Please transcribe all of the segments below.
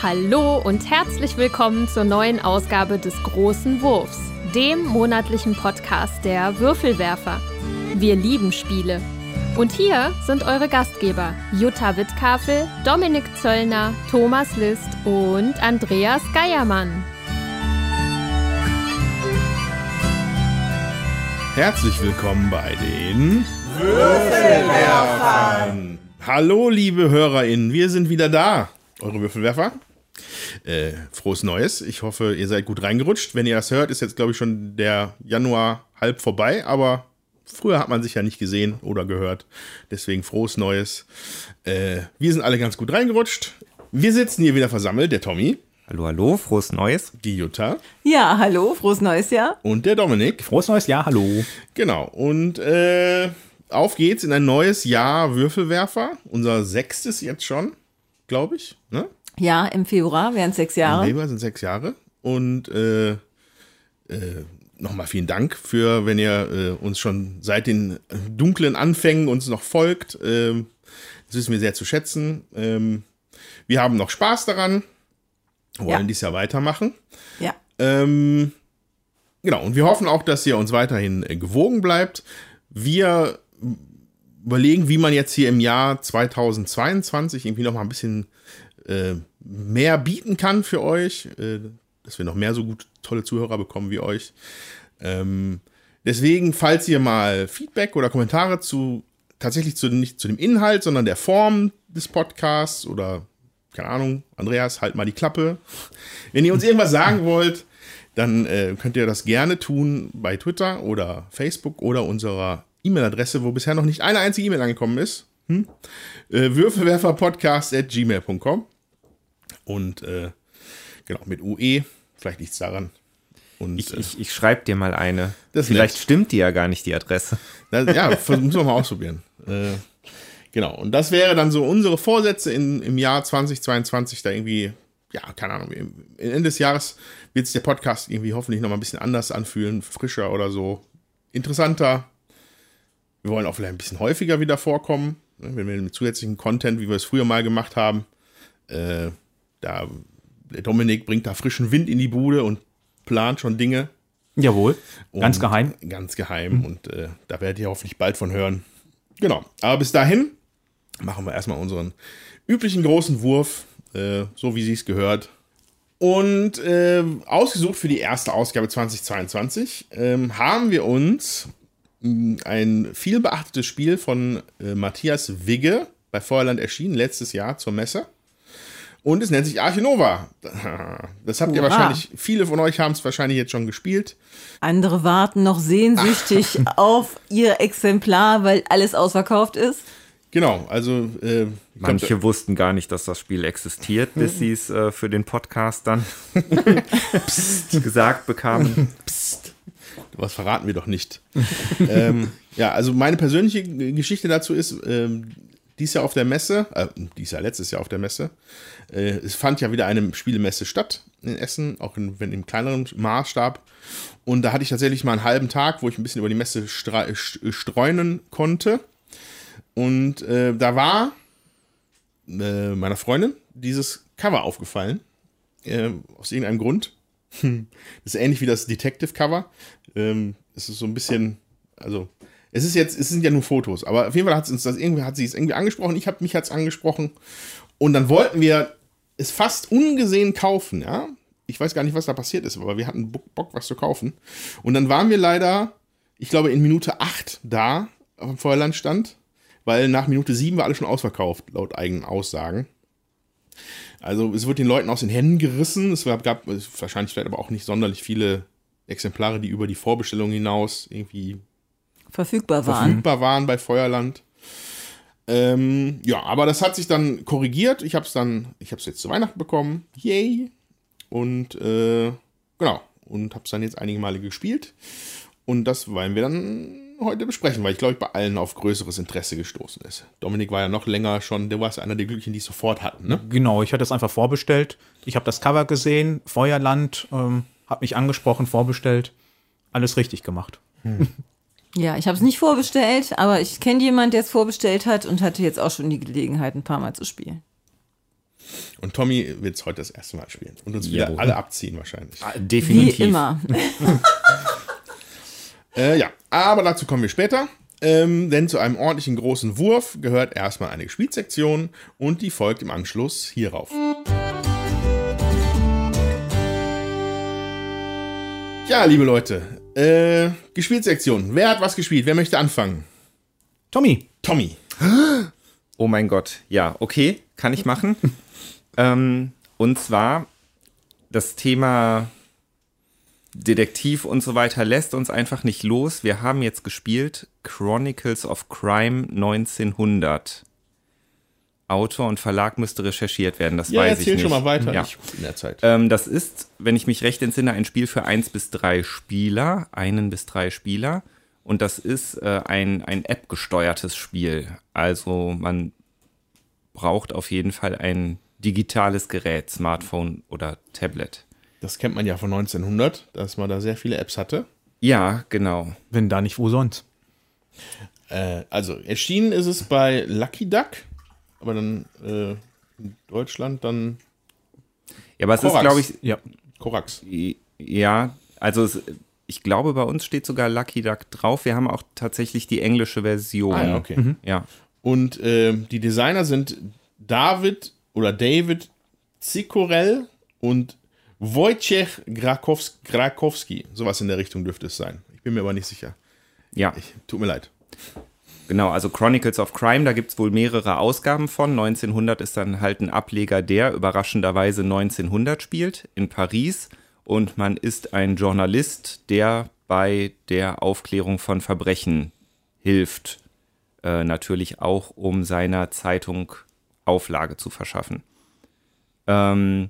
Hallo und herzlich willkommen zur neuen Ausgabe des Großen Wurfs, dem monatlichen Podcast der Würfelwerfer. Wir lieben Spiele. Und hier sind eure Gastgeber Jutta Wittkafel, Dominik Zöllner, Thomas List und Andreas Geiermann. Herzlich willkommen bei den Würfelwerfern. Hallo, liebe HörerInnen, wir sind wieder da, eure Würfelwerfer. Äh, frohes Neues. Ich hoffe, ihr seid gut reingerutscht. Wenn ihr das hört, ist jetzt, glaube ich, schon der Januar halb vorbei, aber früher hat man sich ja nicht gesehen oder gehört. Deswegen frohes Neues. Äh, wir sind alle ganz gut reingerutscht. Wir sitzen hier wieder versammelt, der Tommy. Hallo, hallo, frohes Neues. Die Jutta. Ja, hallo, frohes neues Jahr. Und der Dominik. Frohes neues Jahr, hallo. Genau. Und äh, auf geht's in ein neues Jahr Würfelwerfer. Unser sechstes jetzt schon, glaube ich. Ne? Ja, im Februar wären sechs Jahre. Im Februar sind sechs Jahre. Und äh, äh, nochmal vielen Dank für, wenn ihr äh, uns schon seit den dunklen Anfängen uns noch folgt. Ähm, das wissen wir sehr zu schätzen. Ähm, wir haben noch Spaß daran. Wollen Ja. dies Jahr weitermachen. Ja. Ähm, genau, und wir hoffen auch, dass ihr uns weiterhin äh, gewogen bleibt. Wir überlegen, wie man jetzt hier im Jahr 2022 irgendwie noch mal ein bisschen äh, mehr bieten kann für euch, äh, dass wir noch mehr so gut tolle Zuhörer bekommen wie euch. Ähm, deswegen, falls ihr mal Feedback oder Kommentare zu tatsächlich zu, nicht zu dem Inhalt, sondern der Form des Podcasts oder keine Ahnung, Andreas, halt mal die Klappe. Wenn ihr uns irgendwas sagen wollt, dann äh, könnt ihr das gerne tun bei Twitter oder Facebook oder unserer E-Mail-Adresse, wo bisher noch nicht eine einzige E-Mail angekommen ist. Hm? Äh, Würfelwerferpodcast.gmail.com Und äh, genau, mit UE, vielleicht liegt es daran. Und Ich, äh, ich, ich schreibe dir mal eine. Vielleicht nett. stimmt die ja gar nicht, die Adresse. Na, ja, müssen wir mal ausprobieren. Äh, genau. Und das wäre dann so unsere Vorsätze in, im Jahr 2022, da irgendwie, ja, keine Ahnung, Ende des Jahres wird sich der Podcast irgendwie hoffentlich noch mal ein bisschen anders anfühlen, frischer oder so, interessanter. Wir wollen auch vielleicht ein bisschen häufiger wieder vorkommen, ne, wenn wir mit zusätzlichen Content, wie wir es früher mal gemacht haben, äh, da der Dominik bringt da frischen Wind in die Bude und plant schon Dinge. Jawohl, ganz Und geheim. Ganz geheim und äh, da werdet ihr hoffentlich bald von hören. Genau, aber bis dahin machen wir erstmal unseren üblichen großen Wurf, äh, so wie sie es gehört. Und äh, ausgesucht für die erste Ausgabe 2022 ähm, haben wir uns mh, ein viel beachtetes Spiel von äh, Matthias Wigge bei Feuerland erschienen, letztes Jahr zur Messe. Und es nennt sich Archinova. Das habt ihr Hurra. wahrscheinlich, viele von euch haben es wahrscheinlich jetzt schon gespielt. Andere warten noch sehnsüchtig auf ihr Exemplar, weil alles ausverkauft ist. Genau, also äh, Manche könnt- wussten gar nicht, dass das Spiel existiert, bis sie es äh, für den Podcast dann gesagt bekamen. was verraten wir doch nicht. ähm, ja, also meine persönliche Geschichte dazu ist, ähm, dies Jahr auf der Messe, äh, dies Jahr letztes Jahr auf der Messe, äh, es fand ja wieder eine Spielemesse statt in Essen, auch in, wenn im kleineren Maßstab. Und da hatte ich tatsächlich mal einen halben Tag, wo ich ein bisschen über die Messe streunen konnte. Und äh, da war äh, meiner Freundin dieses Cover aufgefallen. Äh, aus irgendeinem Grund. Das ist ähnlich wie das Detective-Cover. Ähm, es ist so ein bisschen, also, es ist jetzt, es sind ja nur Fotos, aber auf jeden Fall hat sie uns das irgendwie, hat sie es irgendwie angesprochen, ich habe mich hat's angesprochen. Und dann wollten wir es fast ungesehen kaufen, ja. Ich weiß gar nicht, was da passiert ist, aber wir hatten Bock, was zu kaufen. Und dann waren wir leider, ich glaube, in Minute 8 da am Feuerlandstand, weil nach Minute 7 war alles schon ausverkauft, laut eigenen Aussagen. Also es wird den Leuten aus den Händen gerissen. Es gab, wahrscheinlich vielleicht aber auch nicht sonderlich viele Exemplare, die über die Vorbestellung hinaus irgendwie Verfügbar waren. verfügbar waren bei Feuerland. Ähm, ja, aber das hat sich dann korrigiert. Ich habe es dann, ich habe es jetzt zu Weihnachten bekommen. Yay! Und äh, genau, und habe es dann jetzt einige Male gespielt. Und das wollen wir dann heute besprechen, weil ich glaube, ich bei allen auf größeres Interesse gestoßen ist. Dominik war ja noch länger schon, der war einer der Glücklichen, die es sofort hatten, ne? Genau, ich hatte es einfach vorbestellt. Ich habe das Cover gesehen, Feuerland, ähm, habe mich angesprochen, vorbestellt. Alles richtig gemacht. Ja, ich habe es nicht vorbestellt, aber ich kenne jemanden, der es vorbestellt hat und hatte jetzt auch schon die Gelegenheit, ein paar Mal zu spielen. Und Tommy wird es heute das erste Mal spielen. Und uns Ja. wieder alle abziehen wahrscheinlich. Ah, Wie Definitiv. immer. Äh, ja, aber dazu kommen wir später. Ähm, denn zu einem ordentlichen großen Wurf gehört erstmal eine Gespielsektion und die folgt im Anschluss hierauf. Ja, liebe Leute, äh, Gespielsektion. Wer hat was gespielt? Wer möchte anfangen? Tommy, Tommy. Oh mein Gott, ja, okay, kann ich machen. ähm, und zwar das Thema Detektiv und so weiter lässt uns einfach nicht los. Wir haben jetzt gespielt Chronicles of Crime 1900. Autor und Verlag müsste recherchiert werden, das Ja, weiß ich nicht. schon mal weiter. Ja. Ich in der Zeit. Ähm, das ist, wenn ich mich recht entsinne, ein Spiel für eins bis drei Spieler, einen bis drei Spieler. Und das ist äh, ein, ein App-gesteuertes Spiel. Also man braucht auf jeden Fall ein digitales Gerät, Smartphone oder Tablet. Das kennt man ja von 1900, dass man da sehr viele Apps hatte. Ja, genau. wenn da nicht, wo sonst? Äh, also, erschienen ist es bei Lucky Duck, aber dann äh, in Deutschland dann Ja, aber es Korax. ist, glaube ich, Ja, Korax. ja, also es, ich glaube, bei uns steht sogar Lucky Duck drauf. Wir haben auch tatsächlich die englische Version. Ah, ja, okay. Ja. Und ähm, die Designer sind David oder David Zikorel und Wojciech Grakows- Grakowski. Sowas in der Richtung dürfte es sein. Ich bin mir aber nicht sicher. Ja. Ich, tut mir leid. Genau, also Chronicles of Crime, da gibt es wohl mehrere Ausgaben von. 1900 ist dann halt ein Ableger, der überraschenderweise 1900 spielt in Paris. Und man ist ein Journalist, der bei der Aufklärung von Verbrechen hilft. Äh, natürlich auch, um seiner Zeitung Auflage zu verschaffen. Ähm,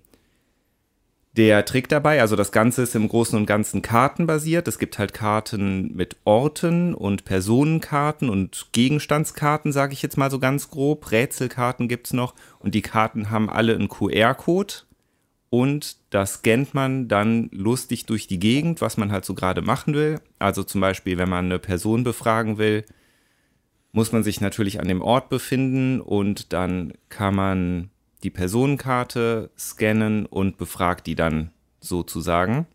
der Trick dabei, also das Ganze ist im Großen und Ganzen kartenbasiert. Es gibt halt Karten mit Orten und Personenkarten und Gegenstandskarten, sage ich jetzt mal so ganz grob. Rätselkarten gibt's noch und die Karten haben alle einen QR-Code und das scannt man dann lustig durch die Gegend, was man halt so gerade machen will. Also zum Beispiel, wenn man eine Person befragen will, muss man sich natürlich an dem Ort befinden und dann kann man die Personenkarte scannen und befragt die dann sozusagen.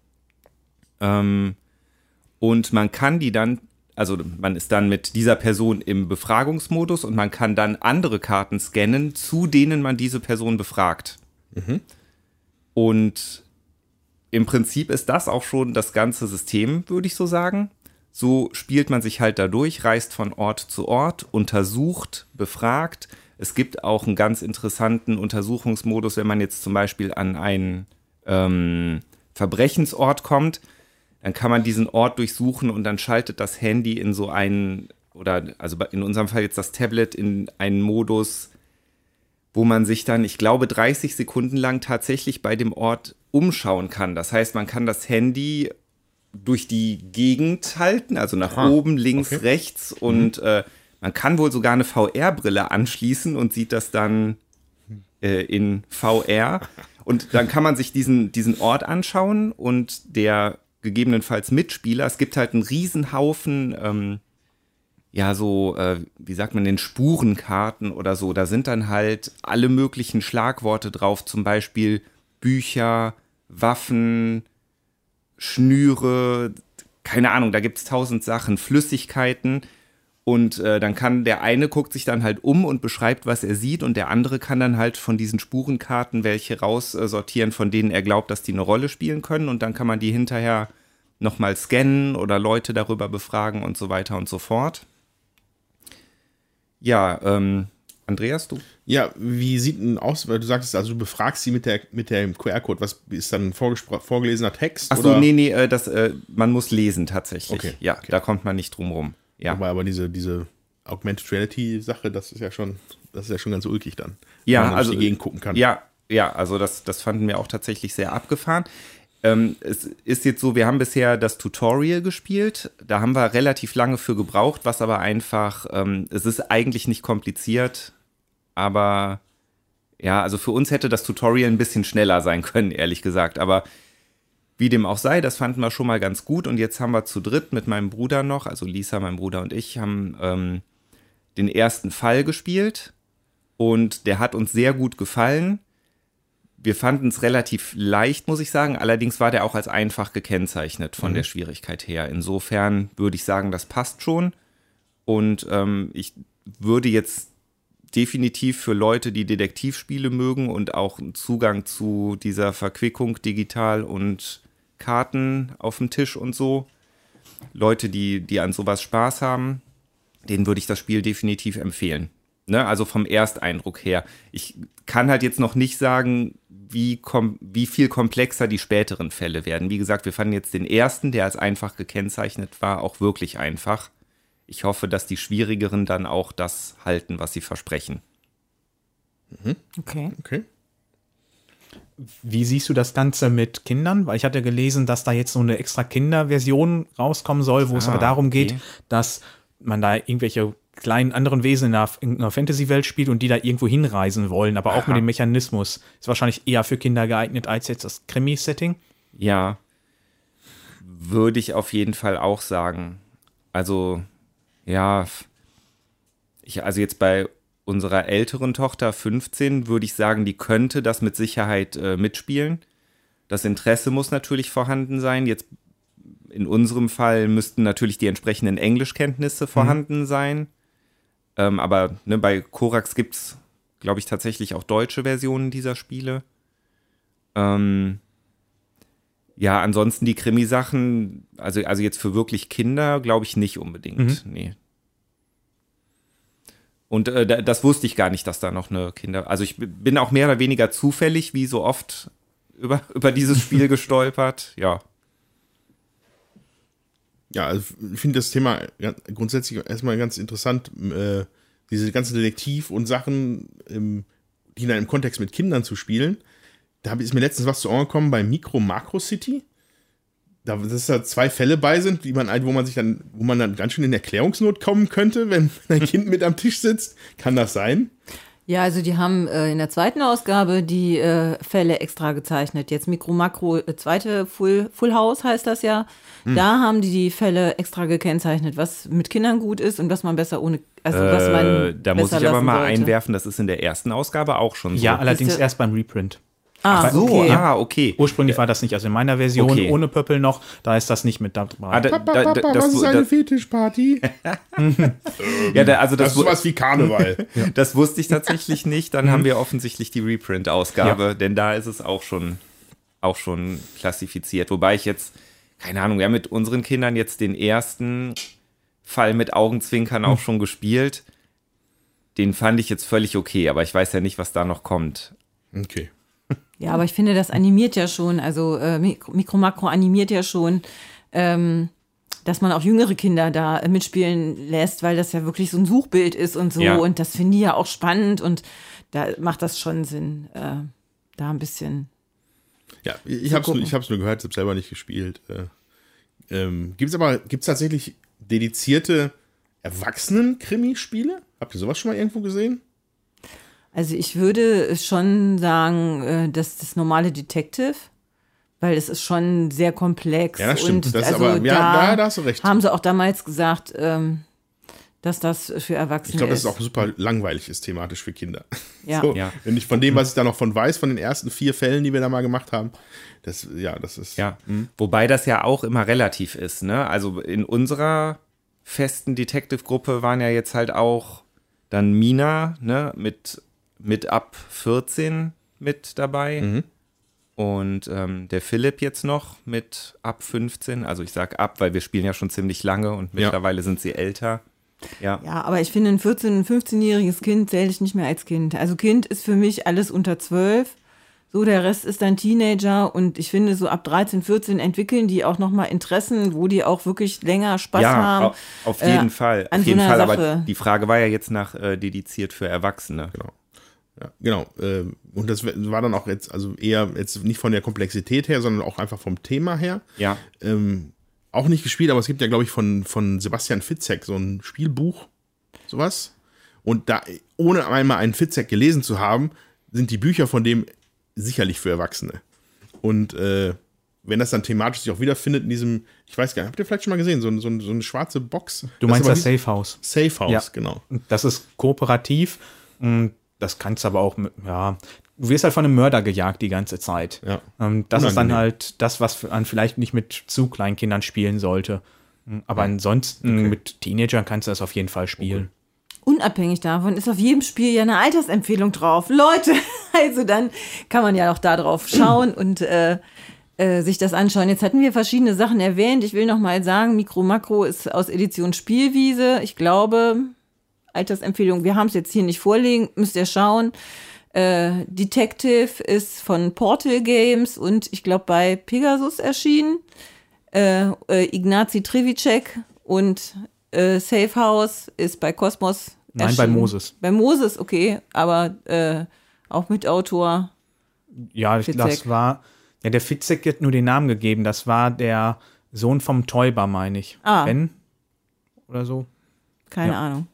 Ähm, und man kann die dann, also man ist dann mit dieser Person im Befragungsmodus und man kann dann andere Karten scannen, zu denen man diese Person befragt. Und im Prinzip ist das auch schon das ganze System, würde ich so sagen. So spielt man sich halt dadurch, reist von Ort zu Ort, untersucht, befragt. Es gibt auch einen ganz interessanten Untersuchungsmodus, wenn man jetzt zum Beispiel an einen ähm, Verbrechensort kommt, dann kann man diesen Ort durchsuchen und dann schaltet das Handy in so einen, oder also in unserem Fall jetzt das Tablet in einen Modus, wo man sich dann, ich glaube, 30 Sekunden lang tatsächlich bei dem Ort umschauen kann. Das heißt, man kann das Handy durch die Gegend halten, also nach oben, links, rechts und äh, man kann wohl sogar eine VR-Brille anschließen und sieht das dann äh, in VR. Und dann kann man sich diesen, diesen Ort anschauen und der gegebenenfalls Mitspieler, es gibt halt einen Riesenhaufen, ähm, ja, so, äh, wie sagt man, den Spurenkarten oder so. Da sind dann halt alle möglichen Schlagworte drauf, zum Beispiel Bücher, Waffen, Schnüre, keine Ahnung, da gibt es tausend Sachen, Flüssigkeiten. Und äh, dann kann der eine guckt sich dann halt um und beschreibt, was er sieht, und der andere kann dann halt von diesen Spurenkarten welche raussortieren, von denen er glaubt, dass die eine Rolle spielen können. Und dann kann man die hinterher nochmal scannen oder Leute darüber befragen und so weiter und so fort. Ja, ähm, Andreas, du? Ja, wie sieht denn aus, weil du sagtest, also du befragst sie mit, der, mit dem QR-Code. Was ist dann vorgelesener Text? Ach so, oder? nee, nee, äh, das, äh, man muss lesen tatsächlich. Okay, Ja, okay. da kommt man nicht drum rum. Ja. Aber, aber diese, diese Augmented Reality-Sache, das ist ja schon, das ist ja schon ganz ulkig dann. Ja, wenn man also die Gegend gucken kann. Ja, ja, also das, das fanden wir auch tatsächlich sehr abgefahren. Ähm, es ist jetzt so, wir haben bisher das Tutorial gespielt. Da haben wir relativ lange für gebraucht, was aber einfach, ähm, es ist eigentlich nicht kompliziert, aber ja, also für uns hätte das Tutorial ein bisschen schneller sein können, ehrlich gesagt. Aber wie dem auch sei, das fanden wir schon mal ganz gut. Und jetzt haben wir zu dritt mit meinem Bruder noch, also Lisa, mein Bruder und ich, haben ähm, den ersten Fall gespielt. Und der hat uns sehr gut gefallen. wir fanden es relativ leicht, muss ich sagen. Allerdings war der auch als einfach gekennzeichnet von der Schwierigkeit her. Insofern würde ich sagen, das passt schon. Und ähm, ich würde jetzt definitiv für Leute, die Detektivspiele mögen und auch einen Zugang zu dieser Verquickung digital und Karten auf dem Tisch und so, Leute, die, die an sowas Spaß haben, denen würde ich das Spiel definitiv empfehlen. Ne? Also vom Ersteindruck her. Ich kann halt jetzt noch nicht sagen, wie, kom wie viel komplexer die späteren Fälle werden. Wie gesagt, wir fanden jetzt den ersten, der als einfach gekennzeichnet war, auch wirklich einfach. Ich hoffe, dass die schwierigeren dann auch das halten, was sie versprechen. Okay. Okay. Wie siehst du das Ganze mit Kindern? Weil ich hatte gelesen, dass da jetzt so eine extra Kinderversion rauskommen soll, wo es Ah, aber darum geht, okay. dass man da irgendwelche kleinen anderen Wesen in einer, in einer Fantasy-Welt spielt und die da irgendwo hinreisen wollen, aber auch mit dem Mechanismus. Ist wahrscheinlich eher für Kinder geeignet als jetzt das Krimi-Setting. Ja, würde ich auf jeden Fall auch sagen. Also, ja, ich, also jetzt bei unserer älteren Tochter 15 würde ich sagen, die könnte das mit Sicherheit äh, mitspielen. Das Interesse muss natürlich vorhanden sein. Jetzt in unserem Fall müssten natürlich die entsprechenden Englischkenntnisse vorhanden sein. Ähm, aber ne, bei Korax gibt es, glaube ich, tatsächlich auch deutsche Versionen dieser Spiele. Ähm, ja, ansonsten die Krimi-Sachen, also, also jetzt für wirklich Kinder, glaube ich nicht unbedingt. Nee. Und äh, da- das wusste ich gar nicht, dass da noch eine Kinder. Also ich bin auch mehr oder weniger zufällig, wie so oft, über, über dieses Spiel gestolpert. Ja. Ja, also ich finde das Thema grundsätzlich erstmal ganz interessant. Äh, diese ganzen Detektiv- und Sachen, ähm, die dann im Kontext mit Kindern zu spielen. Da ist mir letztens was zu Ohren gekommen bei Micro Macro City. Da, dass da zwei Fälle bei sind, die man, wo man sich dann, wo man dann ganz schön in Erklärungsnot kommen könnte, wenn ein Kind mit am Tisch sitzt. Kann das sein? Ja, also die haben äh, in der zweiten Ausgabe die äh, Fälle extra gezeichnet. Jetzt Mikro Makro, äh, zweite Full, Full House heißt das ja. Da haben die die Fälle extra gekennzeichnet, was mit Kindern gut ist und was man besser ohne, also was man Äh, da muss besser ich aber lassen mal sollte. einwerfen, das ist in der ersten Ausgabe auch schon so. Ja, allerdings erst beim Reprint. Ah, so, okay. ah, okay. Ursprünglich war das nicht, also in meiner Version Okay. ohne Pöppel noch, da ist das nicht mit dabei. Ah, da, Papa, da, Papa, da, das, was ist eine das, Fetischparty? ja, da, also Das das, ist sowas wie Karneval. das wusste ich tatsächlich nicht. Dann haben wir offensichtlich die Reprint-Ausgabe, denn da ist es auch schon, auch schon klassifiziert. Wobei ich jetzt, keine Ahnung, wir haben mit unseren Kindern jetzt den ersten Fall mit Augenzwinkern auch schon gespielt. Den fand ich jetzt völlig okay, aber ich weiß ja nicht, was da noch kommt. Okay. Ja, aber ich finde, das animiert ja schon, also äh, Mikro, Makro animiert ja schon, ähm, dass man auch jüngere Kinder da äh, mitspielen lässt, weil das ja wirklich so ein Suchbild ist und so. Ja. Und das finde ich ja auch spannend und da macht das schon Sinn, äh, da ein bisschen. Ja, ich habe es nur, nur gehört, ich habe selber nicht gespielt. Äh, ähm, gibt es aber gibt's tatsächlich dedizierte Erwachsenen-Krimi-Spiele? Habt ihr sowas schon mal irgendwo gesehen? Also ich würde schon sagen, äh, dass das normale Detective, weil es ist schon sehr komplex. Ja, das stimmt. Und Das ist also aber- ja, da da- da hast du recht. Haben sie auch damals gesagt, ähm, dass das für Erwachsene Ich glaube, das ist. ist auch super langweilig ist thematisch für Kinder. Ja. So, Ja. Wenn ich von dem, was ich da noch von weiß, von den ersten vier Fällen, die wir da mal gemacht haben, das, ja, das ist. Ja, wobei das ja auch immer relativ ist, ne? Also in unserer festen Detective-Gruppe waren ja jetzt halt auch dann Mina, ne, mit, mit ab 14 mit dabei. Und ähm, der Philipp jetzt noch mit ab 15. Also ich sag ab, weil wir spielen ja schon ziemlich lange und Ja. mittlerweile sind sie älter. Ja. Ja, aber ich finde, ein 14-, und 15-jähriges Kind zähle ich nicht mehr als Kind. Also Kind ist für mich alles unter 12. So, der Rest ist dann Teenager und ich finde, so ab 13, 14 entwickeln die auch nochmal Interessen, wo die auch wirklich länger Spaß ja, haben. au- auf jeden äh, Fall. an Auf so jeden einer Fall, aber Sache. die Frage war ja jetzt nach äh, dediziert für Erwachsene. Genau. Ja, genau. ähm, Und das war dann auch jetzt, also eher jetzt nicht von der Komplexität her, sondern auch einfach vom Thema her. Ja. Ähm, auch nicht gespielt, aber es gibt ja, glaube ich, von, von Sebastian Fitzek so ein Spielbuch, sowas. Und da, ohne einmal einen Fitzek gelesen zu haben, sind die Bücher von dem sicherlich für Erwachsene. Und äh, wenn das dann thematisch sich auch wiederfindet in diesem, ich weiß gar nicht, habt ihr vielleicht schon mal gesehen, so, ein- so, so eine schwarze Box? Du meinst ist aber das Safe House. Safe House, Ja. genau. Das ist kooperativ. Mm, Das kannst du aber auch ja, du wirst halt von einem Mörder gejagt die ganze Zeit. Ja. Ähm, das ist dann Unangenehm. halt das, was man vielleicht nicht mit zu kleinen Kindern spielen sollte. Hm, Aber ansonsten mit Teenagern kannst du das auf jeden Fall spielen. Unabhängig davon ist auf jedem Spiel ja eine Altersempfehlung drauf. Leute, also dann kann man ja auch da drauf schauen und äh, äh, sich das anschauen. Jetzt hatten wir verschiedene Sachen erwähnt. Ich will noch mal sagen, Mikro Makro ist aus Edition Spielwiese. Ich glaube, Altersempfehlung, wir haben es jetzt hier nicht vorliegen, müsst ihr schauen. Äh, Detective ist von Portal Games und ich glaube bei Pegasus erschienen. Äh, äh, Ignazi Trivicek und äh, Safe House ist bei Cosmos. Nein, bei erschienen. Moses. Bei Moses, okay, aber äh, auch Mitautor. Ja, Fitzek. das war, ja, der Fitzek hat nur den Namen gegeben. Das war der Sohn vom Täuber, meine ich. Ah. Ben oder so. Keine Ja. Ahnung.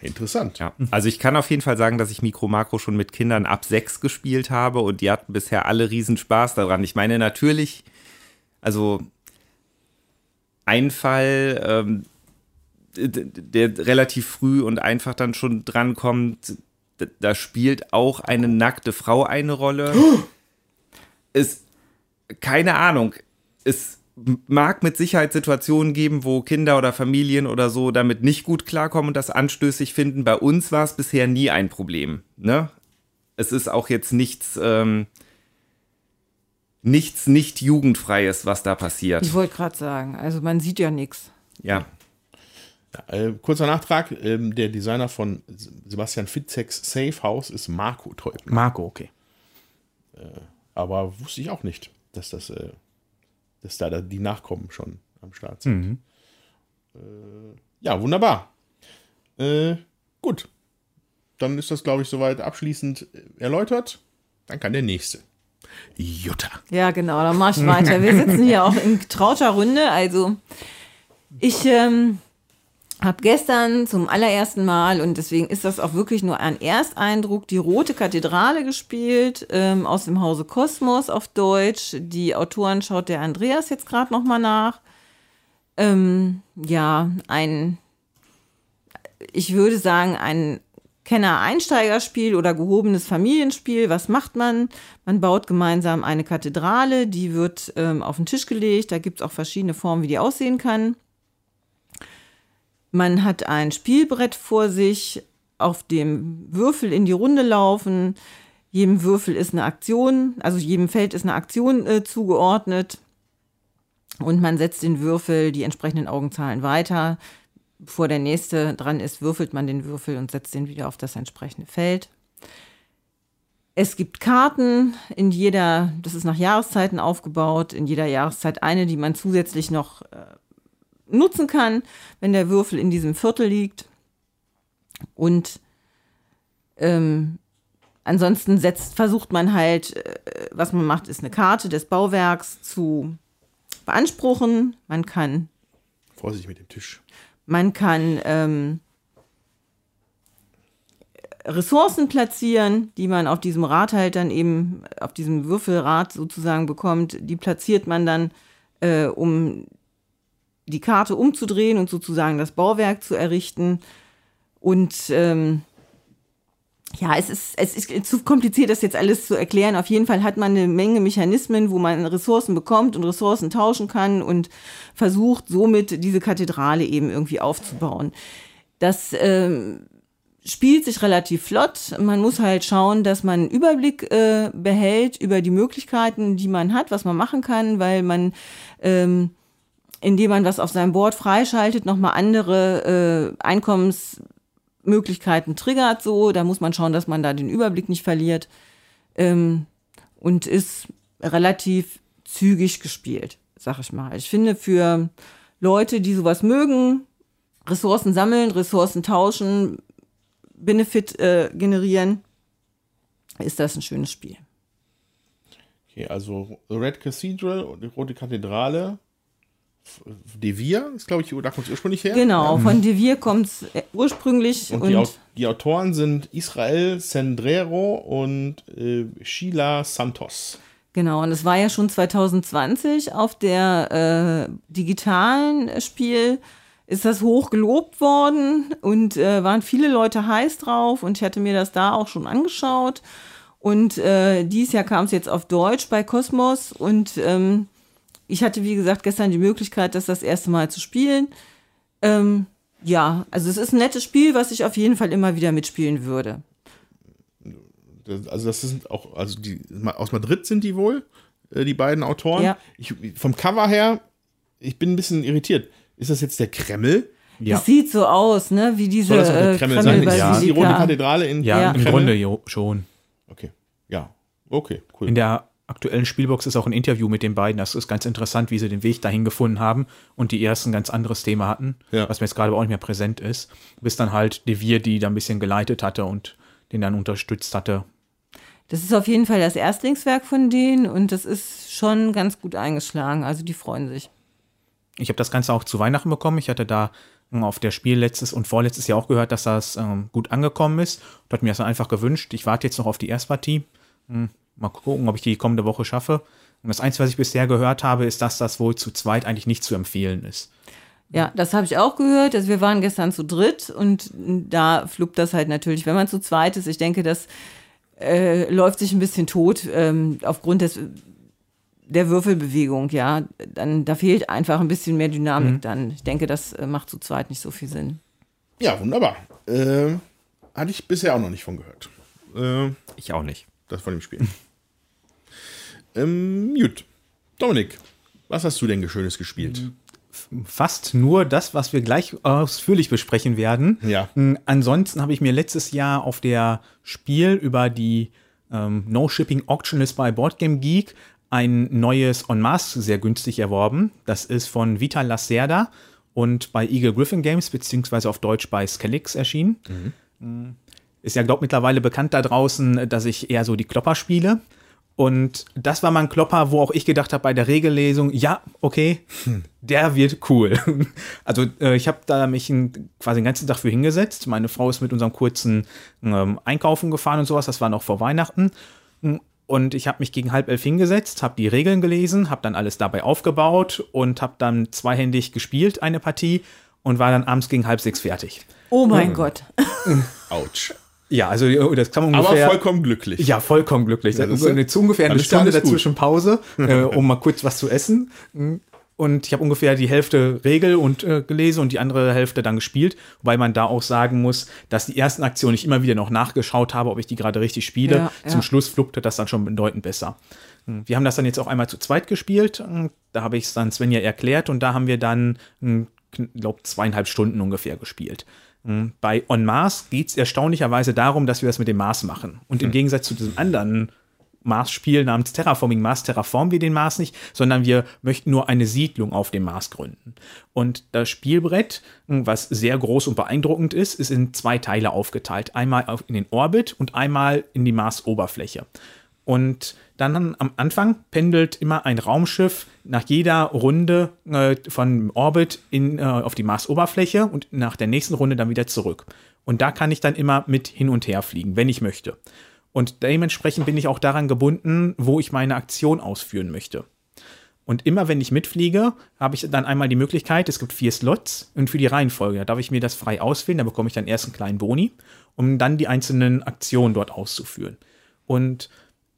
Interessant. Ja, also ich kann auf jeden Fall sagen, dass ich Mikro Makro schon mit Kindern ab sechs gespielt habe und die hatten bisher alle riesen Spaß daran. Ich meine natürlich, also ein Fall, ähm, der relativ früh und einfach dann schon drankommt, d- da spielt auch eine nackte Frau eine Rolle. Ist, keine Ahnung, es mag mit Sicherheit Situationen geben, wo Kinder oder Familien oder so damit nicht gut klarkommen und das anstößig finden. Bei uns war es bisher nie ein Problem. Ne? Es ist auch jetzt nichts, ähm, nichts nicht jugendfreies, was da passiert. Ich wollte gerade sagen, also man sieht ja nichts. Ja, Äh, kurzer Nachtrag: ähm, Der Designer von Sebastian Fitzeks Safe House ist Marco Teubner. Marco, okay. Aber wusste ich auch nicht, dass das, äh, dass da die Nachkommen schon am Start sind. Äh, ja, wunderbar. Äh, gut. Dann ist das, glaube ich, soweit abschließend erläutert. Dann kann der nächste. Jutta. Ja, genau, dann mach ich weiter. Wir sitzen hier auch in trauter Runde. Also, ich ähm, habe gestern zum allerersten Mal, und deswegen ist das auch wirklich nur ein Ersteindruck, die Rote Kathedrale gespielt, ähm, aus dem Hause Kosmos auf Deutsch. Die Autoren schaut der Andreas jetzt gerade nochmal nach. Ähm, ja, ein, ich würde sagen, ein Kenner-Einsteigerspiel oder gehobenes Familienspiel. Was macht man? Man baut gemeinsam eine Kathedrale, die wird ähm, auf den Tisch gelegt. Da gibt es auch verschiedene Formen, wie die aussehen kann. Man hat ein Spielbrett vor sich, auf dem Würfel in die Runde laufen. Jedem Würfel ist eine Aktion, also jedem Feld ist eine Aktion äh, zugeordnet. Und man setzt den Würfel, die entsprechenden Augenzahlen weiter. Bevor der nächste dran ist, würfelt man den Würfel und setzt den wieder auf das entsprechende Feld. Es gibt Karten in jeder, das ist nach Jahreszeiten aufgebaut, in jeder Jahreszeit eine, die man zusätzlich noch äh, nutzen kann, wenn der Würfel in diesem Viertel liegt. Und ähm, ansonsten setzt, versucht man halt, äh, was man macht, ist eine Karte des Bauwerks zu beanspruchen. Man kann Vorsicht mit dem Tisch. man kann ähm, Ressourcen platzieren, die man auf diesem Rad halt dann eben, auf diesem Würfelrad sozusagen bekommt. Die platziert man dann, äh, um die Karte umzudrehen und sozusagen das Bauwerk zu errichten. Und ähm, ja, es ist, es ist zu kompliziert, das jetzt alles zu erklären. Auf jeden Fall hat man eine Menge Mechanismen, wo man Ressourcen bekommt und Ressourcen tauschen kann und versucht somit diese Kathedrale eben irgendwie aufzubauen. Das ähm, spielt sich relativ flott. Man muss halt schauen, dass man einen Überblick äh, behält über die Möglichkeiten, die man hat, was man machen kann, weil man ähm, indem man was auf seinem Board freischaltet, nochmal andere äh, Einkommensmöglichkeiten triggert. So, da muss man schauen, dass man da den Überblick nicht verliert. Ähm, und ist relativ zügig gespielt, sag ich mal. Ich finde für Leute, die sowas mögen, Ressourcen sammeln, Ressourcen tauschen, Benefit äh, generieren, ist das ein schönes Spiel. Okay, also The Red Cathedral und die Rote Kathedrale. Devir ist, glaube ich, da kommt es ursprünglich her. Genau, von Devir kommt es ursprünglich Und, und, die, die Autoren sind Israel Sendrero und äh, Sheila Santos. Genau, und es war ja schon 2020 auf der äh, digitalen äh, Spiel ist das hoch gelobt worden und äh, waren viele Leute heiß drauf und ich hatte mir das da auch schon angeschaut Und äh, dieses Jahr kam es jetzt auf Deutsch bei Cosmos und ähm, ich hatte, wie gesagt, gestern die Möglichkeit, das das erste Mal zu spielen. Ähm, ja, also es ist ein nettes Spiel, was ich auf jeden Fall immer wieder mitspielen würde. Also das sind auch, also die aus Madrid sind die wohl, äh, die beiden Autoren. Ja. Ich, vom Cover her, ich bin ein bisschen irritiert. Ist das jetzt der Kreml? Ja, Das sieht so aus, ne, wie diese Soll das auch der äh, Kreml sein? Ist das die. Rote Kathedrale in ja, Ja. im Kreml? Grunde jo, schon. Okay. Ja. Okay, cool. In der aktuellen Spielbox ist auch ein Interview mit den beiden. Das ist ganz interessant, wie sie den Weg dahin gefunden haben und die erst ein ganz anderes Thema hatten, Ja. was mir jetzt gerade aber auch nicht mehr präsent ist. Bis dann halt Devir die da ein bisschen geleitet hatte und den dann unterstützt hatte. Das ist auf jeden Fall das Erstlingswerk von denen und das ist schon ganz gut eingeschlagen. Also die freuen sich. Ich habe das Ganze auch zu Weihnachten bekommen. Ich hatte da ähm, auf der Spiel letztes und vorletztes Jahr auch gehört, dass das ähm, gut angekommen ist. Und hat mir das dann einfach gewünscht. Ich warte jetzt noch auf die Erstpartie. Hm, mal gucken, ob ich die kommende Woche schaffe. Und das Einzige, was ich bisher gehört habe, ist, dass das wohl zu zweit eigentlich nicht zu empfehlen ist. Ja, das habe ich auch gehört. Also wir waren gestern zu dritt und da fluppt das halt natürlich, wenn man zu zweit ist. Ich denke, das äh, läuft sich ein bisschen tot ähm, aufgrund des der Würfelbewegung, ja. Dann da fehlt einfach ein bisschen mehr Dynamik dann. Ich denke, das äh, macht zu zweit nicht so viel Sinn. ja, wunderbar. Äh, hatte ich bisher auch noch nicht von gehört. Äh, Ich auch nicht. Das von dem Spiel. ähm, gut. Dominik, was hast du denn Schönes gespielt? Fast nur das, was wir gleich ausführlich besprechen werden. Ja. Mm, Ansonsten habe ich mir letztes Jahr auf der Spiel über die ähm, No Shipping Auction List bei Boardgame Geek ein neues En masse sehr günstig erworben. Das ist von Vital Lacerda und bei Eagle Griffin Games, beziehungsweise auf Deutsch bei Skelix erschienen. Mm, Ist ja, glaube mittlerweile bekannt da draußen, dass ich eher so die Klopper spiele. Und das war mal ein Klopper, wo auch ich gedacht habe bei der Regellesung, ja, okay, der wird cool. Also äh, ich habe da mich ein, quasi den ganzen Tag für hingesetzt. Meine Frau ist mit unserem kurzen ähm, Einkaufen gefahren und sowas. Das war noch vor Weihnachten. Und ich habe mich gegen halb elf hingesetzt, habe die Regeln gelesen, habe dann alles dabei aufgebaut und habe dann zweihändig gespielt, eine Partie, und war dann abends gegen halb sechs fertig. Oh mein Gott. Autsch. Ja, also äh, das kann man Aber ungefähr... vollkommen glücklich. Ja, vollkommen glücklich. Ja, das ist- zu ungefähr eine Stunde dazwischen Pause, äh, um mal kurz was zu essen. Und ich habe ungefähr die Hälfte Regel und äh, gelesen und die andere Hälfte dann gespielt, wobei man da auch sagen muss, dass die ersten Aktionen ich immer wieder noch nachgeschaut habe, ob ich die gerade richtig spiele. Ja, Zum ja. Schluss fluppte das dann schon bedeutend besser. Hm, Wir haben das dann jetzt auch einmal zu zweit gespielt. Hm, Da habe ich es dann Svenja erklärt und da haben wir dann, glaube zweieinhalb Stunden ungefähr gespielt. Hm, Bei On Mars geht es erstaunlicherweise darum, dass wir das mit dem Mars machen. Und im Gegensatz zu diesem anderen Mars-Spiel namens Terraforming Mars terraformen wir den Mars nicht, sondern wir möchten nur eine Siedlung auf dem Mars gründen. Und das Spielbrett, hm, was sehr groß und beeindruckend ist, ist in zwei Teile aufgeteilt. Einmal in den Orbit und einmal in die Mars-Oberfläche. Und dann am Anfang pendelt immer ein Raumschiff nach jeder Runde äh, von Orbit in, äh, auf die Marsoberfläche und nach der nächsten Runde dann wieder zurück. Und da kann ich dann immer mit hin und her fliegen, wenn ich möchte. Und dementsprechend bin ich auch daran gebunden, wo ich meine Aktion ausführen möchte. Und immer wenn ich mitfliege, habe ich dann einmal die Möglichkeit, es gibt vier Slots und für die Reihenfolge, da darf ich mir das frei auswählen, da bekomme ich dann erst einen kleinen Boni, um dann die einzelnen Aktionen dort auszuführen. Und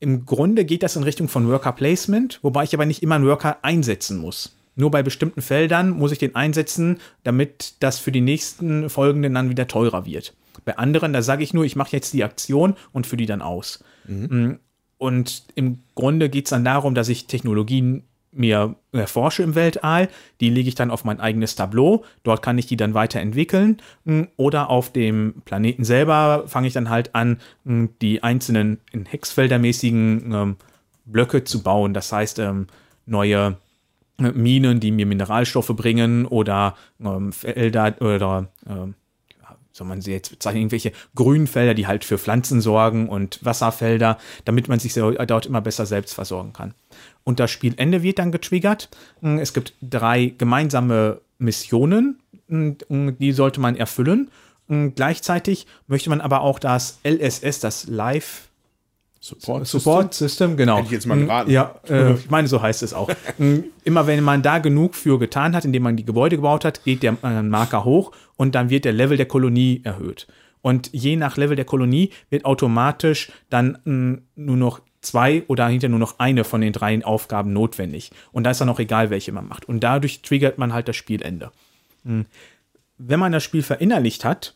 im Grunde geht das in Richtung von Worker Placement, wobei ich aber nicht immer einen Worker einsetzen muss. Nur bei bestimmten Feldern muss ich den einsetzen, damit das für die nächsten folgenden dann wieder teurer wird. Bei anderen, da sage ich nur, ich mache jetzt die Aktion und führe die dann aus. Und im Grunde geht es dann darum, dass ich Technologien mir erforsche im Weltall. Die lege ich dann auf mein eigenes Tableau. Dort kann ich die dann weiterentwickeln. Mm, Oder auf dem Planeten selber fange ich dann halt an, mm, die einzelnen in Hexfeldermäßigen ähm, Blöcke zu bauen. Das heißt, ähm, neue äh, Minen, die mir Mineralstoffe bringen oder ähm, Felder oder ähm, soll man sie jetzt bezeichnen, irgendwelche Grünfelder, die halt für Pflanzen sorgen und Wasserfelder, damit man sich so- dort immer besser selbst versorgen kann. Und das Spielende wird dann getriggert. Mm, Es gibt drei gemeinsame Missionen, mm, die sollte man erfüllen. Gleichzeitig möchte man aber auch das LSS, das Live Support, Support System, genau. Hätte ich jetzt mal geraten. Ja, äh, ich meine, so heißt es auch. Mm, Immer wenn man da genug für getan hat, indem man die Gebäude gebaut hat, geht der äh, Marker hoch und dann wird der Level der Kolonie erhöht. Und je nach Level der Kolonie wird automatisch dann mh, nur noch zwei oder hinterher nur noch eine von den drei Aufgaben notwendig. Und da ist dann auch egal, welche man macht. Und dadurch triggert man halt das Spielende. Hm. Wenn man das Spiel verinnerlicht hat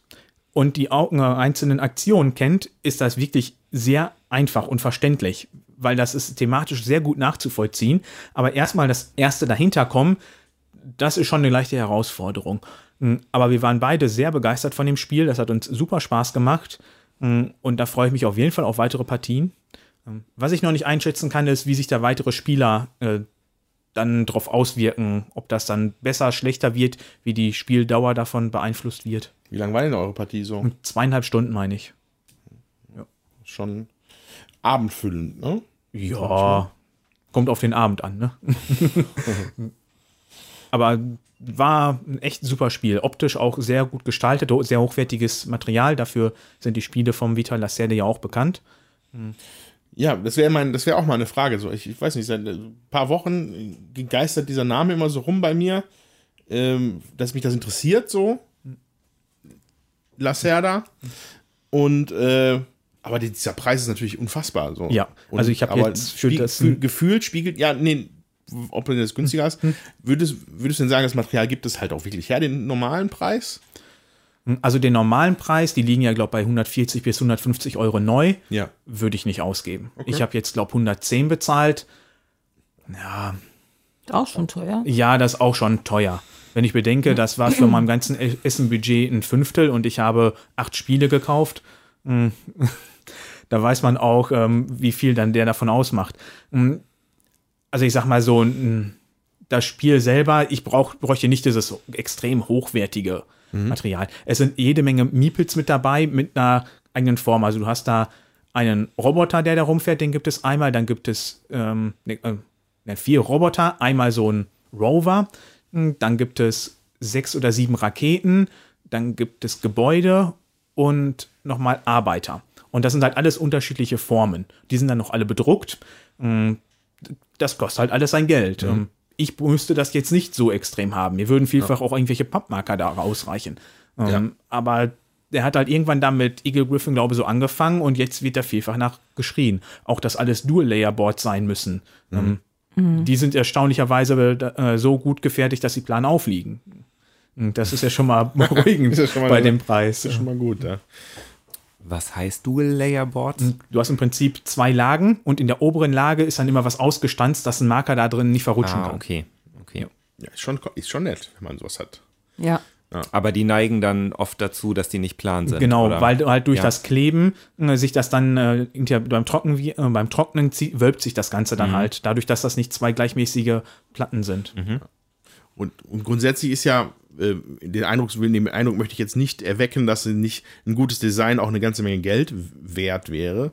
und die einzelnen Aktionen kennt, ist das wirklich sehr einfach und verständlich, weil das ist thematisch sehr gut nachzuvollziehen. Aber erstmal das erste dahinter kommen, das ist schon eine leichte Herausforderung. Hm, aber wir waren beide sehr begeistert von dem Spiel. Das hat uns super Spaß gemacht. Hm, und da freue ich mich auf jeden Fall auf weitere Partien. Hm, was ich noch nicht einschätzen kann, ist, wie sich da weitere Spieler äh, dann drauf auswirken, ob das dann besser, schlechter wird, wie die Spieldauer davon beeinflusst wird. Wie lange war denn eure Partie so? Zweieinhalb Stunden, meine ich. Ja. Schon abendfüllend, ne? Ja, kommt auf den Abend an, ne? Aber war ein echt super Spiel. Optisch auch sehr gut gestaltet, sehr hochwertiges Material. Dafür sind die Spiele vom Vital Lacerda ja auch bekannt. Hm. Ja, das wäre mein, das wäre auch mal eine Frage. So, ich, ich, weiß nicht, seit ein paar Wochen geistert dieser Name immer so rum bei mir, ähm, dass mich das interessiert, so. Lacerda. Und äh, aber dieser Preis ist natürlich unfassbar. So. Ja, Und, also ich habe jetzt für das gefühlt spiegelt, ja, nee, ob du das günstiger hast, würdest, würdest du denn sagen, das Material gibt es halt auch wirklich her, den normalen Preis? Also den normalen Preis, die liegen ja, glaube ich, bei 140 bis 150 Euro neu, ja. würde ich nicht ausgeben. Okay. Ich habe jetzt, glaube ich, 110 bezahlt. Ja. Auch schon teuer? Ja, das ist auch schon teuer. Wenn ich bedenke, das war für mein ganzen Essenbudget ein Fünftel und ich habe acht Spiele gekauft, hm, da weiß man auch, ähm, wie viel dann der davon ausmacht. Hm, also ich sag mal so, das Spiel selber, ich brauch, bräuchte nicht dieses extrem hochwertige mhm. Material. Es sind jede Menge Meeples mit dabei, mit einer eigenen Form. Also du hast da einen Roboter, der da rumfährt, den gibt es einmal, dann gibt es ähm, ne, äh, vier Roboter, einmal so ein Rover, hm, dann gibt es sechs oder sieben Raketen, dann gibt es Gebäude und nochmal Arbeiter. Und das sind halt alles unterschiedliche Formen. Die sind dann noch alle bedruckt. Hm, das kostet halt alles sein Geld. Mhm. Ich müsste das jetzt nicht so extrem haben. Mir würden vielfach ja. auch irgendwelche Pappmarker da ausreichen. Ähm, ja. Aber der hat halt irgendwann damit Eagle Griffin, glaube ich, so angefangen und jetzt wird er vielfach nach geschrien. Auch, dass alles Dual-Layer-Boards sein müssen. Mhm. Ähm, mhm. Die sind erstaunlicherweise äh, so gut gefertigt, dass sie plan aufliegen. Das ist ja schon mal beruhigend schon mal bei dem Preis. Das ist schon mal gut, ja. Was heißt Dual Layer Boards? Hm, du hast im Prinzip zwei Lagen und in der oberen Lage ist dann immer was ausgestanzt, dass ein Marker da drin nicht verrutschen ah, kann. Okay, okay. Ja, ist schon, ist schon nett, wenn man sowas hat. Ja. ja. Aber die neigen dann oft dazu, dass die nicht plan sind. Genau, oder? weil halt durch ja. das Kleben äh, sich das dann äh, beim, Trocken, äh, beim Trocknen wölbt sich das Ganze dann mhm. halt, dadurch, dass das nicht zwei gleichmäßige Platten sind. Mhm. Und, und grundsätzlich ist ja äh, den Eindruck, den Eindruck möchte ich jetzt nicht erwecken, dass nicht ein gutes Design auch eine ganze Menge Geld wert wäre.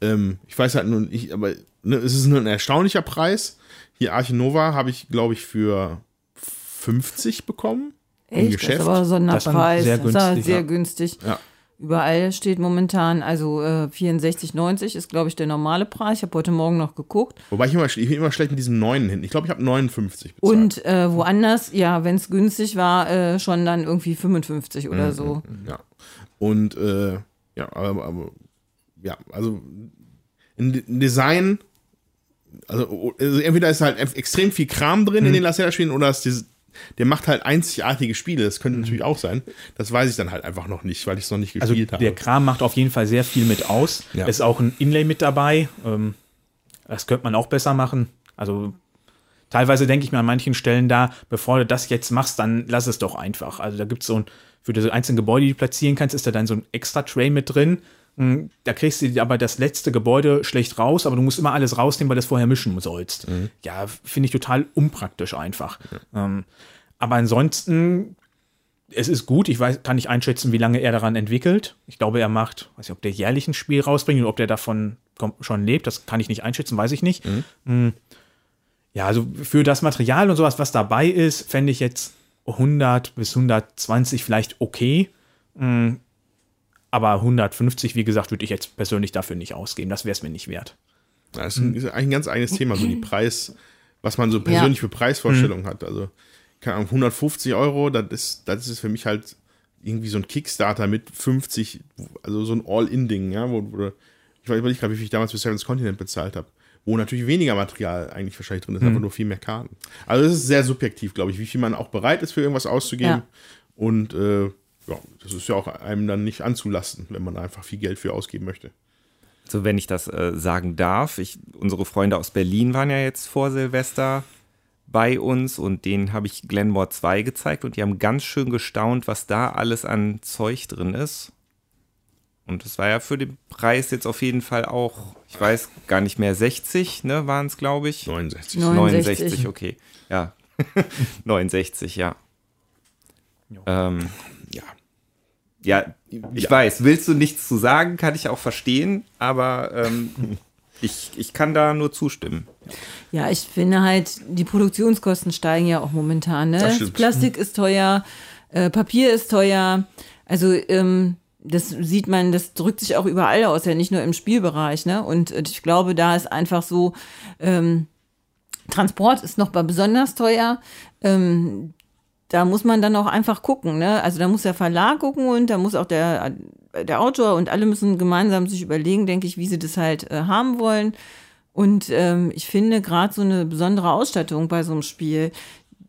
Ähm, ich weiß halt nur, ich, aber ne, es ist ein erstaunlicher Preis. Hier Archinova habe ich, glaube ich, für 50 bekommen. Echt? Im Geschäft. Das ist aber so ein Preis. Sehr günstig. Das sehr günstig. Ja. Überall steht momentan, also äh, 64,90 ist, glaube ich, der normale Preis. Ich habe heute Morgen noch geguckt. Wobei ich immer, ich bin immer schlecht mit diesen neuen hin. Ich glaube, ich habe 59 bezahlt. Und äh, woanders, ja, wenn es günstig war, äh, schon dann irgendwie 55 oder mhm, so. Mhm, ja. Und äh, ja, aber, aber, ja, also ein Design, also, also, entweder ist halt extrem viel Kram drin mhm. in den Lacerda-Spielen oder ist dieses der macht halt einzigartige Spiele. Das könnte natürlich auch sein. Das weiß ich dann halt einfach noch nicht, weil ich es noch nicht also gespielt also, habe. Der Kram macht auf jeden Fall sehr viel mit aus. Ja. Es ist auch ein Inlay mit dabei. Ähm, das könnte man auch besser machen. Also teilweise denke ich mir an manchen Stellen da, bevor du das jetzt machst, dann lass es doch einfach. Also da gibt es so ein, für diese einzelnen Gebäude, die du platzieren kannst, ist da dann so ein extra Tray mit drin. Hm, da kriegst du aber das letzte Gebäude schlecht raus, aber du musst immer alles rausnehmen, weil du das vorher mischen sollst. Mhm. Ja, finde ich total unpraktisch einfach. Ja. Ähm, aber ansonsten, es ist gut. Ich weiß, kann nicht einschätzen, wie lange er daran entwickelt. Ich glaube, er macht, weiß nicht, ob der jährlich ein Spiel rausbringt oder ob der davon schon lebt. Das kann ich nicht einschätzen, weiß ich nicht. Mhm. Hm. Ja, also für das Material und sowas, was dabei ist, fände ich jetzt 100 bis 120 vielleicht okay. Hm. Aber 150, wie gesagt, würde ich jetzt persönlich dafür nicht ausgeben. Das wäre es mir nicht wert. Das ist, eigentlich ein ganz eigenes Thema, so die Preis, was man so persönlich ja. für Preisvorstellungen mhm. hat. Also, keine Ahnung, 150 Euro, das ist, das ist für mich halt irgendwie so ein Kickstarter mit 50, also so ein All-In-Ding, ja, wo, wo ich weiß nicht gerade, wie viel ich damals für Seven's Continent bezahlt habe. Wo natürlich weniger Material eigentlich wahrscheinlich drin ist, einfach nur viel mehr Karten. Also es ist sehr subjektiv, glaube ich, wie viel man auch bereit ist, für irgendwas auszugeben. Ja. Und äh, ja, das ist ja auch einem dann nicht anzulasten, wenn man einfach viel Geld für ausgeben möchte. So, wenn ich das äh, sagen darf, ich, unsere Freunde aus Berlin waren ja jetzt vor Silvester bei uns und denen habe ich Glenmore 2 gezeigt und die haben ganz schön gestaunt, was da alles an Zeug drin ist. Und das war ja für den Preis jetzt auf jeden Fall auch, ich weiß gar nicht mehr, 60, ne, waren es, glaube ich. 69. 69. 69, okay. Ja. 69, ja. Ähm, Ja. ich Ja. weiß, willst du nichts zu sagen, kann ich auch verstehen, aber ähm, ich, ich kann da nur zustimmen. Ja, ich finde halt, die Produktionskosten steigen ja auch momentan. Ne? Plastik ist teuer, äh, Papier ist teuer. Also ähm, das sieht man, das drückt sich auch überall aus, ja nicht nur im Spielbereich. Ne? Und äh, ich glaube, da ist einfach so, ähm, Transport ist noch mal besonders teuer. Ähm, da muss man dann auch einfach gucken. Ne? Also da muss der Verlag gucken und da muss auch der, der Autor und alle müssen gemeinsam sich überlegen, denke ich, wie sie das halt äh, haben wollen. Und ähm, ich finde gerade so eine besondere Ausstattung bei so einem Spiel,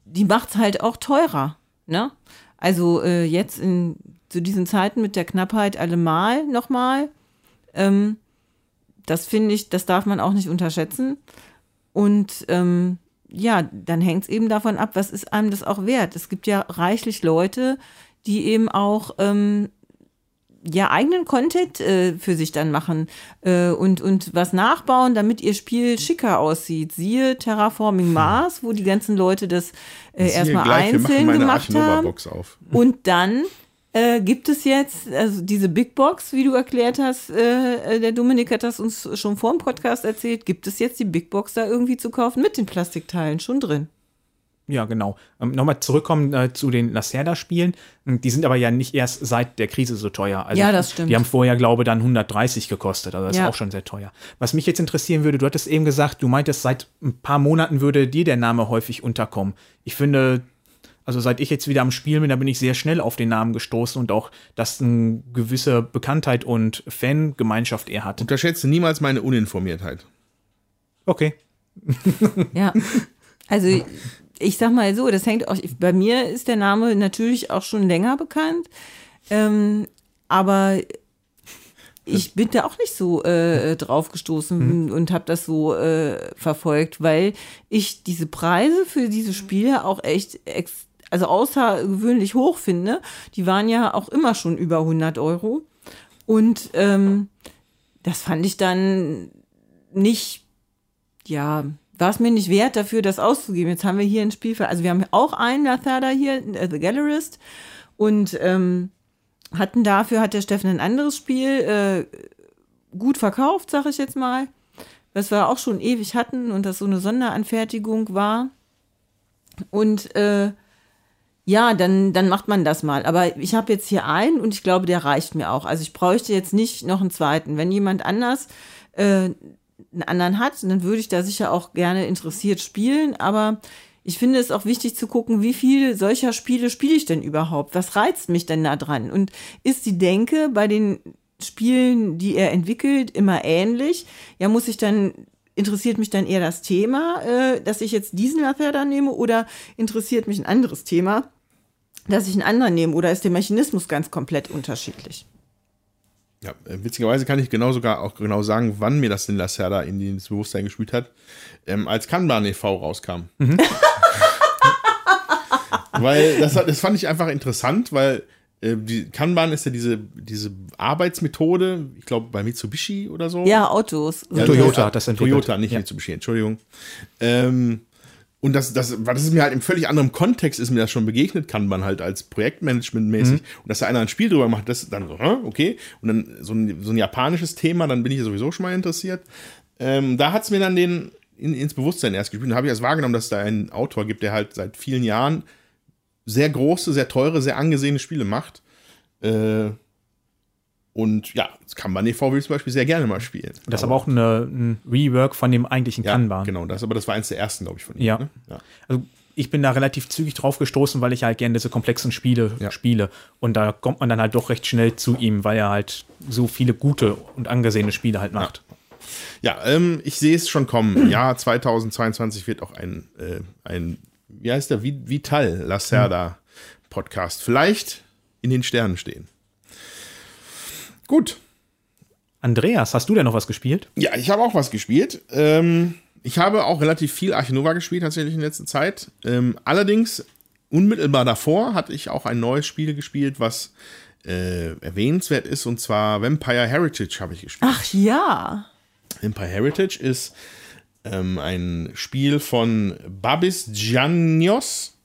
die macht's halt auch teurer. Ne? Also äh, jetzt in zu diesen Zeiten mit der Knappheit allemal nochmal. Ähm, das finde ich, das darf man auch nicht unterschätzen. Und ähm, ja, dann hängt es eben davon ab, was ist einem das auch wert. Es gibt ja reichlich Leute, die eben auch ähm, ja eigenen Content äh, für sich dann machen äh, und, und was nachbauen, damit ihr Spiel schicker aussieht. Siehe Terraforming Mars, wo die ganzen Leute das äh, erstmal einzeln gemacht haben. Auf. Und dann äh, gibt es jetzt, also diese Big Box, wie du erklärt hast, äh, äh, der Dominik hat das uns schon vor dem Podcast erzählt, gibt es jetzt die Big Box da irgendwie zu kaufen mit den Plastikteilen schon drin? Ja, genau. Ähm, Nochmal zurückkommen äh, zu den Lacerda-Spielen. Die sind aber ja nicht erst seit der Krise so teuer. Also, Ja, das stimmt. Die haben vorher, glaube ich, dann 130 gekostet. Also das Ja. ist auch schon sehr teuer. Was mich jetzt interessieren würde, du hattest eben gesagt, du meintest, seit ein paar Monaten würde dir der Name häufig unterkommen. Ich finde, also seit ich jetzt wieder am Spiel bin, da bin ich sehr schnell auf den Namen gestoßen und auch, dass eine gewisse Bekanntheit und Fangemeinschaft er hat. Unterschätze niemals meine Uninformiertheit. Okay. Ja. Also ich sag mal so, das hängt auch, bei mir ist der Name natürlich auch schon länger bekannt, ähm, aber ich bin da auch nicht so äh, drauf gestoßen und habe das so äh, verfolgt, weil ich diese Preise für diese Spiele auch echt ex also außergewöhnlich hoch finde. Die waren ja auch immer schon über 100 Euro und ähm, das fand ich dann nicht ja, war es mir nicht wert, dafür das auszugeben. Jetzt haben wir hier ein Spiel für, also wir haben auch einen Lathada hier, äh, The Gallerist, und ähm, hatten dafür, hat der Steffen ein anderes Spiel äh, gut verkauft, sag ich jetzt mal, was wir auch schon ewig hatten und das so eine Sonderanfertigung war. Und äh, ja, dann, dann macht man das mal. Aber ich habe jetzt hier einen und ich glaube, der reicht mir auch. Also ich bräuchte jetzt nicht noch einen zweiten. Wenn jemand anders äh, einen anderen hat, dann würde ich da sicher auch gerne interessiert spielen. Aber ich finde es auch wichtig zu gucken, wie viele solcher Spiele spiele ich denn überhaupt? Was reizt mich denn da dran? Und ist die Denke bei den Spielen, die er entwickelt, immer ähnlich? Ja, muss ich dann interessiert mich dann eher das Thema, äh, dass ich jetzt diesen Lathada nehme oder interessiert mich ein anderes Thema, dass ich einen anderen nehme oder ist der Mechanismus ganz komplett unterschiedlich? Ja, äh, witzigerweise kann ich genau sogar auch genau sagen, wann mir das den Lacerda in das Bewusstsein gespielt hat, ähm, als Kanban e.V. rauskam. weil das, hat- das fand ich einfach interessant, weil äh, die Kanban ist ja diese, diese Arbeitsmethode, ich glaube bei Mitsubishi oder so. Ja, Autos. Ja, Toyota hat das entwickelt. Toyota, nicht Ja. Mitsubishi, Entschuldigung. Ähm, und das, das, das ist mir halt im völlig anderen Kontext ist mir das schon begegnet, kann man halt als Projektmanagement-mäßig. Und dass da einer ein Spiel drüber macht, das dann so, okay. Und dann so ein, so ein japanisches Thema, dann bin ich ja sowieso schon mal interessiert. Ähm, da hat es mir dann den in, ins Bewusstsein erst gespielt. Und habe ich erst wahrgenommen, dass da einen Autor gibt, der halt seit vielen Jahren sehr große, sehr teure, sehr angesehene Spiele macht. Äh, und ja, das Kanban e.V. will ich zum Beispiel sehr gerne mal spielen. Das ist aber auch eine, ein Rework von dem eigentlichen Ja, Kanban. genau, das, aber das war eins der ersten, glaube ich, von ihm. Ja. Ne? ja. Also ich bin da relativ zügig drauf gestoßen, weil ich halt gerne diese komplexen Spiele Ja. spiele. Und da kommt man dann halt doch recht schnell zu ihm, weil er halt so viele gute und angesehene Spiele halt macht. Ja, ähm, ich sehe es schon kommen. Ja, 2022 wird auch ein, äh, ein wie heißt der, Vi- Vital Lacerda Podcast vielleicht in den Sternen stehen. Gut. Andreas, hast du denn noch was gespielt? Ja, ich habe auch was gespielt. Ähm, ich habe auch relativ viel Archinova gespielt tatsächlich in letzter Zeit. Ähm, allerdings unmittelbar davor hatte ich auch ein neues Spiel gespielt, was äh, erwähnenswert ist, und zwar Vampire Heritage habe ich gespielt. Ach ja. Vampire Heritage ist ähm, ein Spiel von Babis Giannios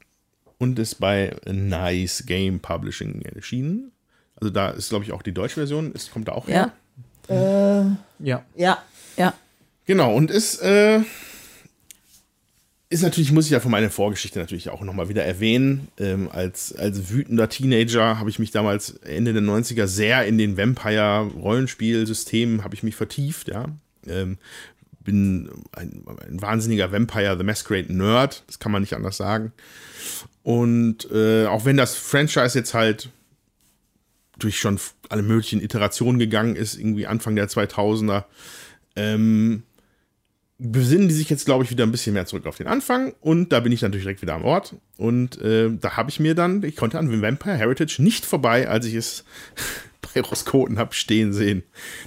und ist bei Nice Game Publishing erschienen. Also da ist, glaube ich, auch die deutsche Version, ist, kommt da auch her. Ja. Ja. Ja. Ja. Genau, und ist, äh, ist natürlich, muss ich ja von meiner Vorgeschichte natürlich auch nochmal wieder erwähnen. Ähm, als, als wütender Teenager habe ich mich damals Ende der 90er sehr in den Vampire-Rollenspielsystemen habe ich mich vertieft, ja. Ähm, bin ein, ein wahnsinniger Vampire the Masquerade Nerd, das kann man nicht anders sagen. Und äh, auch wenn das Franchise jetzt halt durch schon alle möglichen Iterationen gegangen ist, irgendwie Anfang der 2000er, ähm, besinnen die sich jetzt, glaube ich, wieder ein bisschen mehr zurück auf den Anfang. Und da bin ich natürlich direkt wieder am Ort. Und äh, da habe ich mir dann, ich konnte an Vampire Heritage nicht vorbei, als ich es bei Roskoten habe stehen sehen.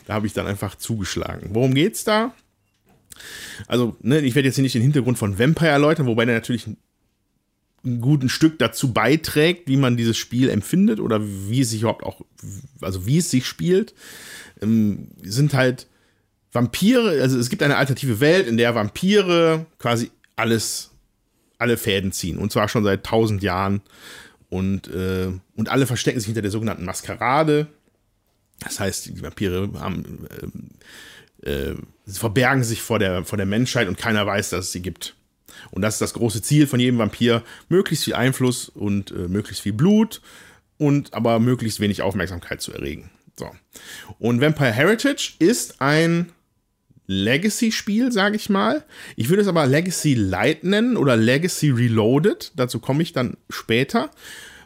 Da habe ich dann einfach zugeschlagen. Worum geht's da? Also, ne, ich werde jetzt hier nicht den Hintergrund von Vampire erläutern, wobei der natürlich ein guten Stück dazu beiträgt, wie man dieses Spiel empfindet oder wie es sich überhaupt auch, also wie es sich spielt. Ähm, sind halt Vampire, also es gibt eine alternative Welt, in der Vampire quasi alles, alle Fäden ziehen. Und zwar schon seit tausend Jahren. Und, äh, und alle verstecken sich hinter der sogenannten Maskerade. Das heißt, die Vampire haben, äh, äh, verbergen sich vor der, vor der Menschheit und keiner weiß, dass es sie gibt. Und das ist das große Ziel von jedem Vampir: möglichst viel Einfluss und äh, möglichst viel Blut und aber möglichst wenig Aufmerksamkeit zu erregen. So. Und Vampire Heritage ist ein Legacy-Spiel, sage ich mal. Ich würde es aber Legacy Light nennen oder Legacy Reloaded. Dazu komme ich dann später,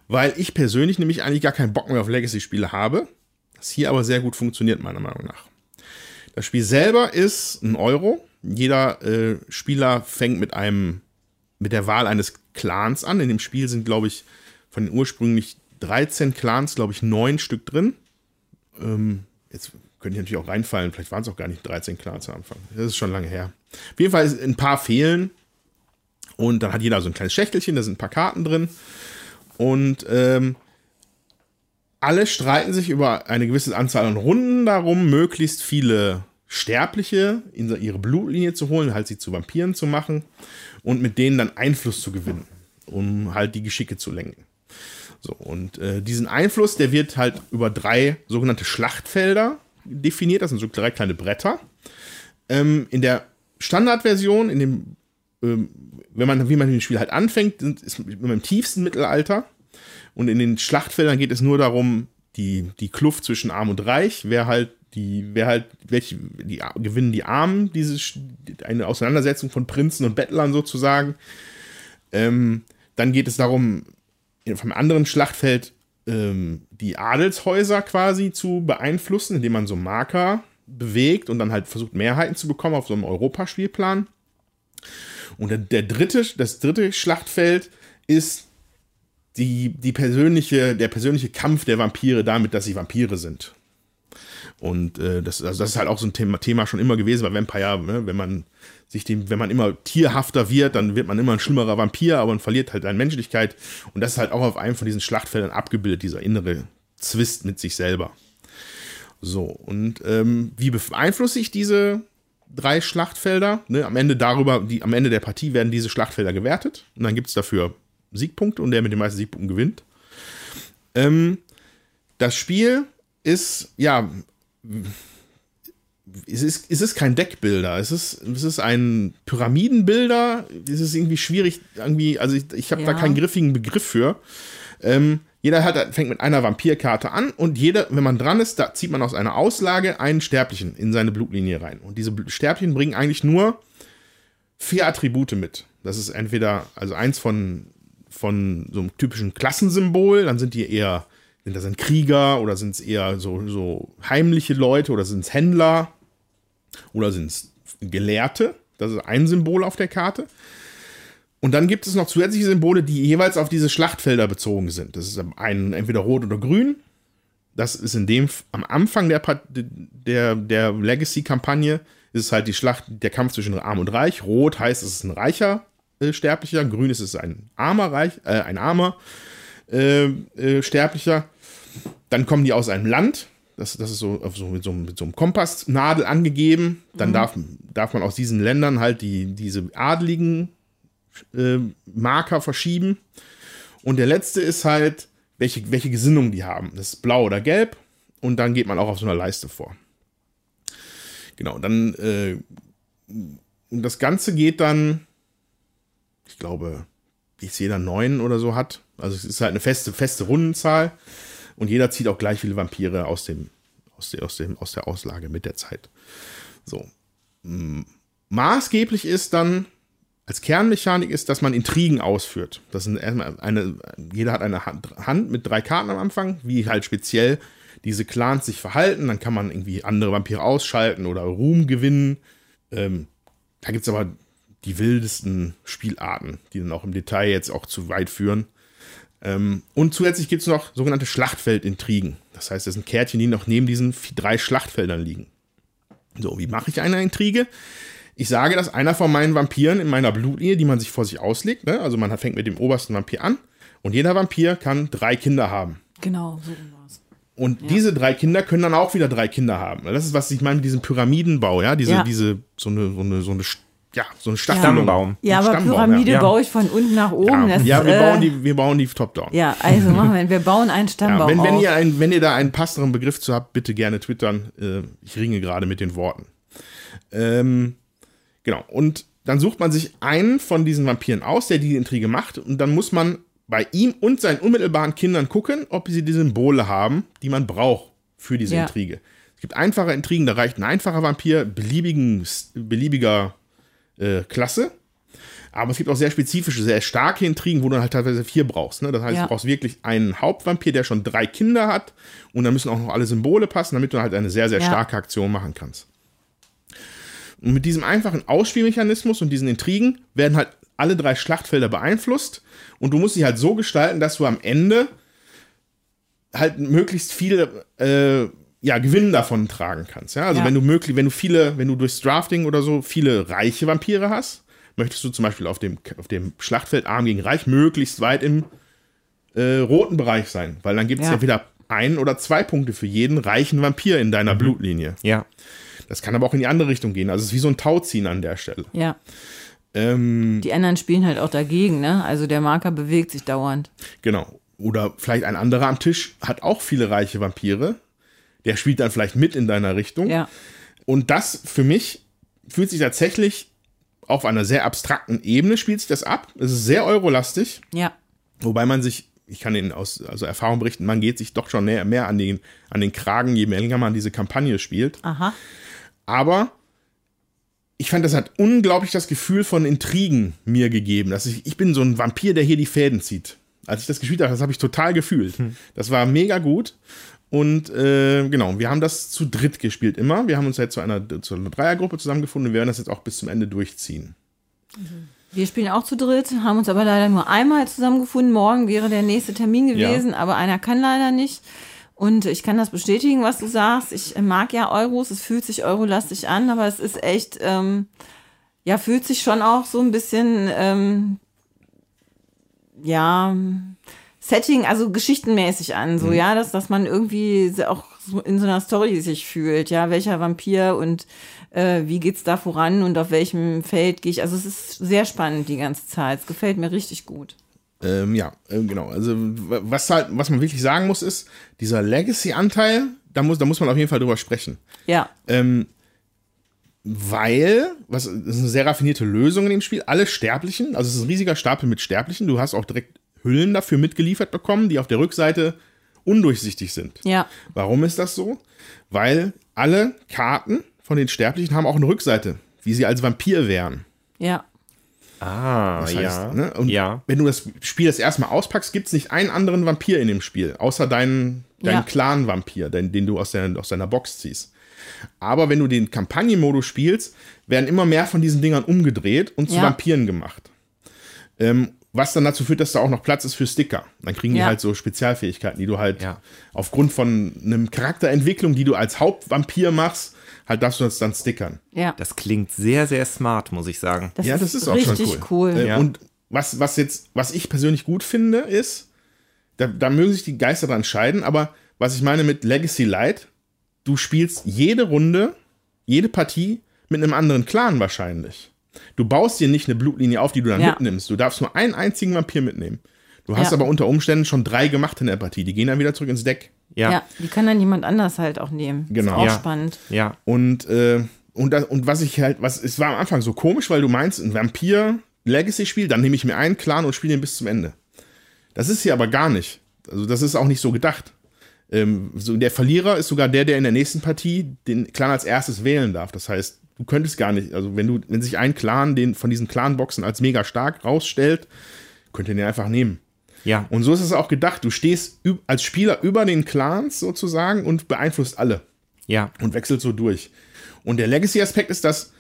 weil ich persönlich nämlich eigentlich gar keinen Bock mehr auf Legacy-Spiele habe. Das hier aber sehr gut funktioniert, meiner Meinung nach. Das Spiel selber ist ein Euro. Jeder äh, Spieler fängt mit einem, mit der Wahl eines Clans an. In dem Spiel sind, glaube ich, von den ursprünglich 13 Clans, glaube ich, neun Stück drin. Ähm, jetzt könnte ich natürlich auch reinfallen, vielleicht waren es auch gar nicht 13 Clans am Anfang. Das ist schon lange her. Auf jeden Fall ein paar fehlen. Und dann hat jeder so ein kleines Schächtelchen, da sind ein paar Karten drin. Und ähm, alle streiten sich über eine gewisse Anzahl an Runden darum, möglichst viele Sterbliche in ihre Blutlinie zu holen, halt sie zu Vampiren zu machen und mit denen dann Einfluss zu gewinnen, um halt die Geschicke zu lenken. So, und äh, diesen Einfluss, der wird halt über drei sogenannte Schlachtfelder definiert. Das sind so drei kleine Bretter. Ähm, in der Standardversion, in dem, ähm, wenn man, wie man mit dem Spiel halt anfängt, ist man im tiefsten Mittelalter. Und in den Schlachtfeldern geht es nur darum, die, die Kluft zwischen Arm und Reich, wer halt die, wer halt, welche, die gewinnen die Armen, diese, eine Auseinandersetzung von Prinzen und Bettlern sozusagen. Ähm, dann geht es darum, vom anderen Schlachtfeld ähm, die Adelshäuser quasi zu beeinflussen, indem man so Marker bewegt und dann halt versucht, Mehrheiten zu bekommen auf so einem Europaspielplan. Und der, der dritte, das dritte Schlachtfeld ist die, die persönliche, der persönliche Kampf der Vampire damit, dass sie Vampire sind. Und äh, das, also das ist halt auch so ein Thema, Thema schon immer gewesen bei Vampire, ne? wenn man sich dem, wenn man immer tierhafter wird, dann wird man immer ein schlimmerer Vampir, aber man verliert halt an Menschlichkeit. Und das ist halt auch auf einem von diesen Schlachtfeldern abgebildet, dieser innere Zwist mit sich selber. So, und ähm, wie beeinflusse ich diese drei Schlachtfelder? Ne? Am Ende darüber, die, am Ende der Partie werden diese Schlachtfelder gewertet und dann gibt es dafür Siegpunkte und der mit den meisten Siegpunkten gewinnt. Ähm, das Spiel ist, ja, es ist, es ist kein Deckbilder, es ist, es ist ein Pyramidenbilder. Es ist irgendwie schwierig, irgendwie, also ich, ich habe Ja. da keinen griffigen Begriff für. Ähm, jeder hat, fängt mit einer Vampirkarte an und jeder, wenn man dran ist, da zieht man aus einer Auslage einen Sterblichen in seine Blutlinie rein. Und diese Bl- Sterblichen bringen eigentlich nur vier Attribute mit. Das ist entweder, also eins von, von so einem typischen Klassensymbol, dann sind die eher, sind das sind Krieger oder sind es eher so, so heimliche Leute oder sind es Händler oder sind es Gelehrte. Das ist ein Symbol auf der Karte. Und dann gibt es noch zusätzliche Symbole, die jeweils auf diese Schlachtfelder bezogen sind. Das ist ein, entweder rot oder grün. Das ist in dem, am Anfang der, der, der Legacy-Kampagne ist halt die Schlacht, der Kampf zwischen Arm und Reich. Rot heißt, es ist ein reicher äh, Sterblicher, grün ist es ein armer Reich, äh, ein armer äh, äh, Sterblicher. Dann kommen die aus einem Land, das, das ist so, so, mit, so mit so einem Kompassnadel angegeben. Dann mhm. darf, darf man aus diesen Ländern halt die, diese adligen äh, Marker verschieben. Und der letzte ist halt, welche, welche Gesinnung die haben. Das ist blau oder gelb. Und dann geht man auch auf so einer Leiste vor. Genau, dann äh, das Ganze geht dann, ich glaube, wie es jeder neun oder so hat. Also es ist halt eine feste, feste Rundenzahl. Und jeder zieht auch gleich viele Vampire aus dem, aus, der, aus, dem, aus der Auslage mit der Zeit. So. Maßgeblich ist dann, als Kernmechanik ist, dass man Intrigen ausführt. Das sind erstmal eine, jeder hat eine Hand mit drei Karten am Anfang, wie halt speziell diese Clans sich verhalten. Dann kann man irgendwie andere Vampire ausschalten oder Ruhm gewinnen. Ähm, da gibt es aber die wildesten Spielarten, die dann auch im Detail jetzt auch zu weit führen. Ähm, und zusätzlich gibt es noch sogenannte Schlachtfeldintrigen. Das heißt, das sind Kärtchen, die noch neben diesen drei Schlachtfeldern liegen. So, wie mache ich eine Intrige? Ich sage, dass einer von meinen Vampiren in meiner Blutlinie, die man sich vor sich auslegt, ne? also man fängt mit dem obersten Vampir an und jeder Vampir kann drei Kinder haben. Genau, so war's. Und ja. diese drei Kinder können dann auch wieder drei Kinder haben. Das ist, was ich meine mit diesem Pyramidenbau, ja, diese, ja. diese, so eine, so eine, so eine ja, so ein Stammbaum. Ja, aber Stammbaum, Pyramide ja. baue ich von unten nach oben. Ja, das, ja wir, äh, bauen die, wir bauen die top-down. Ja, also machen wir, wir bauen einen Stammbaum ja, wenn, wenn, ihr ein, wenn ihr da einen passenderen Begriff zu habt, bitte gerne twittern. Äh, ich ringe gerade mit den Worten. Ähm, genau, und dann sucht man sich einen von diesen Vampiren aus, der die Intrige macht und dann muss man bei ihm und seinen unmittelbaren Kindern gucken, ob sie die Symbole haben, die man braucht für diese ja. Intrige. Es gibt einfache Intrigen, da reicht ein einfacher Vampir, beliebigen, beliebiger äh, Klasse. Aber es gibt auch sehr spezifische, sehr starke Intrigen, wo du halt teilweise vier brauchst. Ne? Das heißt, ja. du brauchst wirklich einen Hauptvampir, der schon drei Kinder hat. Und dann müssen auch noch alle Symbole passen, damit du halt eine sehr, sehr ja. starke Aktion machen kannst. Und mit diesem einfachen Ausspielmechanismus und diesen Intrigen werden halt alle drei Schlachtfelder beeinflusst. Und du musst sie halt so gestalten, dass du am Ende halt möglichst viele äh, ja, Gewinn davon tragen kannst. Ja? Also ja. wenn du möglich, wenn du viele, wenn du durchs Drafting oder so viele reiche Vampire hast, möchtest du zum Beispiel auf dem, auf dem Schlachtfeld Arm gegen Reich möglichst weit im äh, roten Bereich sein, weil dann gibt es ja. ja wieder ein oder zwei Punkte für jeden reichen Vampir in deiner mhm. Blutlinie. Ja. Das kann aber auch in die andere Richtung gehen. Also es ist wie so ein Tauziehen an der Stelle. Ja. Ähm, die anderen spielen halt auch dagegen, ne? Also der Marker bewegt sich dauernd. Genau. Oder vielleicht ein anderer am Tisch hat auch viele reiche Vampire der spielt dann vielleicht mit in deiner Richtung. Ja. Und das für mich fühlt sich tatsächlich auf einer sehr abstrakten Ebene spielt sich das ab. Es ist sehr eurolastig. Ja. Wobei man sich, ich kann Ihnen aus also Erfahrung berichten, man geht sich doch schon mehr, mehr an, den, an den Kragen, je länger man diese Kampagne spielt. Aha. Aber ich fand, das hat unglaublich das Gefühl von Intrigen mir gegeben. Dass ich, ich bin so ein Vampir, der hier die Fäden zieht. Als ich das gespielt habe, das habe ich total gefühlt. Hm. Das war mega gut. Und äh, genau, wir haben das zu dritt gespielt immer. Wir haben uns jetzt zu einer, zu einer Dreiergruppe zusammengefunden und werden das jetzt auch bis zum Ende durchziehen. Wir spielen auch zu dritt, haben uns aber leider nur einmal zusammengefunden. Morgen wäre der nächste Termin gewesen, ja. aber einer kann leider nicht. Und ich kann das bestätigen, was du sagst. Ich mag ja Euros, es fühlt sich eurolastig an, aber es ist echt, ähm, ja, fühlt sich schon auch so ein bisschen, ähm, ja, Setting, also geschichtenmäßig an, so, mhm. ja, dass, dass man irgendwie auch so in so einer Story sich fühlt, ja, welcher Vampir und äh, wie geht's da voran und auf welchem Feld gehe ich. Also es ist sehr spannend die ganze Zeit. Es gefällt mir richtig gut. Ähm, ja, äh, genau. Also was halt, was man wirklich sagen muss, ist, dieser Legacy-Anteil, da muss, da muss man auf jeden Fall drüber sprechen. Ja. Ähm, weil, was das ist eine sehr raffinierte Lösung in dem Spiel, alle Sterblichen, also es ist ein riesiger Stapel mit Sterblichen, du hast auch direkt Hüllen dafür mitgeliefert bekommen, die auf der Rückseite undurchsichtig sind. Ja. Warum ist das so? Weil alle Karten von den Sterblichen haben auch eine Rückseite, wie sie als Vampir wären. Ja. Ah, Das heißt, ja. ne? Und ja. wenn du das Spiel das erste Mal auspackst, gibt es nicht einen anderen Vampir in dem Spiel, außer deinen, deinen Ja. Clan-Vampir, den, den du aus, der, aus deiner Box ziehst. Aber wenn du den Kampagnenmodus spielst, werden immer mehr von diesen Dingern umgedreht und zu Ja. Vampiren gemacht. Ähm, was dann dazu führt, dass da auch noch Platz ist für Sticker. Dann kriegen die Ja. halt so Spezialfähigkeiten, die du halt Ja. aufgrund von einem Charakterentwicklung, die du als Hauptvampir machst, halt darfst du das dann stickern. Ja. Das klingt sehr, sehr smart, muss ich sagen. Das ja, das ist auch schon richtig cool. cool. Äh, Ja. Und was, was jetzt, was ich persönlich gut finde, ist, da, da mögen sich die Geister dran scheiden, aber was ich meine mit Legacy Light, du spielst jede Runde, jede Partie mit einem anderen Clan wahrscheinlich. Du baust dir nicht eine Blutlinie auf, die du dann Ja. mitnimmst. Du darfst nur einen einzigen Vampir mitnehmen. Du hast Ja. aber unter Umständen schon drei gemacht in der Partie. Die gehen dann wieder zurück ins Deck. Ja. Ja. die kann dann jemand anders halt auch nehmen. Genau. Ist auch Ja. spannend. Ja. Und, äh, und, das, und was ich halt, was, es war am Anfang so komisch, weil du meinst, ein Vampir-Legacy-Spiel, dann nehme ich mir einen Clan und spiele den bis zum Ende. Das ist hier aber gar nicht. Also, das ist auch nicht so gedacht. Ähm, so der Verlierer ist sogar der, der in der nächsten Partie den Clan als erstes wählen darf. Das heißt, du könntest gar nicht, also wenn du, wenn sich ein Clan den von diesen Clan-Boxen als mega stark rausstellt, könnt ihr den einfach nehmen. Ja. Und so ist es auch gedacht. Du stehst als Spieler über den Clans sozusagen und beeinflusst alle Ja. und wechselt so durch. Und der Legacy-Aspekt ist, dass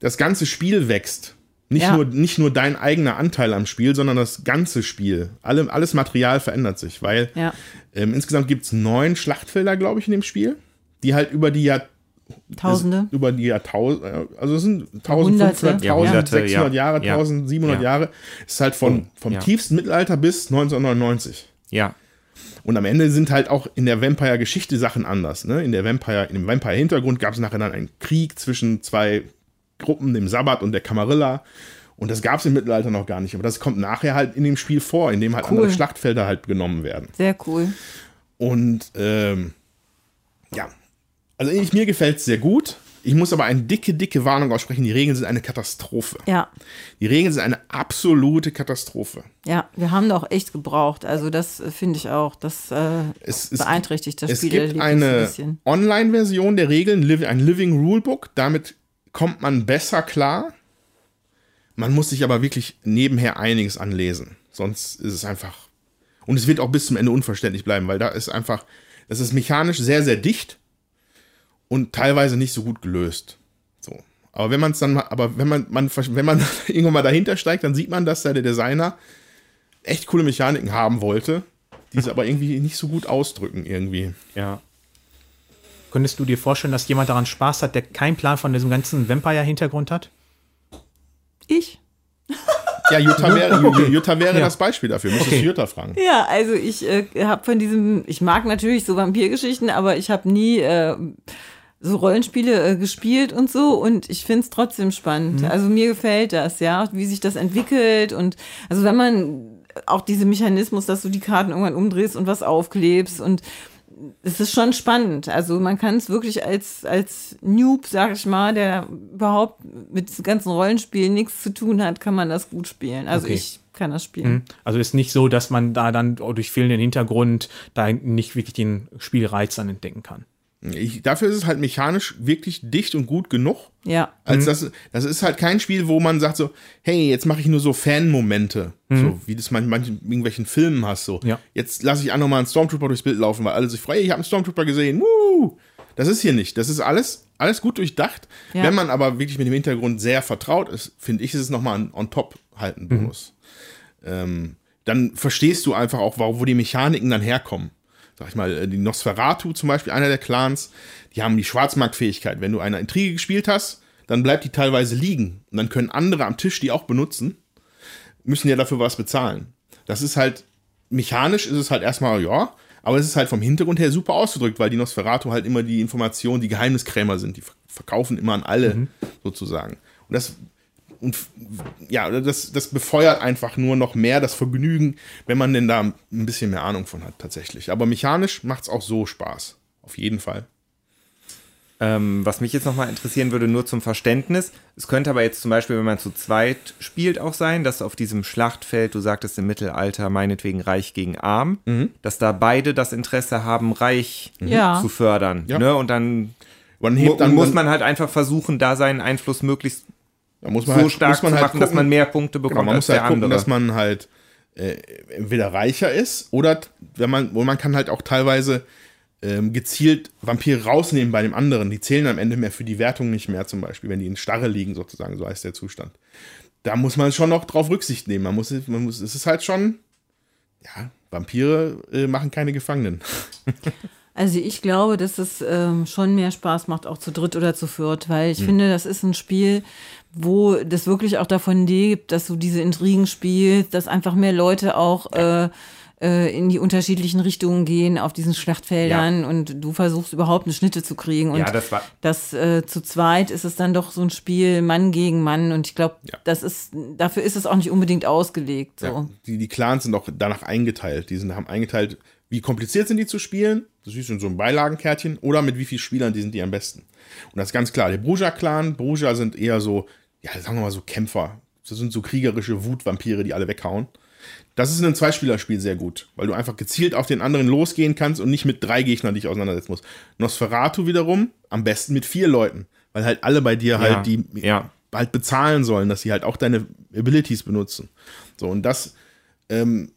das ganze Spiel wächst. Nicht, Ja. nur, nicht nur dein eigener Anteil am Spiel, sondern das ganze Spiel. Alle, alles Material verändert sich, weil Ja. ähm, insgesamt gibt es neun Schlachtfelder, glaube ich, in dem Spiel, die halt über die Jahr, Tausende. über die Jahrtausende, also es sind 1500, Hunderte. Jahrhunderte, 1600 ja. Jahre, Ja. 1700 Ja. Jahre. Es ist halt von, vom Ja. tiefsten Mittelalter bis 1999. Ja. Und am Ende sind halt auch in der Vampire-Geschichte Sachen anders. Ne? In der Vampire, in dem Vampire-Hintergrund gab es nachher dann einen Krieg zwischen zwei Gruppen, dem Sabbat und der Camarilla. Und das gab es im Mittelalter noch gar nicht. Aber das kommt nachher halt in dem Spiel vor, in dem halt Cool. andere Schlachtfelder halt genommen werden. Sehr cool. Und ähm, ja, also ich, mir gefällt es sehr gut. Ich muss aber eine dicke, dicke Warnung aussprechen. Die Regeln sind eine Katastrophe. Ja. Die Regeln sind eine absolute Katastrophe. Ja, wir haben da auch echt gebraucht. Also das äh, finde ich auch. Das äh, Es, es beeinträchtigt das Es Spielerlebnis gibt ein eine bisschen. Online-Version der Regeln, ein Living Rulebook. Damit kommt man besser klar. Man muss sich aber wirklich nebenher einiges anlesen. Sonst ist es einfach. Und es wird auch bis zum Ende unverständlich bleiben, weil da ist einfach. Das ist mechanisch sehr, sehr dicht und teilweise nicht so gut gelöst. So. Aber wenn man es dann mal, aber wenn man, man, wenn man irgendwann mal dahinter steigt, dann sieht man, dass da der Designer echt coole Mechaniken haben wollte, die sie aber irgendwie nicht so gut ausdrücken, irgendwie. Ja. Könntest du dir vorstellen, dass jemand daran Spaß hat, der keinen Plan von diesem ganzen Vampire-Hintergrund hat? Ich? Ja, Jutta wäre, Ju- Jutta wäre Ja. das Beispiel dafür. Müsstest Okay. du Jutta fragen. Ja, also ich äh, habe von diesem, ich mag natürlich so Vampirgeschichten, aber ich habe nie äh, so Rollenspiele äh, gespielt und so und ich finde es trotzdem spannend. Also mir gefällt das, ja, wie sich das entwickelt und also wenn man auch diese Mechanismus, dass du die Karten irgendwann umdrehst und was aufklebst und es ist schon spannend. Also man kann es wirklich als, als Noob, sag ich mal, der überhaupt mit ganzen Rollenspielen nichts zu tun hat, kann man das gut spielen. Also Okay. ich kann das spielen. Also ist nicht so, dass man da dann durch fehlenden Hintergrund da nicht wirklich den Spielreiz dann entdecken kann. Ich, dafür ist es halt mechanisch wirklich dicht und gut genug. Ja. Als das, das ist halt kein Spiel, wo man sagt so, hey, jetzt mache ich nur so Fan-Momente. So wie das man in manchen irgendwelchen Filmen hast. So, Ja. jetzt lasse ich auch noch mal einen Stormtrooper durchs Bild laufen, weil alle sich freuen, ich habe einen Stormtrooper gesehen. Woo! Das ist hier nicht. Das ist alles, alles gut durchdacht. Ja. Wenn man aber wirklich mit dem Hintergrund sehr vertraut ist, finde ich, ist es nochmal ein on top halt ein Bonus. Ähm, dann verstehst du einfach auch, wo die Mechaniken dann herkommen. Sag ich mal, äh, die Nosferatu zum Beispiel, einer der Clans, die haben die Schwarzmarktfähigkeit. Wenn du eine Intrige gespielt hast, dann bleibt die teilweise liegen. Und dann können andere am Tisch die auch benutzen, müssen ja dafür was bezahlen. Das ist halt, mechanisch ist es halt erstmal, ja, aber es ist halt vom Hintergrund her super ausgedrückt, weil die Nosferatu halt immer die Informationen, die Geheimniskrämer sind. Die ver- verkaufen immer an alle, sozusagen. Und das und ja, das, das befeuert einfach nur noch mehr das Vergnügen, wenn man denn da ein bisschen mehr Ahnung von hat, tatsächlich. Aber mechanisch macht es auch so Spaß. Auf jeden Fall. Ähm, was mich jetzt nochmal interessieren würde, nur zum Verständnis. Es könnte aber jetzt zum Beispiel, wenn man zu zweit spielt, auch sein, dass auf diesem Schlachtfeld, du sagtest im Mittelalter, meinetwegen Reich gegen Arm, dass da beide das Interesse haben, Reich Ja. zu fördern. Ja. Ne? Und dann Man mu hebt dann, muss man halt einfach versuchen, da seinen Einfluss möglichst Da muss man so halt, stark muss man zu halt machen, dass gucken- man mehr Punkte bekommt Genau, man als muss halt der gucken, andere. dass man halt äh, entweder reicher ist oder wenn man, wo man kann halt auch teilweise ähm, gezielt Vampire rausnehmen bei dem anderen. Die zählen am Ende mehr für die Wertung nicht mehr, zum Beispiel, wenn die in Starre liegen, sozusagen, so heißt der Zustand. Da muss man schon noch drauf Rücksicht nehmen. Man muss, man muss, es ist halt schon, ja, Vampire äh, machen keine Gefangenen. Also ich glaube, dass es ähm, schon mehr Spaß macht, auch zu dritt oder zu viert, weil Hm. ich finde, das ist ein Spiel, wo das wirklich auch davon lebt, dass du diese Intrigen spielst, dass einfach mehr Leute auch äh, äh, in die unterschiedlichen Richtungen gehen auf diesen Schlachtfeldern und du versuchst überhaupt eine Schnitte zu kriegen. Und Ja, das war- das äh, zu zweit ist es dann doch so ein Spiel Mann gegen Mann und ich glaube, Ja. das ist dafür ist es auch nicht unbedingt ausgelegt. So. Ja, die, die Clans sind auch danach eingeteilt. Die sind, haben eingeteilt, wie kompliziert sind die zu spielen. Das ist in so einem Beilagenkärtchen. Oder mit wie vielen Spielern die sind die am besten. Und das ist ganz klar. Der Bruja-Clan, Bruja sind eher so, ja, sagen wir mal so Kämpfer. Das sind so kriegerische Wutvampire, die alle weghauen. Das ist in einem Zweispielerspiel sehr gut, weil du einfach gezielt auf den anderen losgehen kannst und nicht mit drei Gegnern dich auseinandersetzen musst. Nosferatu wiederum am besten mit vier Leuten, weil halt alle bei dir halt die ja. halt bezahlen sollen, dass sie halt auch deine Abilities benutzen. So, und das, ähm,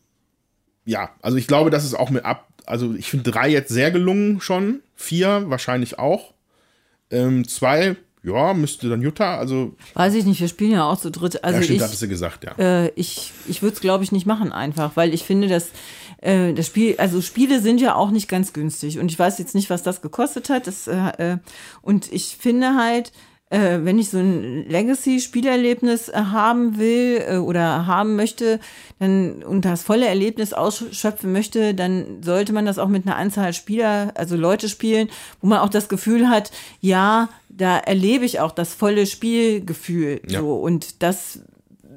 ja, also ich glaube, das ist auch mit ab, also ich finde drei jetzt sehr gelungen schon, vier wahrscheinlich auch. Ähm, zwei, ja, müsste dann Jutta, also, Weiß ich nicht, wir spielen ja auch zu dritt. Also ja, stimmt, ich, hattest du gesagt, ja. äh, ich, ich würde es, glaube ich, nicht machen einfach, weil ich finde, dass äh, das Spiel, also Spiele sind ja auch nicht ganz günstig und ich weiß jetzt nicht, was das gekostet hat. Das, äh, äh, und ich finde halt, äh, wenn ich so ein Legacy-Spielerlebnis äh, haben will äh, oder haben möchte, dann und das volle Erlebnis ausschöpfen möchte, dann sollte man das auch mit einer Anzahl Spieler, also Leute spielen, wo man auch das Gefühl hat, ja, da erlebe ich auch das volle Spielgefühl. Ja. So und das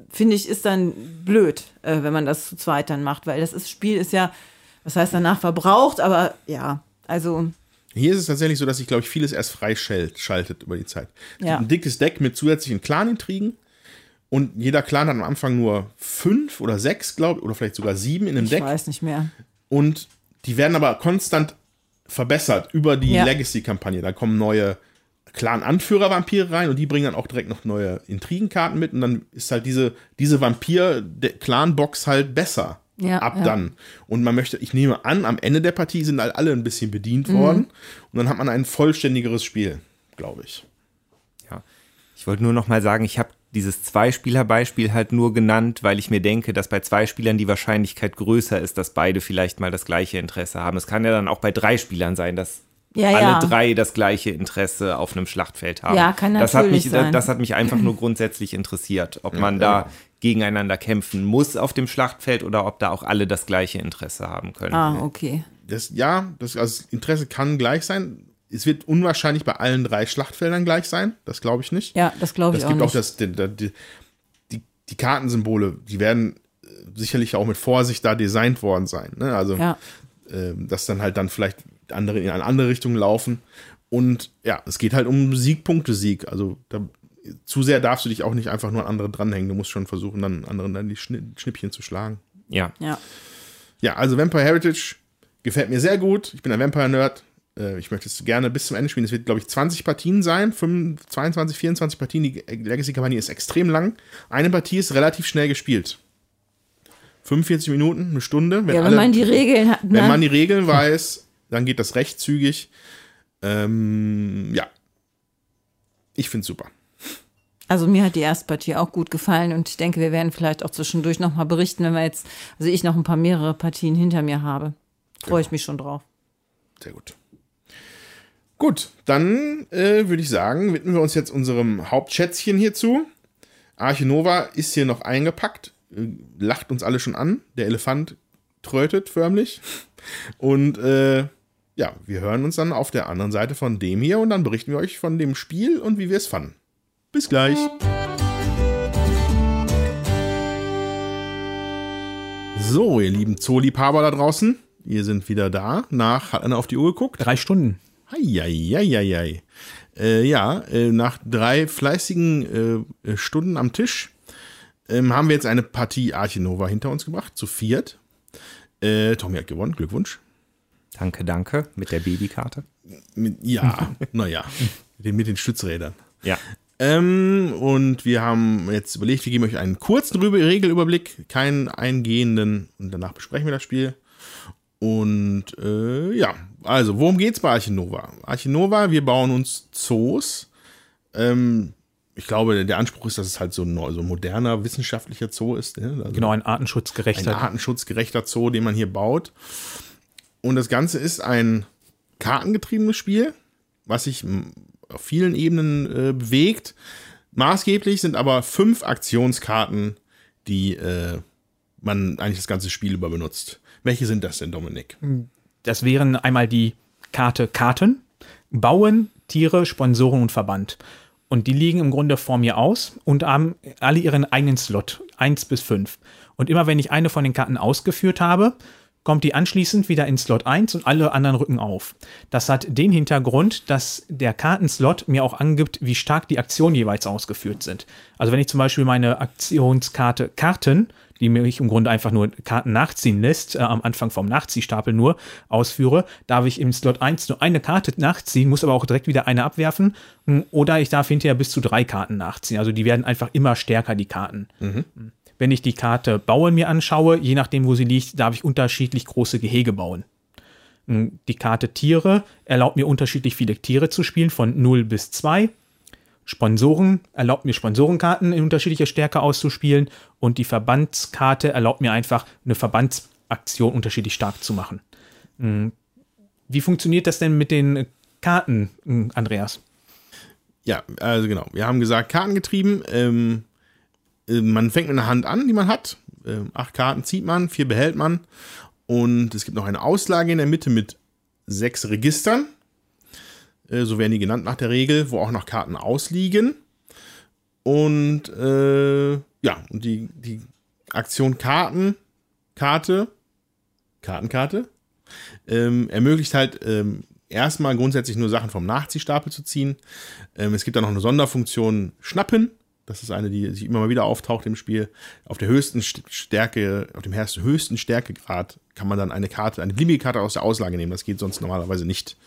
finde ich, ist dann blöd, äh, wenn man das zu zweit dann macht, weil das ist, Spiel ist ja, was heißt danach verbraucht, aber ja, also Hier ist es tatsächlich so, dass sich, glaube ich, vieles erst freischaltet über die Zeit. Ja. ein dickes Deck mit zusätzlichen Clan-Intrigen und jeder Clan hat am Anfang nur fünf oder sechs, glaube ich, oder vielleicht sogar sieben in einem ich Deck. weiß nicht mehr. Und die werden aber konstant verbessert über die Ja. Legacy-Kampagne. Da kommen neue Clan-Anführer-Vampire rein und die bringen dann auch direkt noch neue Intrigenkarten mit und dann ist halt diese, diese Vampir-Clan-Box halt besser. Ja, ab ja. dann. Und man möchte, ich nehme an, am Ende der Partie sind halt alle ein bisschen bedient Mhm. worden und dann hat man ein vollständigeres Spiel, glaube ich. Ja. Ich wollte nur noch mal sagen, ich habe dieses Zweispieler-Beispiel halt nur genannt, weil ich mir denke, dass bei zwei Spielern die Wahrscheinlichkeit größer ist, dass beide vielleicht mal das gleiche Interesse haben. Es kann ja dann auch bei drei Spielern sein, dass Ja, alle ja. drei das gleiche Interesse auf einem Schlachtfeld haben. Ja, kann das hat natürlich mich, sein. Das hat mich einfach nur grundsätzlich interessiert, ob man da gegeneinander kämpfen muss auf dem Schlachtfeld oder ob da auch alle das gleiche Interesse haben können. Ah, okay. Das, ja, das, also das Interesse kann gleich sein. Es wird unwahrscheinlich bei allen drei Schlachtfeldern gleich sein. Das glaube ich nicht. Ja, das glaube ich Das auch gibt nicht. auch das, die, die, die, die Kartensymbole, die werden äh, sicherlich auch mit Vorsicht da designt worden sein. Ne? Also, ja. ähm, dass dann halt dann vielleicht andere in eine andere Richtung laufen. Und ja, es geht halt um Siegpunkte-Sieg. Also da, zu sehr darfst du dich auch nicht einfach nur an andere dranhängen. Du musst schon versuchen, dann anderen dann die Schni- Schnippchen zu schlagen. Ja. Ja. Ja, also Vampire Heritage gefällt mir sehr gut. Ich bin ein Vampire-Nerd. Äh, Ich möchte es gerne bis zum Ende spielen. Es wird, glaube ich, 20 Partien sein. 25, 22, 24 Partien. Die Legacy-Kampagne ist extrem lang. Eine Partie ist relativ schnell gespielt. 45 Minuten, eine Stunde. ja, wenn alle- man die Regeln hat. wenn ne? man die Regeln weiß, dann geht das recht zügig. Ähm, ja. Ich finde es super. Also mir hat die erste Partie auch gut gefallen und ich denke, wir werden vielleicht auch zwischendurch nochmal berichten, wenn wir jetzt, also ich noch ein paar mehrere Partien hinter mir habe. Freue ich mich schon drauf. Sehr gut. Gut, dann äh, würde ich sagen, widmen wir uns jetzt unserem Hauptschätzchen hierzu. Arche Nova ist hier noch eingepackt, äh, lacht uns alle schon an. Der Elefant trötet förmlich. Und äh, ja, wir hören uns dann auf der anderen Seite von dem hier und dann berichten wir euch von dem Spiel und wie wir es fanden. Bis gleich. So, ihr lieben Zooliebhaber da draußen, wir sind wieder da. Nach, hat einer auf die Uhr geguckt? Drei Stunden. Eieieiei. Äh, ja, äh, nach drei fleißigen äh, Stunden am Tisch ähm, haben wir jetzt eine Partie Archinova hinter uns gebracht, zu viert. Äh, Tommy hat gewonnen, Glückwunsch. Danke, danke. Mit der Babykarte. Mit, ja, naja, mit den, mit den Stützrädern. Ja. Ähm, und wir haben jetzt überlegt, wir geben euch einen kurzen Regelüberblick, keinen eingehenden, und danach besprechen wir das Spiel. Und äh, ja, also, worum geht's bei Archinova? Archinova, wir bauen uns Zoos. Ähm, ich glaube, der Anspruch ist, dass es halt so ein, so ein moderner wissenschaftlicher Zoo ist. Ne? Also Genau, ein artenschutzgerechter. ein artenschutzgerechter Zoo, den man hier baut. Und das Ganze ist ein kartengetriebenes Spiel, was sich auf vielen Ebenen äh, bewegt. Maßgeblich sind aber fünf Aktionskarten, die äh, man eigentlich das ganze Spiel über benutzt. Welche sind das denn, Dominik? Das wären einmal die Karte Karten, Bauen, Tiere, Sponsoren und Verband. Und die liegen im Grunde vor mir aus und haben alle ihren eigenen Slot, 1 bis 5. Und immer wenn ich eine von den Karten ausgeführt habe, kommt die anschließend wieder in Slot 1 und alle anderen rücken auf. Das hat den Hintergrund, dass der Kartenslot mir auch angibt, wie stark die Aktionen jeweils ausgeführt sind. Also wenn ich zum Beispiel meine Aktionskarte Karten, die mich im Grunde einfach nur Karten nachziehen lässt, äh, am Anfang vom Nachziehstapel nur ausführe, darf ich im Slot 1 nur eine Karte nachziehen, muss aber auch direkt wieder eine abwerfen. mh, Oder ich darf hinterher bis zu drei Karten nachziehen. Also die werden einfach immer stärker, die Karten. Wenn ich die Karte Bauen mir anschaue, je nachdem, wo sie liegt, darf ich unterschiedlich große Gehege bauen. Mm, Die Karte Tiere erlaubt mir unterschiedlich viele Tiere zu spielen, von 0 bis 2. Sponsoren erlaubt mir Sponsorenkarten in unterschiedlicher Stärke auszuspielen. Und die Verbandskarte erlaubt mir einfach eine Verbandsaktion unterschiedlich stark zu machen. Mm, Wie funktioniert das denn mit den Karten, mm, Andreas? Ja, also genau. Wir haben gesagt, kartengetrieben. Ähm, äh, man fängt mit einer Hand an, die man hat. Ähm, acht Karten zieht man, vier behält man. Und es gibt noch eine Auslage in der Mitte mit sechs Registern. Äh, so werden die genannt nach der Regel, wo auch noch Karten ausliegen. Und äh, ja, und die, die Aktion Karten, Karte, Kartenkarte, ähm, ermöglicht halt ähm, erstmal grundsätzlich nur Sachen vom Nachziehstapel zu ziehen. Ähm, es gibt da noch eine Sonderfunktion Schnappen. Das ist eine, die sich immer mal wieder auftaucht im Spiel. Auf der höchsten St- Stärke, auf dem höchsten Stärkegrad kann man dann eine Karte, eine beliebige Karte aus der Auslage nehmen. Das geht sonst normalerweise nicht.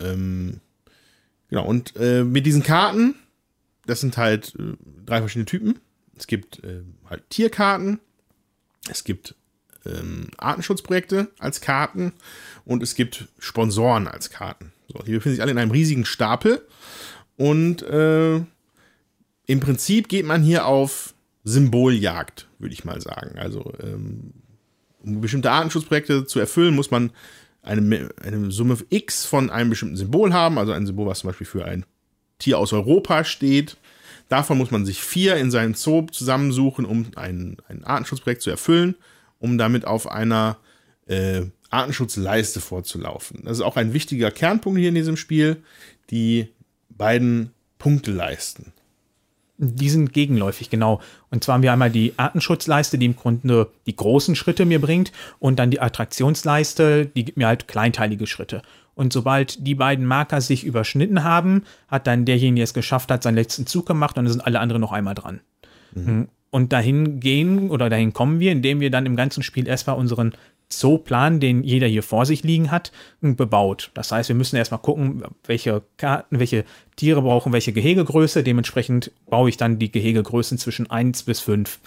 Ähm, genau, und äh, mit diesen Karten, das sind halt äh, drei verschiedene Typen. Es gibt äh, halt Tierkarten, es gibt ähm, Artenschutzprojekte als Karten und es gibt Sponsoren als Karten. So, die befinden sich alle in einem riesigen Stapel und äh, im Prinzip geht man hier auf Symboljagd, würde ich mal sagen. Also ähm, um bestimmte Artenschutzprojekte zu erfüllen, muss man eine, eine Summe X von einem bestimmten Symbol haben, also ein Symbol, was zum Beispiel für ein Tier aus Europa steht. Davon muss man sich vier in seinen Zoo zusammensuchen, um ein, ein Artenschutzprojekt zu erfüllen, um damit auf einer äh, Artenschutzleiste vorzulaufen. Das ist auch ein wichtiger Kernpunkt hier in diesem Spiel, die beiden Punkteleisten. Die sind gegenläufig, genau. Und zwar haben wir einmal die Artenschutzleiste, die im Grunde die großen Schritte mir bringt, und dann die Attraktionsleiste, die gibt mir halt kleinteilige Schritte. Und sobald die beiden Marker sich überschnitten haben, hat dann derjenige, der es geschafft hat, seinen letzten Zug gemacht und dann sind alle anderen noch einmal dran. Und dahin gehen oder dahin kommen wir, indem wir dann im ganzen Spiel erstmal unseren Zooplan, den jeder hier vor sich liegen hat, bebaut. Das heißt, wir müssen erstmal gucken, welche Karten, welche Tiere brauchen welche Gehegegröße. Dementsprechend baue ich dann die Gehegegrößen zwischen 1 bis 5.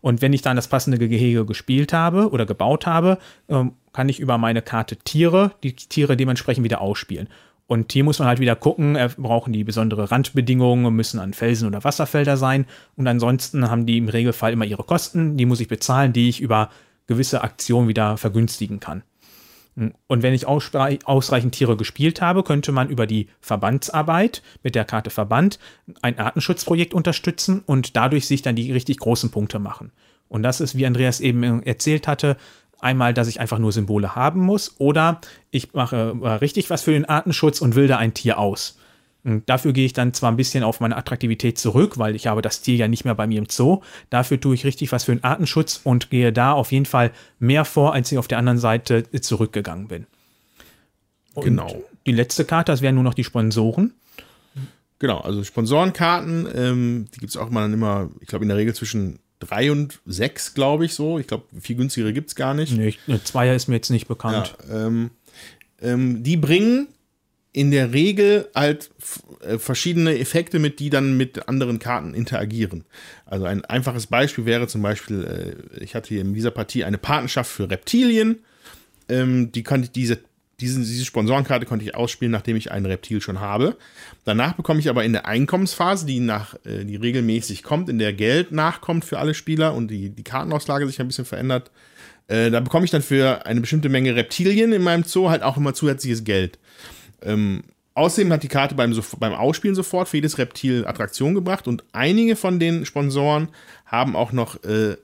Und wenn ich dann das passende Gehege gespielt habe oder gebaut habe, ähm, kann ich über meine Karte Tiere, die Tiere dementsprechend wieder ausspielen. Und hier muss man halt wieder gucken, äh, brauchen die besondere Randbedingungen, müssen an Felsen oder Wasserfelder sein. Und ansonsten haben die im Regelfall immer ihre Kosten, die muss ich bezahlen, die ich über gewisse Aktionen wieder vergünstigen kann. Und wenn ich ausreichend Tiere gespielt habe, könnte man über die Verbandsarbeit mit der Karte Verband ein Artenschutzprojekt unterstützen und dadurch sich dann die richtig großen Punkte machen. Und das ist, wie Andreas eben erzählt hatte, einmal, dass ich einfach nur Symbole haben muss oder ich mache äh, richtig was für den Artenschutz und will da ein Tier aus. Und dafür gehe ich dann zwar ein bisschen auf meine Attraktivität zurück, weil ich habe das Tier ja nicht mehr bei mir im Zoo. Dafür tue ich richtig was für den Artenschutz und gehe da auf jeden Fall mehr vor, als ich auf der anderen Seite zurückgegangen bin. Und Genau. Die letzte Karte, das wären nur noch die Sponsoren. Genau, also Sponsorenkarten, ähm, die gibt es auch immer dann immer, ich glaube in der Regel zwischen drei und sechs, glaube ich so. Ich glaube, viel günstigere gibt es gar nicht. Nee, ich- eine Zweier ist mir jetzt nicht bekannt. Ja, ähm, ähm, die bringen in der Regel halt äh, verschiedene Effekte mit, die dann mit anderen Karten interagieren. Also ein einfaches Beispiel wäre zum Beispiel, äh, ich hatte hier in dieser Partie eine Patenschaft für Reptilien. Ähm, die konnte ich diese diese, diese Sponsorenkarte konnte ich ausspielen, nachdem ich ein Reptil schon habe. Danach bekomme ich aber in der Einkommensphase, die nach, äh, die regelmäßig kommt, in der Geld nachkommt für alle Spieler und die, die Kartenauslage sich ein bisschen verändert, da bekomme ich dann für eine bestimmte Menge Reptilien in meinem Zoo halt auch immer zusätzliches Geld. Ähm, außerdem hat die Karte beim, beim Ausspielen sofort für jedes Reptil Attraktion gebracht und einige von den Sponsoren haben auch noch äh,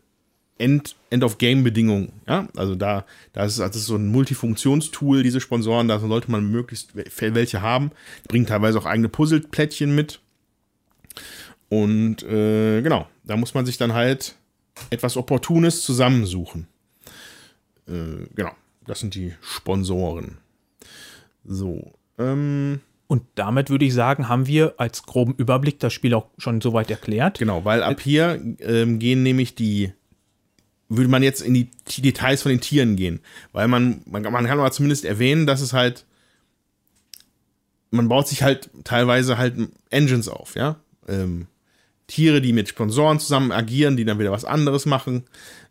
End, End-of-Game-Bedingungen. Ja? Also da, da ist, das ist so ein Multifunktionstool, diese Sponsoren, da sollte man möglichst welche haben. Die bringen teilweise auch eigene Puzzleplättchen mit. Und äh, genau, da muss man sich dann halt etwas Opportunes zusammensuchen. Äh, genau, das sind die Sponsoren. So. Ähm, und damit würde ich sagen, haben wir als groben Überblick das Spiel auch schon soweit erklärt. Genau, weil ab hier ähm, gehen nämlich die, würde man jetzt in die Details von den Tieren gehen. Weil man, man, man kann aber zumindest erwähnen, dass es halt, man baut sich halt teilweise halt Engines auf, ja. Ähm, Tiere, die mit Sponsoren zusammen agieren, die dann wieder was anderes machen.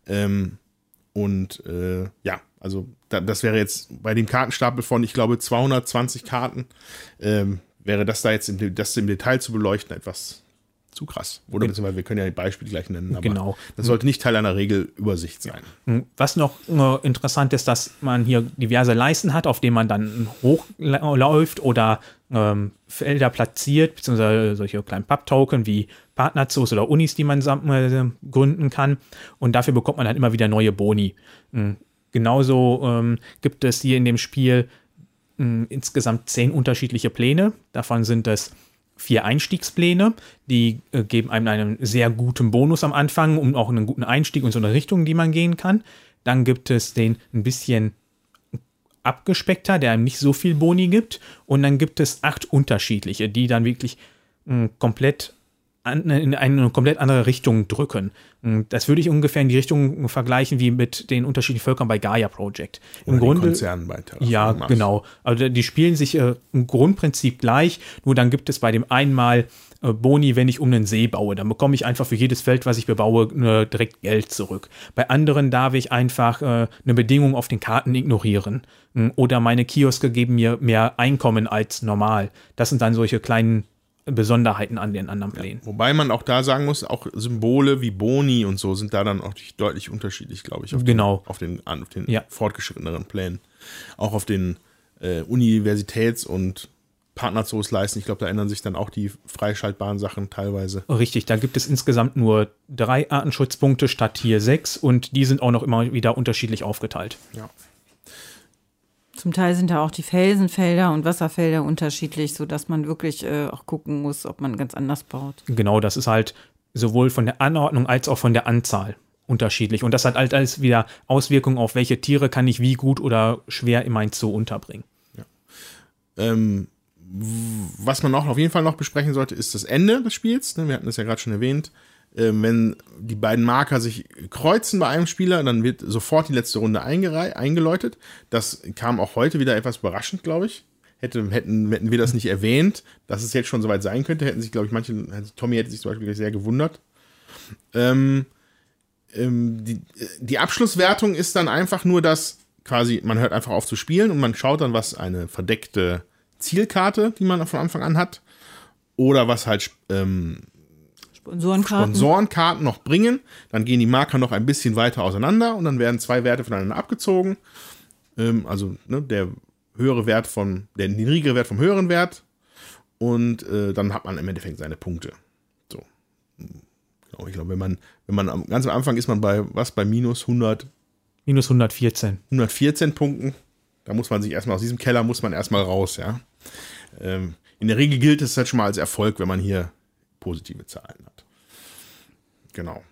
Ähm, und äh, ja, also da, das wäre jetzt bei dem Kartenstapel von, ich glaube, 220 Karten, ähm, wäre das da jetzt im, das im Detail zu beleuchten etwas zu krass. Oder beziehungsweise wir können ja die Beispiele gleich nennen. Aber genau. Das sollte nicht Teil einer Regelübersicht sein. Hm, was noch äh, interessant ist, dass man hier diverse Leisten hat, auf denen man dann hochläuft oder ähm, Felder platziert, beziehungsweise solche kleinen Pub-Token wie Partnerzoos oder Unis, die man äh, gründen kann. Und dafür bekommt man dann immer wieder neue Boni. Genauso ähm, gibt es hier in dem Spiel mh, insgesamt zehn unterschiedliche Pläne. Davon sind es vier Einstiegspläne, die äh, geben einem einen sehr guten Bonus am Anfang, um auch einen guten Einstieg und so eine Richtung, die man gehen kann. Dann gibt es den ein bisschen abgespeckter, der einem nicht so viel Boni gibt. Und dann gibt es acht unterschiedliche, die dann wirklich mh, komplett in eine komplett andere Richtung drücken. Das würde ich ungefähr in die Richtung vergleichen wie mit den unterschiedlichen Völkern bei Gaia Project. Im Oder Grunde, Konzernen bei Terraform ja, Mars. genau. Also die spielen sich äh, im Grundprinzip gleich, nur dann gibt es bei dem einmal äh, Boni, wenn ich um einen See baue. Dann bekomme ich einfach für jedes Feld, was ich bebaue, äh, direkt Geld zurück. Bei anderen darf ich einfach äh, eine Bedingung auf den Karten ignorieren. Mm, Oder meine Kioske geben mir mehr Einkommen als normal. Das sind dann solche kleinen Besonderheiten an den anderen Plänen. Wobei man auch da sagen muss, auch Symbole wie Boni und so sind da dann auch deutlich unterschiedlich, glaube ich, auf Genau. den, auf den, auf den Ja. fortgeschritteneren Plänen. Auch auf den äh, Universitäts- und Partnerzoos leisten. Ich glaube, da ändern sich dann auch die freischaltbaren Sachen teilweise. Richtig, da gibt es insgesamt nur drei Artenschutzpunkte statt hier sechs und die sind auch noch immer wieder unterschiedlich aufgeteilt. Ja. Zum Teil sind da auch die Felsenfelder und Wasserfelder unterschiedlich, sodass man wirklich äh, auch gucken muss, ob man ganz anders baut. Genau, das ist halt sowohl von der Anordnung als auch von der Anzahl unterschiedlich. Und das hat halt alles wieder Auswirkungen auf welche Tiere kann ich wie gut oder schwer in mein Zoo unterbringen. Ähm, w- was man auch auf jeden Fall noch besprechen sollte, ist das Ende des Spiels. Ne, Wir hatten das ja gerade schon erwähnt. Ähm, wenn die beiden Marker sich kreuzen bei einem Spieler, dann wird sofort die letzte Runde eingeläutet. Das kam auch heute wieder etwas überraschend, glaube ich. Hätte, hätten, hätten wir das nicht erwähnt, dass es jetzt schon soweit sein könnte, hätten sich, glaube ich, manche, also Tommy hätte sich zum Beispiel sehr gewundert. Ähm, ähm, die, die Abschlusswertung ist dann einfach nur, dass quasi, man hört einfach auf zu spielen und man schaut dann, was eine verdeckte Zielkarte, die man von Anfang an hat, oder was halt ähm, Sponsorenkarten. Sponsorenkarten noch bringen. Dann gehen die Marker noch ein bisschen weiter auseinander und dann werden zwei Werte voneinander abgezogen. Ähm, also ne, der höhere Wert von, der niedrigere Wert vom höheren Wert. Und äh, dann hat man im Endeffekt seine Punkte. So. Genau, ich glaube, wenn man, wenn man am, ganz am Anfang ist man bei was bei minus 100, Minus 114. 114 Punkten. Da muss man sich erstmal aus diesem Keller muss man erstmal raus, ja. Ähm, in der Regel gilt es halt schon mal als Erfolg, wenn man hier positive Zahlen hat. Genau.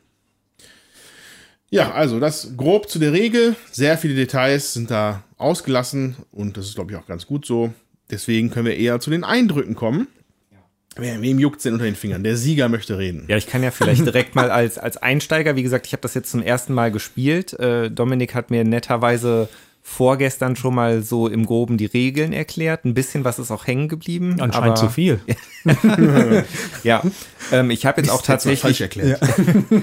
Ja, also das grob zu der Regel. Sehr viele Details sind da ausgelassen und das ist, glaube ich, auch ganz gut so. Deswegen können wir eher zu den Eindrücken kommen. Wer, wem juckt denn unter den Fingern? Der Sieger möchte reden. Ja, ich kann ja vielleicht direkt mal als, als Einsteiger, wie gesagt, ich habe das jetzt zum ersten Mal gespielt. Äh, Dominik hat mir netterweise vorgestern schon mal so im Groben die Regeln erklärt. Ein bisschen was ist auch hängen geblieben. Anscheinend zu viel. Ja, ähm, ich habe jetzt auch Jetzt mal falsch tatsächlich, erklärt.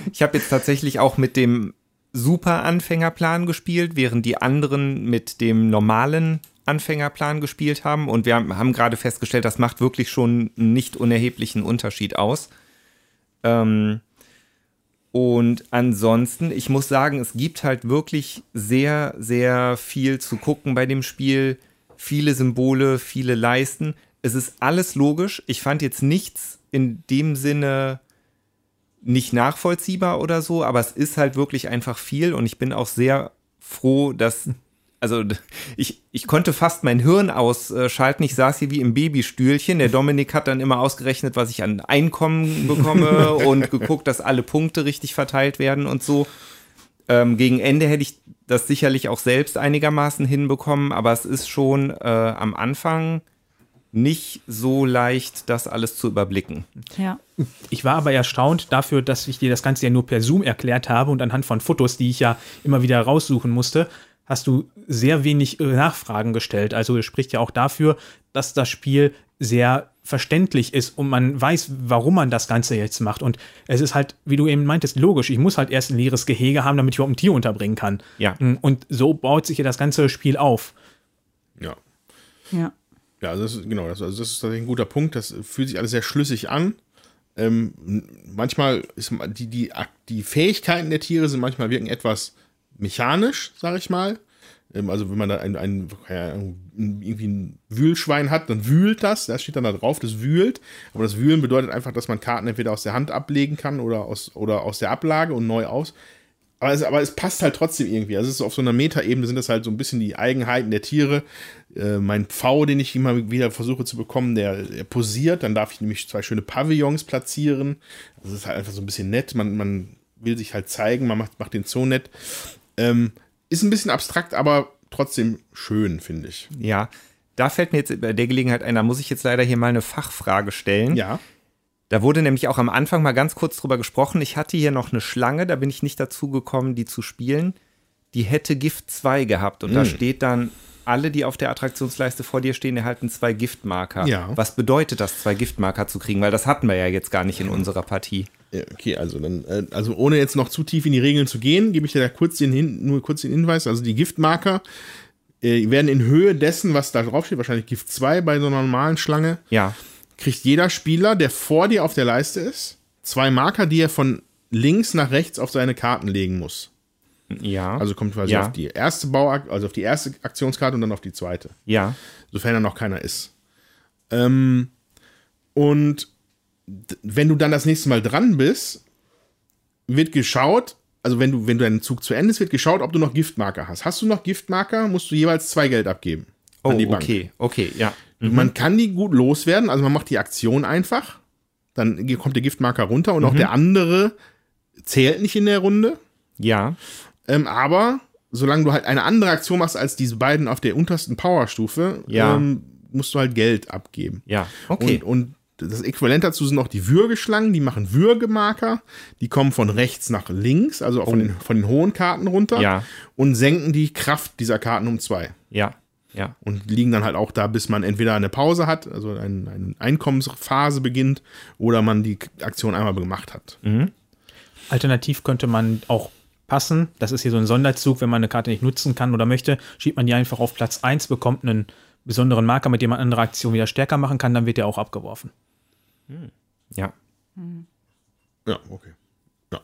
ich habe jetzt tatsächlich auch mit dem super Anfängerplan gespielt, während die anderen mit dem normalen Anfängerplan gespielt haben. Und wir haben, haben gerade festgestellt, das macht wirklich schon einen nicht unerheblichen Unterschied aus. Ähm, und ansonsten, ich muss sagen, es gibt halt wirklich sehr, sehr viel zu gucken bei dem Spiel. Viele Symbole, viele Leisten. Es ist alles logisch. Ich fand jetzt nichts in dem Sinne nicht nachvollziehbar oder so, aber es ist halt wirklich einfach viel und ich bin auch sehr froh, dass also ich, ich konnte fast mein Hirn ausschalten. Ich saß hier wie im Babystühlchen. Der Dominik hat dann immer ausgerechnet, was ich an Einkommen bekomme und geguckt, dass alle Punkte richtig verteilt werden und so. Ähm, gegen Ende hätte ich das sicherlich auch selbst einigermaßen hinbekommen, aber es ist schon äh, am Anfang nicht so leicht, das alles zu überblicken. Ja. Ich war aber erstaunt dafür, dass ich dir das Ganze ja nur per Zoom erklärt habe und anhand von Fotos, die ich ja immer wieder raussuchen musste, hast du sehr wenig äh, Nachfragen gestellt. Also es spricht ja auch dafür, dass das Spiel sehr verständlich ist und man weiß, warum man das Ganze jetzt macht. Und es ist halt, wie du eben meintest, logisch. Ich muss halt erst ein leeres Gehege haben, damit ich überhaupt ein Tier unterbringen kann. Ja. Und so baut sich ja das ganze Spiel auf. Ja. Ja. Ja, also das ist, genau, das, also das ist tatsächlich ein guter Punkt. Das fühlt sich alles sehr schlüssig an. Ähm, manchmal ist die, die, die Fähigkeiten der Tiere sind manchmal wirken etwas mechanisch, sag ich mal. Ähm, also wenn man da ein, ein, irgendwie ein Wühlschwein hat, dann wühlt das. Da steht dann da drauf, das wühlt. Aber das Wühlen bedeutet einfach, dass man Karten entweder aus der Hand ablegen kann oder aus, oder aus der Ablage und neu aus. Aber es, aber es passt halt trotzdem irgendwie. Also es ist auf so einer Metaebene sind das halt so ein bisschen die Eigenheiten der Tiere. Äh, mein Pfau, den ich immer wieder versuche zu bekommen, der, der posiert. Dann darf ich nämlich zwei schöne Pavillons platzieren. Das ist halt einfach so ein bisschen nett. Man, man will sich halt zeigen, man macht, macht den Zoo nett. Ähm, ist ein bisschen abstrakt, aber trotzdem schön, finde ich. Ja, da fällt mir jetzt bei der Gelegenheit ein, da muss ich jetzt leider hier mal eine Fachfrage stellen. Ja. Da wurde nämlich auch am Anfang mal ganz kurz drüber gesprochen. Ich hatte hier noch eine Schlange, da bin ich nicht dazu gekommen, die zu spielen. Die hätte Gift 2 gehabt und da steht dann, alle, die auf der Attraktionsleiste vor dir stehen, erhalten zwei Giftmarker. Ja. Was bedeutet das, zwei Giftmarker zu kriegen? Weil das hatten wir ja jetzt gar nicht in unserer Partie. Ja, Okay, also dann, äh, also ohne jetzt noch zu tief in die Regeln zu gehen, gebe ich dir da kurz den hin, nur kurz den Hinweis. Also die Giftmarker äh, werden in Höhe dessen, was da draufsteht, wahrscheinlich Gift 2 bei so einer normalen Schlange, Ja, kriegt jeder Spieler, der vor dir auf der Leiste ist, zwei Marker, die er von links nach rechts auf seine Karten legen muss. ja, Also kommt quasi Ja. auf die erste Bauak also auf die erste Aktionskarte und dann auf die zweite. ja, sofern da noch keiner ist. Ähm, und wenn du dann das nächste Mal dran bist, wird geschaut, also wenn du, wenn dein Zug zu Ende ist, wird geschaut, ob du noch Giftmarker hast. Hast du noch Giftmarker, musst du jeweils zwei Geld abgeben. Oh, an die Bank. okay, okay, ja. Man kann die gut loswerden, also man macht die Aktion einfach, dann kommt der Giftmarker runter und auch der andere zählt nicht in der Runde. Ja, Ähm, aber solange du halt eine andere Aktion machst als diese beiden auf der untersten Powerstufe, Ja. ähm, musst du halt Geld abgeben. ja, okay. Und, und das Äquivalent dazu sind auch die Würgeschlangen, die machen Würgemarker, die kommen von rechts nach links, also auch von, den, von den hohen Karten runter Ja. und senken die Kraft dieser Karten um zwei. ja, ja, Und liegen dann halt auch da, bis man entweder eine Pause hat, also ein, eine Einkommensphase beginnt, oder man die Aktion einmal gemacht hat. Alternativ könnte man auch passen. Das ist hier so ein Sonderzug, wenn man eine Karte nicht nutzen kann oder möchte, schiebt man die einfach auf Platz 1, bekommt einen besonderen Marker, mit dem man andere Aktionen wieder stärker machen kann, dann wird der auch abgeworfen. Ja. Ja, okay. Ja,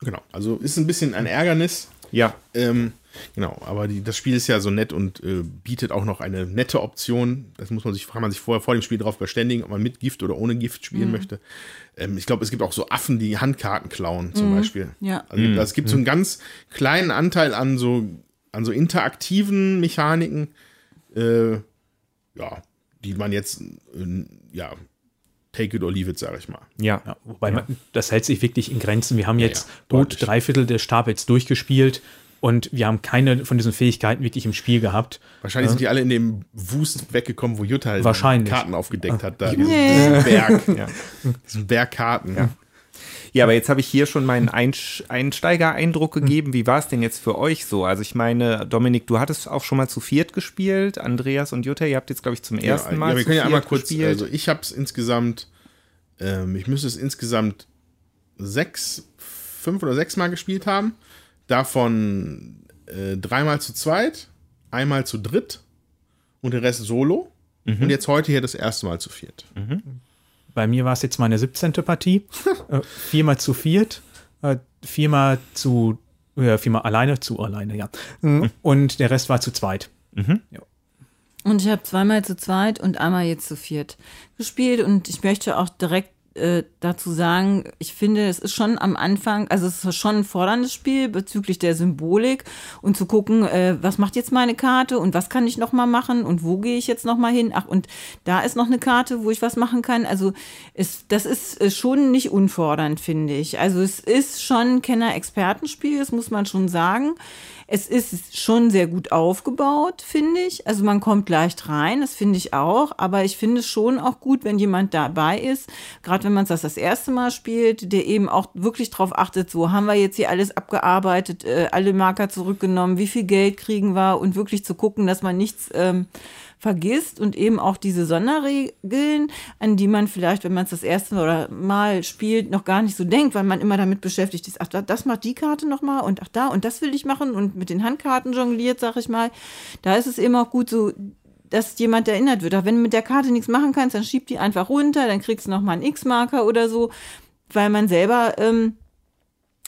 genau. Also ist ein bisschen ein Ärgernis. Ja, Ähm, genau, aber die, das Spiel ist ja so nett und äh, bietet auch noch eine nette Option. Das muss man sich, kann man sich vorher vor dem Spiel darauf verständigen, ob man mit Gift oder ohne Gift spielen möchte. Ähm, ich glaube, es gibt auch so Affen, die Handkarten klauen, zum Beispiel. Ja. Also es gibt so einen ganz kleinen Anteil an so, an so interaktiven Mechaniken, äh, ja, die man jetzt, äh, ja, take it or leave it, sage ich mal. ja, Ja, wobei Man, das hält sich wirklich in Grenzen. Wir haben jetzt ja, gut drei Viertel des Stapels durchgespielt und wir haben keine von diesen Fähigkeiten wirklich im Spiel gehabt. Wahrscheinlich sind die alle in dem Wust weggekommen, wo Jutta halt. Karten aufgedeckt hat. Da, diesen, diesen Berg. Diesen Berg Karten. Ja. Aber jetzt habe ich hier schon meinen Einsteiger-Eindruck gegeben. Wie war es denn jetzt für euch so? Also ich meine, Dominik, du hattest auch schon mal zu viert gespielt. Andreas und Jutta, ihr habt jetzt, glaube ich, zum ersten ja, Mal Ja, wir zu können ja einmal kurz, gespielt. also ich habe es insgesamt, ähm, ich müsste es insgesamt sechs, fünf oder sechs Mal gespielt haben. Davon äh, dreimal zu zweit, einmal zu dritt und der Rest solo. Mhm. Und jetzt heute hier das erste Mal zu viert. Bei mir war es jetzt meine 17. Partie. äh, viermal zu viert, äh, viermal zu, äh, viermal alleine, zu alleine, ja. Mhm. Und der Rest war zu zweit. Und ich habe zweimal zu zweit und einmal jetzt zu viert gespielt. Und ich möchte auch direkt äh, dazu sagen, ich finde, es ist schon am Anfang, also es ist schon ein forderndes Spiel bezüglich der Symbolik und zu gucken, äh, was macht jetzt meine Karte und was kann ich noch mal machen und wo gehe ich jetzt noch mal hin? Ach, und da ist noch eine Karte, wo ich was machen kann. Also es, das ist äh, schon nicht unfordernd, finde ich. Also es ist schon ein Kenner-Expertenspiel, das muss man schon sagen. Es ist schon sehr gut aufgebaut, finde ich. Also man kommt leicht rein, das finde ich auch. Aber ich finde es schon auch gut, wenn jemand dabei ist, gerade wenn man es das das erste Mal spielt, der eben auch wirklich darauf achtet, so haben wir jetzt hier alles abgearbeitet, äh, alle Marker zurückgenommen, wie viel Geld kriegen wir und wirklich zu gucken, dass man nichts ähm, vergisst und eben auch diese Sonderregeln, an die man vielleicht, wenn man es das erste oder Mal spielt, noch gar nicht so denkt, weil man immer damit beschäftigt ist, ach, da- das macht die Karte nochmal und ach da und das will ich machen und mit den Handkarten jongliert, sag ich mal. Da ist es eben auch gut so, dass jemand erinnert wird. Auch wenn du mit der Karte nichts machen kannst, dann schieb die einfach runter, dann kriegst du nochmal einen X-Marker oder so, weil man selber ähm,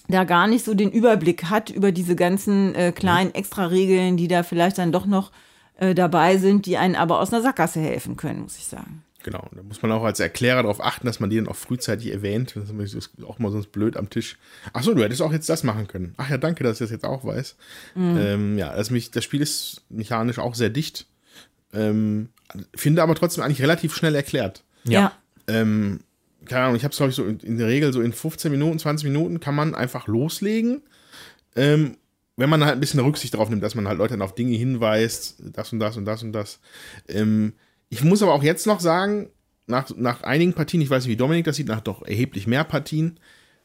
da gar nicht so den Überblick hat über diese ganzen äh, kleinen Extra-Regeln, die da vielleicht dann doch noch äh, dabei sind, die einen aber aus einer Sackgasse helfen können, muss ich sagen. Genau, da muss man auch als Erklärer darauf achten, dass man die dann auch frühzeitig erwähnt. Das ist auch mal sonst blöd am Tisch. Ach so, du hättest auch jetzt das machen können. Ach ja, danke, dass ich das jetzt auch weiß. Ähm, ja, also mich, das Spiel ist mechanisch auch sehr dicht. Ähm, finde aber trotzdem eigentlich relativ schnell erklärt. Ja. Ähm, keine Ahnung, ich habe es, glaube ich, so in, in der Regel so in 15 Minuten, 20 Minuten kann man einfach loslegen. Ähm, wenn man halt ein bisschen Rücksicht darauf nimmt, dass man halt Leute dann auf Dinge hinweist, das und das und das und das. Ähm, ich muss aber auch jetzt noch sagen, nach, nach einigen Partien, ich weiß nicht, wie Dominik das sieht, nach doch erheblich mehr Partien,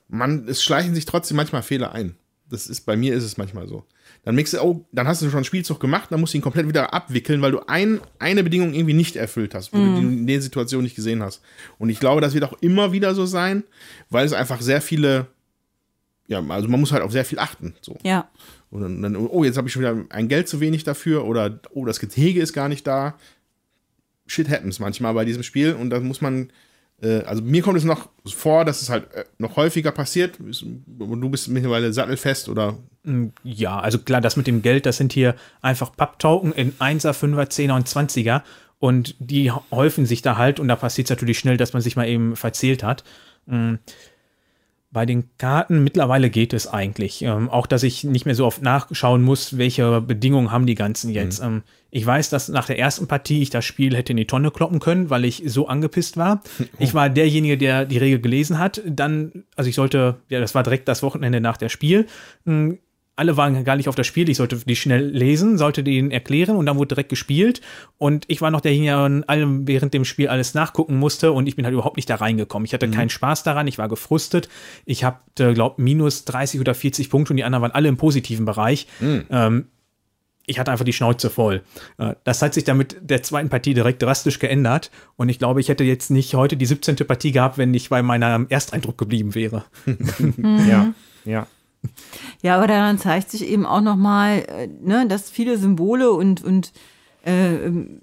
man, es schleichen sich trotzdem manchmal Fehler ein. Das ist, bei mir ist es manchmal so. Dann merkst du, oh, dann hast du schon einen Spielzug gemacht, dann musst du ihn komplett wieder abwickeln, weil du ein, eine Bedingung irgendwie nicht erfüllt hast, wo du die in der Situation nicht gesehen hast. Und ich glaube, das wird auch immer wieder so sein, weil es einfach sehr viele, ja, also man muss halt auf sehr viel achten. So. Ja. Und dann, oh, jetzt habe ich schon wieder ein Geld zu wenig dafür oder oh, das Gehege ist gar nicht da. Shit happens manchmal bei diesem Spiel und da muss man, äh, also mir kommt es noch vor, dass es halt äh, noch häufiger passiert du bist mittlerweile sattelfest oder Ja, also klar, das mit dem Geld, das sind hier einfach Papptoken in 1er, 5er, 10er und 20er. Und die häufen sich da halt und da passiert es natürlich schnell, dass man sich mal eben verzählt hat. Mm. Bei den Karten mittlerweile geht es eigentlich. Ähm, auch, dass ich nicht mehr so oft nachschauen muss, welche Bedingungen haben die ganzen jetzt. Ähm, ich weiß, dass nach der ersten Partie ich das Spiel hätte in die Tonne kloppen können, weil ich so angepisst war. Ich war derjenige, der die Regel gelesen hat. Dann, also ich sollte, ja, das war direkt das Wochenende nach der Spiel. Mm, alle waren gar nicht auf das Spiel, ich sollte die schnell lesen, sollte denen erklären und dann wurde direkt gespielt und ich war noch derjenige, der an allem während dem Spiel alles nachgucken musste und ich bin halt überhaupt nicht da reingekommen. Ich hatte keinen Spaß daran, ich war gefrustet. Ich hatte, glaube minus 30 oder 40 Punkte und die anderen waren alle im positiven Bereich. Ähm, ich hatte einfach die Schnauze voll. Äh, Das hat sich dann mit der zweiten Partie direkt drastisch geändert und ich glaube, ich hätte jetzt nicht heute die 17. Partie gehabt, wenn ich bei meinem Ersteindruck geblieben wäre. Ja, ja. Ja, aber daran zeigt sich eben auch nochmal, äh, ne, dass viele Symbole und, und äh, ähm,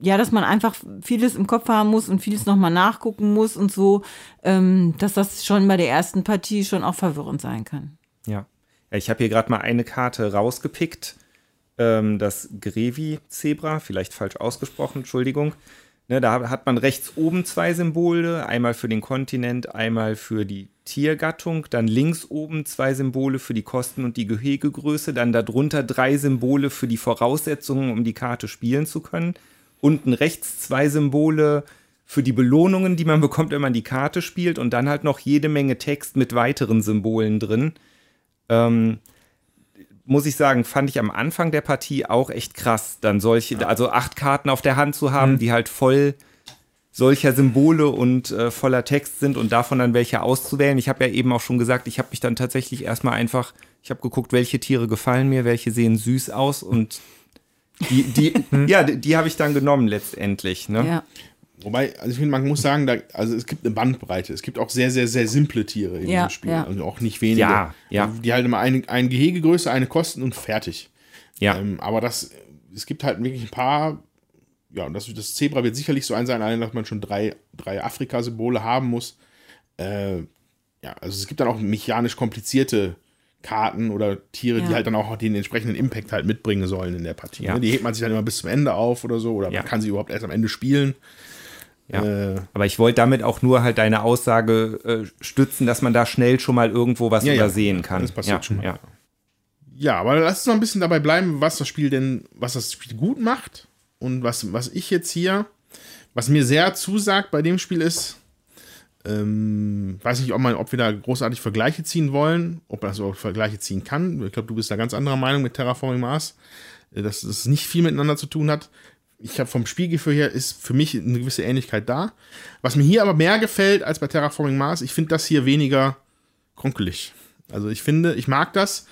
ja, dass man einfach vieles im Kopf haben muss und vieles nochmal nachgucken muss und so, ähm, dass das schon bei der ersten Partie schon auch verwirrend sein kann. Ja. ich habe hier gerade mal eine Karte rausgepickt. Ähm, das Grevi-Zebra, vielleicht falsch ausgesprochen, Entschuldigung. Ne, da hat man rechts oben zwei Symbole, einmal für den Kontinent, einmal für die Tiergattung, dann links oben zwei Symbole für die Kosten und die Gehegegröße, dann darunter drei Symbole für die Voraussetzungen, um die Karte spielen zu können. Unten rechts zwei Symbole für die Belohnungen, die man bekommt, wenn man die Karte spielt und dann halt noch jede Menge Text mit weiteren Symbolen drin. Ähm, muss ich sagen, fand ich am Anfang der Partie auch echt krass, dann solche, also acht Karten auf der Hand zu haben, die halt voll solcher Symbole und äh, voller Text sind und davon dann welche auszuwählen. Ich habe ja eben auch schon gesagt, ich habe mich dann tatsächlich erstmal einfach, ich habe geguckt, welche Tiere gefallen mir, welche sehen süß aus und die, die, ja, die, die habe ich dann genommen letztendlich. Ne? Ja. Wobei, also ich finde, man muss sagen, da, also es gibt eine Bandbreite. Es gibt auch sehr, sehr, sehr simple Tiere in Ja, diesem Spiel. ja. Also auch nicht wenige. Ja, ja. Also Die halt immer ein, ein Gehegegröße, eine kosten und fertig. Ja. Ähm, aber das, es gibt halt wirklich ein paar, ja, und das, das Zebra wird sicherlich so ein sein, allein, dass man schon drei, drei Afrika-Symbole haben muss. Äh, ja, also es gibt dann auch mechanisch komplizierte Karten oder Tiere, die Ja. halt dann auch den entsprechenden Impact halt mitbringen sollen in der Partie. Ja. Ne? Die hebt man sich dann immer bis zum Ende auf oder so, oder Ja. man kann sie überhaupt erst am Ende spielen. Ja. Äh, Aber ich wollte damit auch nur halt deine Aussage äh, stützen, dass man da schnell schon mal irgendwo was Ja, ja. übersehen kann. Das passiert ja, schon mal. Ja. Ja, aber lass uns noch ein bisschen dabei bleiben, was das Spiel denn, was das Spiel gut macht und was, was ich jetzt hier, was mir sehr zusagt bei dem Spiel ist, ähm, weiß nicht, ob, man, ob wir da großartig Vergleiche ziehen wollen, ob man so Vergleiche ziehen kann. Ich glaube, du bist da ganz anderer Meinung mit Terraforming Mars, äh, dass es nicht viel miteinander zu tun hat. Ich habe vom Spielgefühl her ist für mich eine gewisse Ähnlichkeit da. Was mir hier aber mehr gefällt als bei Terraforming Mars, ich finde das hier weniger krunkelig. Also ich finde, ich mag das,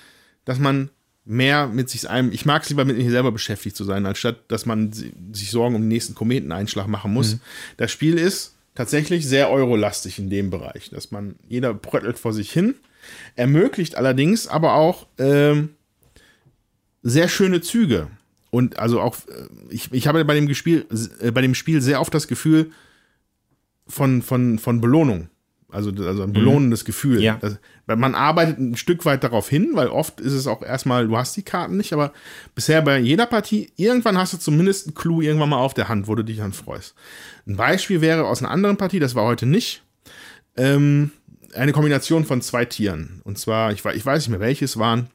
dass man mehr mit sich einem, ich mag es lieber mit mir selber beschäftigt zu sein, anstatt dass man si- sich Sorgen um den nächsten Kometeneinschlag machen muss. Das Spiel ist tatsächlich sehr eurolastig in dem Bereich, dass man, jeder bröttelt vor sich hin, ermöglicht allerdings aber auch ähm, sehr schöne Züge. Und also auch, äh, ich, ich habe bei dem, Gespiel, äh, bei dem Spiel sehr oft das Gefühl von, von, von Belohnung. Also, also ein belohnendes Gefühl. Ja. Das, man arbeitet ein Stück weit darauf hin, weil oft ist es auch erstmal, du hast die Karten nicht, aber bisher bei jeder Partie, irgendwann hast du zumindest einen Clou irgendwann mal auf der Hand, wo du dich dann freust. Ein Beispiel wäre aus einer anderen Partie, das war heute nicht, ähm, eine Kombination von zwei Tieren. Und zwar, ich, ich weiß nicht mehr, welche es waren,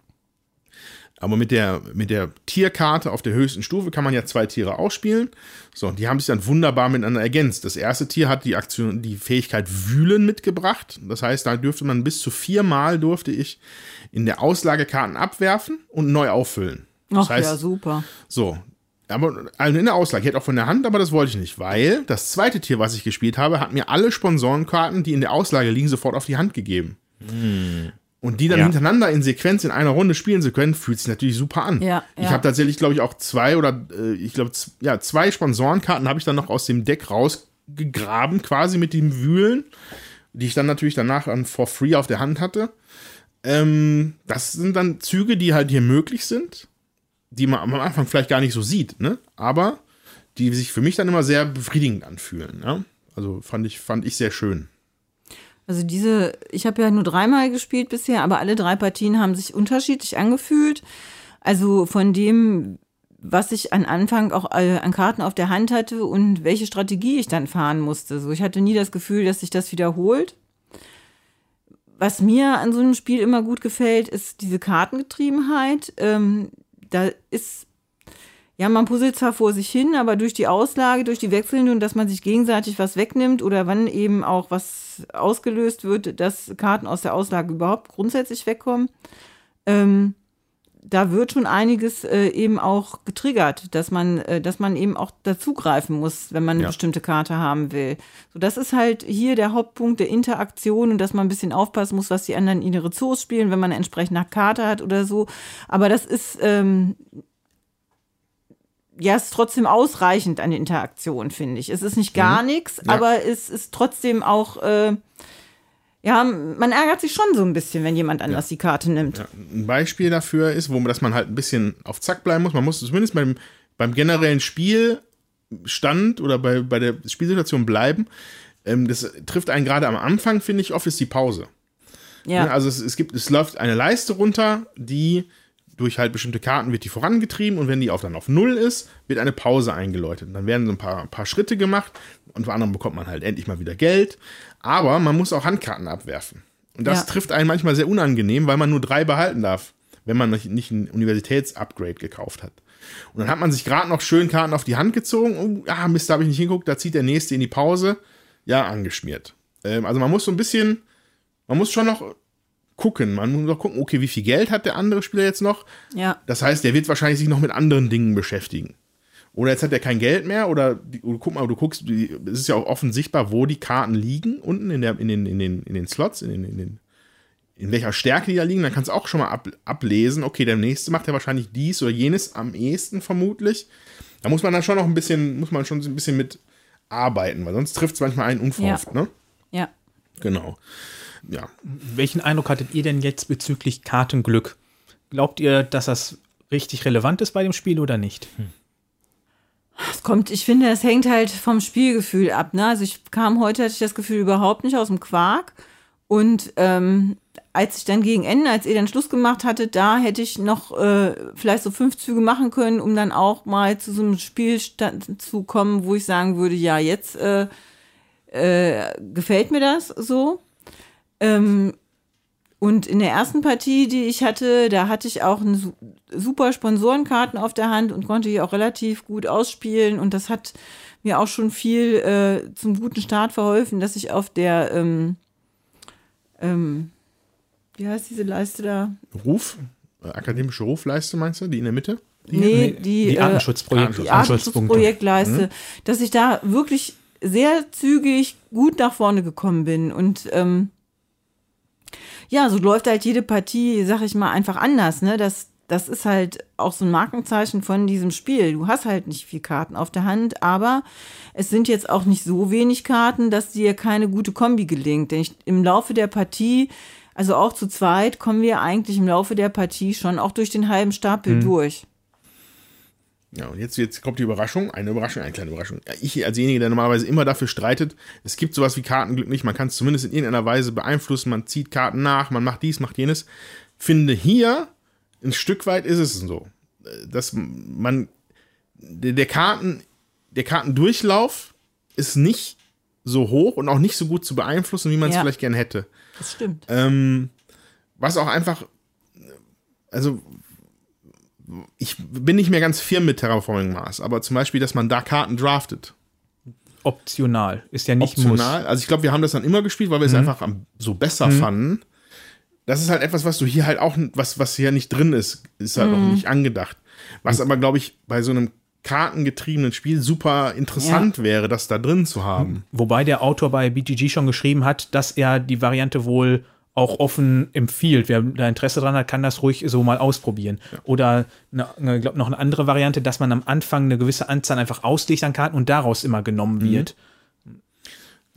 aber mit der, mit der Tierkarte auf der höchsten Stufe kann man ja zwei Tiere ausspielen. So, und die haben sich dann wunderbar miteinander ergänzt. Das erste Tier hat die Aktion, die Fähigkeit Wühlen mitgebracht. Das heißt, da dürfte man bis zu viermal durfte ich in der Auslage Karten abwerfen und neu auffüllen. Das Ach heißt, ja, super. so. Aber also in der Auslage, ich hätte auch von der Hand, aber das wollte ich nicht, weil das zweite Tier, was ich gespielt habe, hat mir alle Sponsorenkarten, die in der Auslage liegen, sofort auf die Hand gegeben. Und die dann Ja. hintereinander in Sequenz in einer Runde spielen zu können, fühlt sich natürlich super an. Ja, Ich ja. habe tatsächlich, glaube ich, auch zwei oder äh, ich glaube, ja, zwei Sponsorenkarten habe ich dann noch aus dem Deck rausgegraben, quasi mit dem Wühlen, die ich dann natürlich danach an for free auf der Hand hatte. Ähm, das sind dann Züge, die halt hier möglich sind, die man am Anfang vielleicht gar nicht so sieht, ne? Aber die sich für mich dann immer sehr befriedigend anfühlen. Ja? Also fand ich, fand ich sehr schön. Also diese, ich habe ja nur dreimal gespielt bisher, aber alle drei Partien haben sich unterschiedlich angefühlt. Also von dem, was ich an Anfang auch äh, an Karten auf der Hand hatte und welche Strategie ich dann fahren musste. So, ich hatte nie das Gefühl, dass sich das wiederholt. Was mir an so einem Spiel immer gut gefällt, ist diese Kartengetriebenheit. Ähm, da ist ja, man puzzelt zwar vor sich hin, aber durch die Auslage, durch die wechselnde und dass man sich gegenseitig was wegnimmt oder wann eben auch was ausgelöst wird, dass Karten aus der Auslage überhaupt grundsätzlich wegkommen, ähm, da wird schon einiges äh, eben auch getriggert, dass man, äh, dass man eben auch dazugreifen muss, wenn man eine Ja. bestimmte Karte haben will. So, das ist halt hier der Hauptpunkt der Interaktion und dass man ein bisschen aufpassen muss, was die anderen in ihre Zoos spielen, wenn man eine entsprechende Karte hat oder so. Aber das ist ähm, ja, es ist trotzdem ausreichend an Interaktion, finde ich. Es ist nicht gar nichts, Ja. aber es ist trotzdem auch, äh, ja, man ärgert sich schon so ein bisschen, wenn jemand anders die Karte nimmt. Ja, ein Beispiel dafür ist, wo man, dass man halt ein bisschen auf Zack bleiben muss. Man muss zumindest beim, beim generellen Spielstand oder bei, bei der Spielsituation bleiben. Ähm, das trifft einen gerade am Anfang, finde ich, oft ist die Pause. Ja, Ne, Also es, es gibt, es läuft eine Leiste runter, die durch halt bestimmte Karten wird die vorangetrieben und wenn die auf dann auf Null ist, wird eine Pause eingeläutet. Und dann werden so ein paar, paar Schritte gemacht und vor anderem bekommt man halt endlich mal wieder Geld. Aber man muss auch Handkarten abwerfen. Und das Ja. trifft einen manchmal sehr unangenehm, weil man nur drei behalten darf, wenn man nicht, ein Universitätsupgrade gekauft hat. Und dann hat man sich gerade noch schön Karten auf die Hand gezogen. Oh, ah, Mist, da habe ich nicht hingeguckt. Da zieht der nächste in die Pause. Ja, angeschmiert. Ähm, also man muss so ein bisschen, man muss schon noch gucken. Man muss noch gucken, okay, wie viel Geld hat der andere Spieler jetzt noch? ja. Das heißt, der wird wahrscheinlich sich noch mit anderen Dingen beschäftigen. oder jetzt hat er kein Geld mehr oder die, guck mal, du guckst, es ist ja auch offen sichtbar, wo die Karten liegen, unten in, der, in, den, in, den, in den Slots, in den, in den in welcher Stärke die da liegen, dann kannst du auch schon mal ab, ablesen, okay, der nächste macht ja wahrscheinlich dies oder jenes am ehesten vermutlich. Da muss man dann schon noch ein bisschen, muss man schon ein bisschen mit arbeiten, weil sonst trifft es manchmal einen unverhofft, Ja. ne? Ja. Genau. Ja. Welchen Eindruck hattet ihr denn jetzt bezüglich Kartenglück? Glaubt ihr, dass das richtig relevant ist bei dem Spiel oder nicht? Es kommt, ich finde, es hängt halt vom Spielgefühl ab. Ne? Also ich kam heute, hatte ich das Gefühl überhaupt nicht aus dem Quark. Und ähm, als ich dann gegen Ende, als ihr dann Schluss gemacht hattet, da hätte ich noch äh, vielleicht so fünf Züge machen können, um dann auch mal zu so einem Spielstand zu kommen, wo ich sagen würde, ja, jetzt äh, äh, gefällt mir das so. Ähm, und in der ersten Partie, die ich hatte, da hatte ich auch eine su- super Sponsorenkarten auf der Hand und konnte die auch relativ gut ausspielen. Und das hat mir auch schon viel äh, zum guten Start verholfen, dass ich auf der, ähm, ähm, wie heißt diese Leiste da? Ruf, äh, akademische Rufleiste meinst du, die in der Mitte? Nee, die, die äh, Artenschutzprojekt, die Artenschutzpunkte. Artenschutzprojektleiste, dass ich da wirklich sehr zügig gut nach vorne gekommen bin. Und ähm, ja, so läuft halt jede Partie, sag ich mal, einfach anders. Ne? Das, das ist halt auch so ein Markenzeichen von diesem Spiel. Du hast halt nicht viel Karten auf der Hand, aber es sind jetzt auch nicht so wenig Karten, dass dir keine gute Kombi gelingt. Denn ich, im Laufe der Partie, also auch zu zweit, kommen wir eigentlich im Laufe der Partie schon auch durch den halben Stapel durch. Ja, und jetzt, jetzt kommt die Überraschung, eine Überraschung, eine kleine Überraschung. Ich als derjenige, der normalerweise immer dafür streitet, es gibt sowas wie Kartenglück nicht, man kann es zumindest in irgendeiner Weise beeinflussen, man zieht Karten nach, man macht dies, macht jenes. Finde hier, ein Stück weit ist es so, dass man, der, der Karten, der Kartendurchlauf ist nicht so hoch und auch nicht so gut zu beeinflussen, wie man es Ja. vielleicht gern hätte. Das stimmt. Ähm, was auch einfach, also ich bin nicht mehr ganz firm mit Terraforming Mars, aber zum Beispiel, dass man da Karten draftet. Optional. Ist ja nicht Optional. Also ich glaube, wir haben das dann immer gespielt, weil wir es einfach am, so besser fanden. Das ist halt etwas, was du hier halt auch, was, was hier nicht drin ist, ist halt auch nicht angedacht. Was aber, glaube ich, bei so einem kartengetriebenen Spiel super interessant wäre, das da drin zu haben. muss. Wobei der Autor bei BGG schon geschrieben hat, dass er die Variante wohl auch offen empfiehlt. Wer da Interesse dran hat, kann das ruhig so mal ausprobieren. Oder eine, eine, glaub, noch eine andere Variante, dass man am Anfang eine gewisse Anzahl einfach auslegt an Karten und daraus immer genommen wird.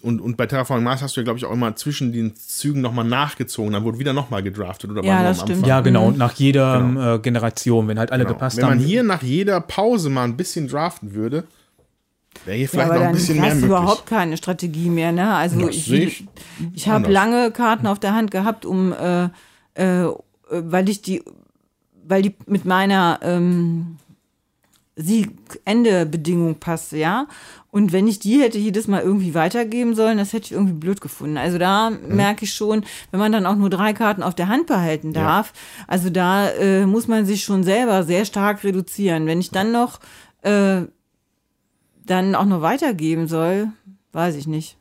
Und, und bei Terraforming Mars hast du ja, glaube ich, auch immer zwischen den Zügen nochmal nachgezogen. Dann wurde wieder nochmal gedraftet oder Ja, war nur das am stimmt. Anfang. Ja, genau. Und nach jeder äh, Generation, wenn halt alle Genau. gepasst Wenn man haben. hier nach jeder Pause mal ein bisschen draften würde, wäre hier Ja, vielleicht aber noch ein bisschen mehr möglich. überhaupt keine Strategie mehr. Ne? Also Das ich, ich, ich habe lange Karten auf der Hand gehabt, um äh, äh, weil ich die, weil die mit meiner ähm, Sieg-Ende-Bedingung passte, ja. Und wenn ich die hätte jedes Mal irgendwie weitergeben sollen, das hätte ich irgendwie blöd gefunden. Also da Mhm. merke ich schon, wenn man dann auch nur drei Karten auf der Hand behalten darf, also da äh, muss man sich schon selber sehr stark reduzieren. Wenn ich dann noch äh, dann auch noch weitergeben soll, weiß ich nicht.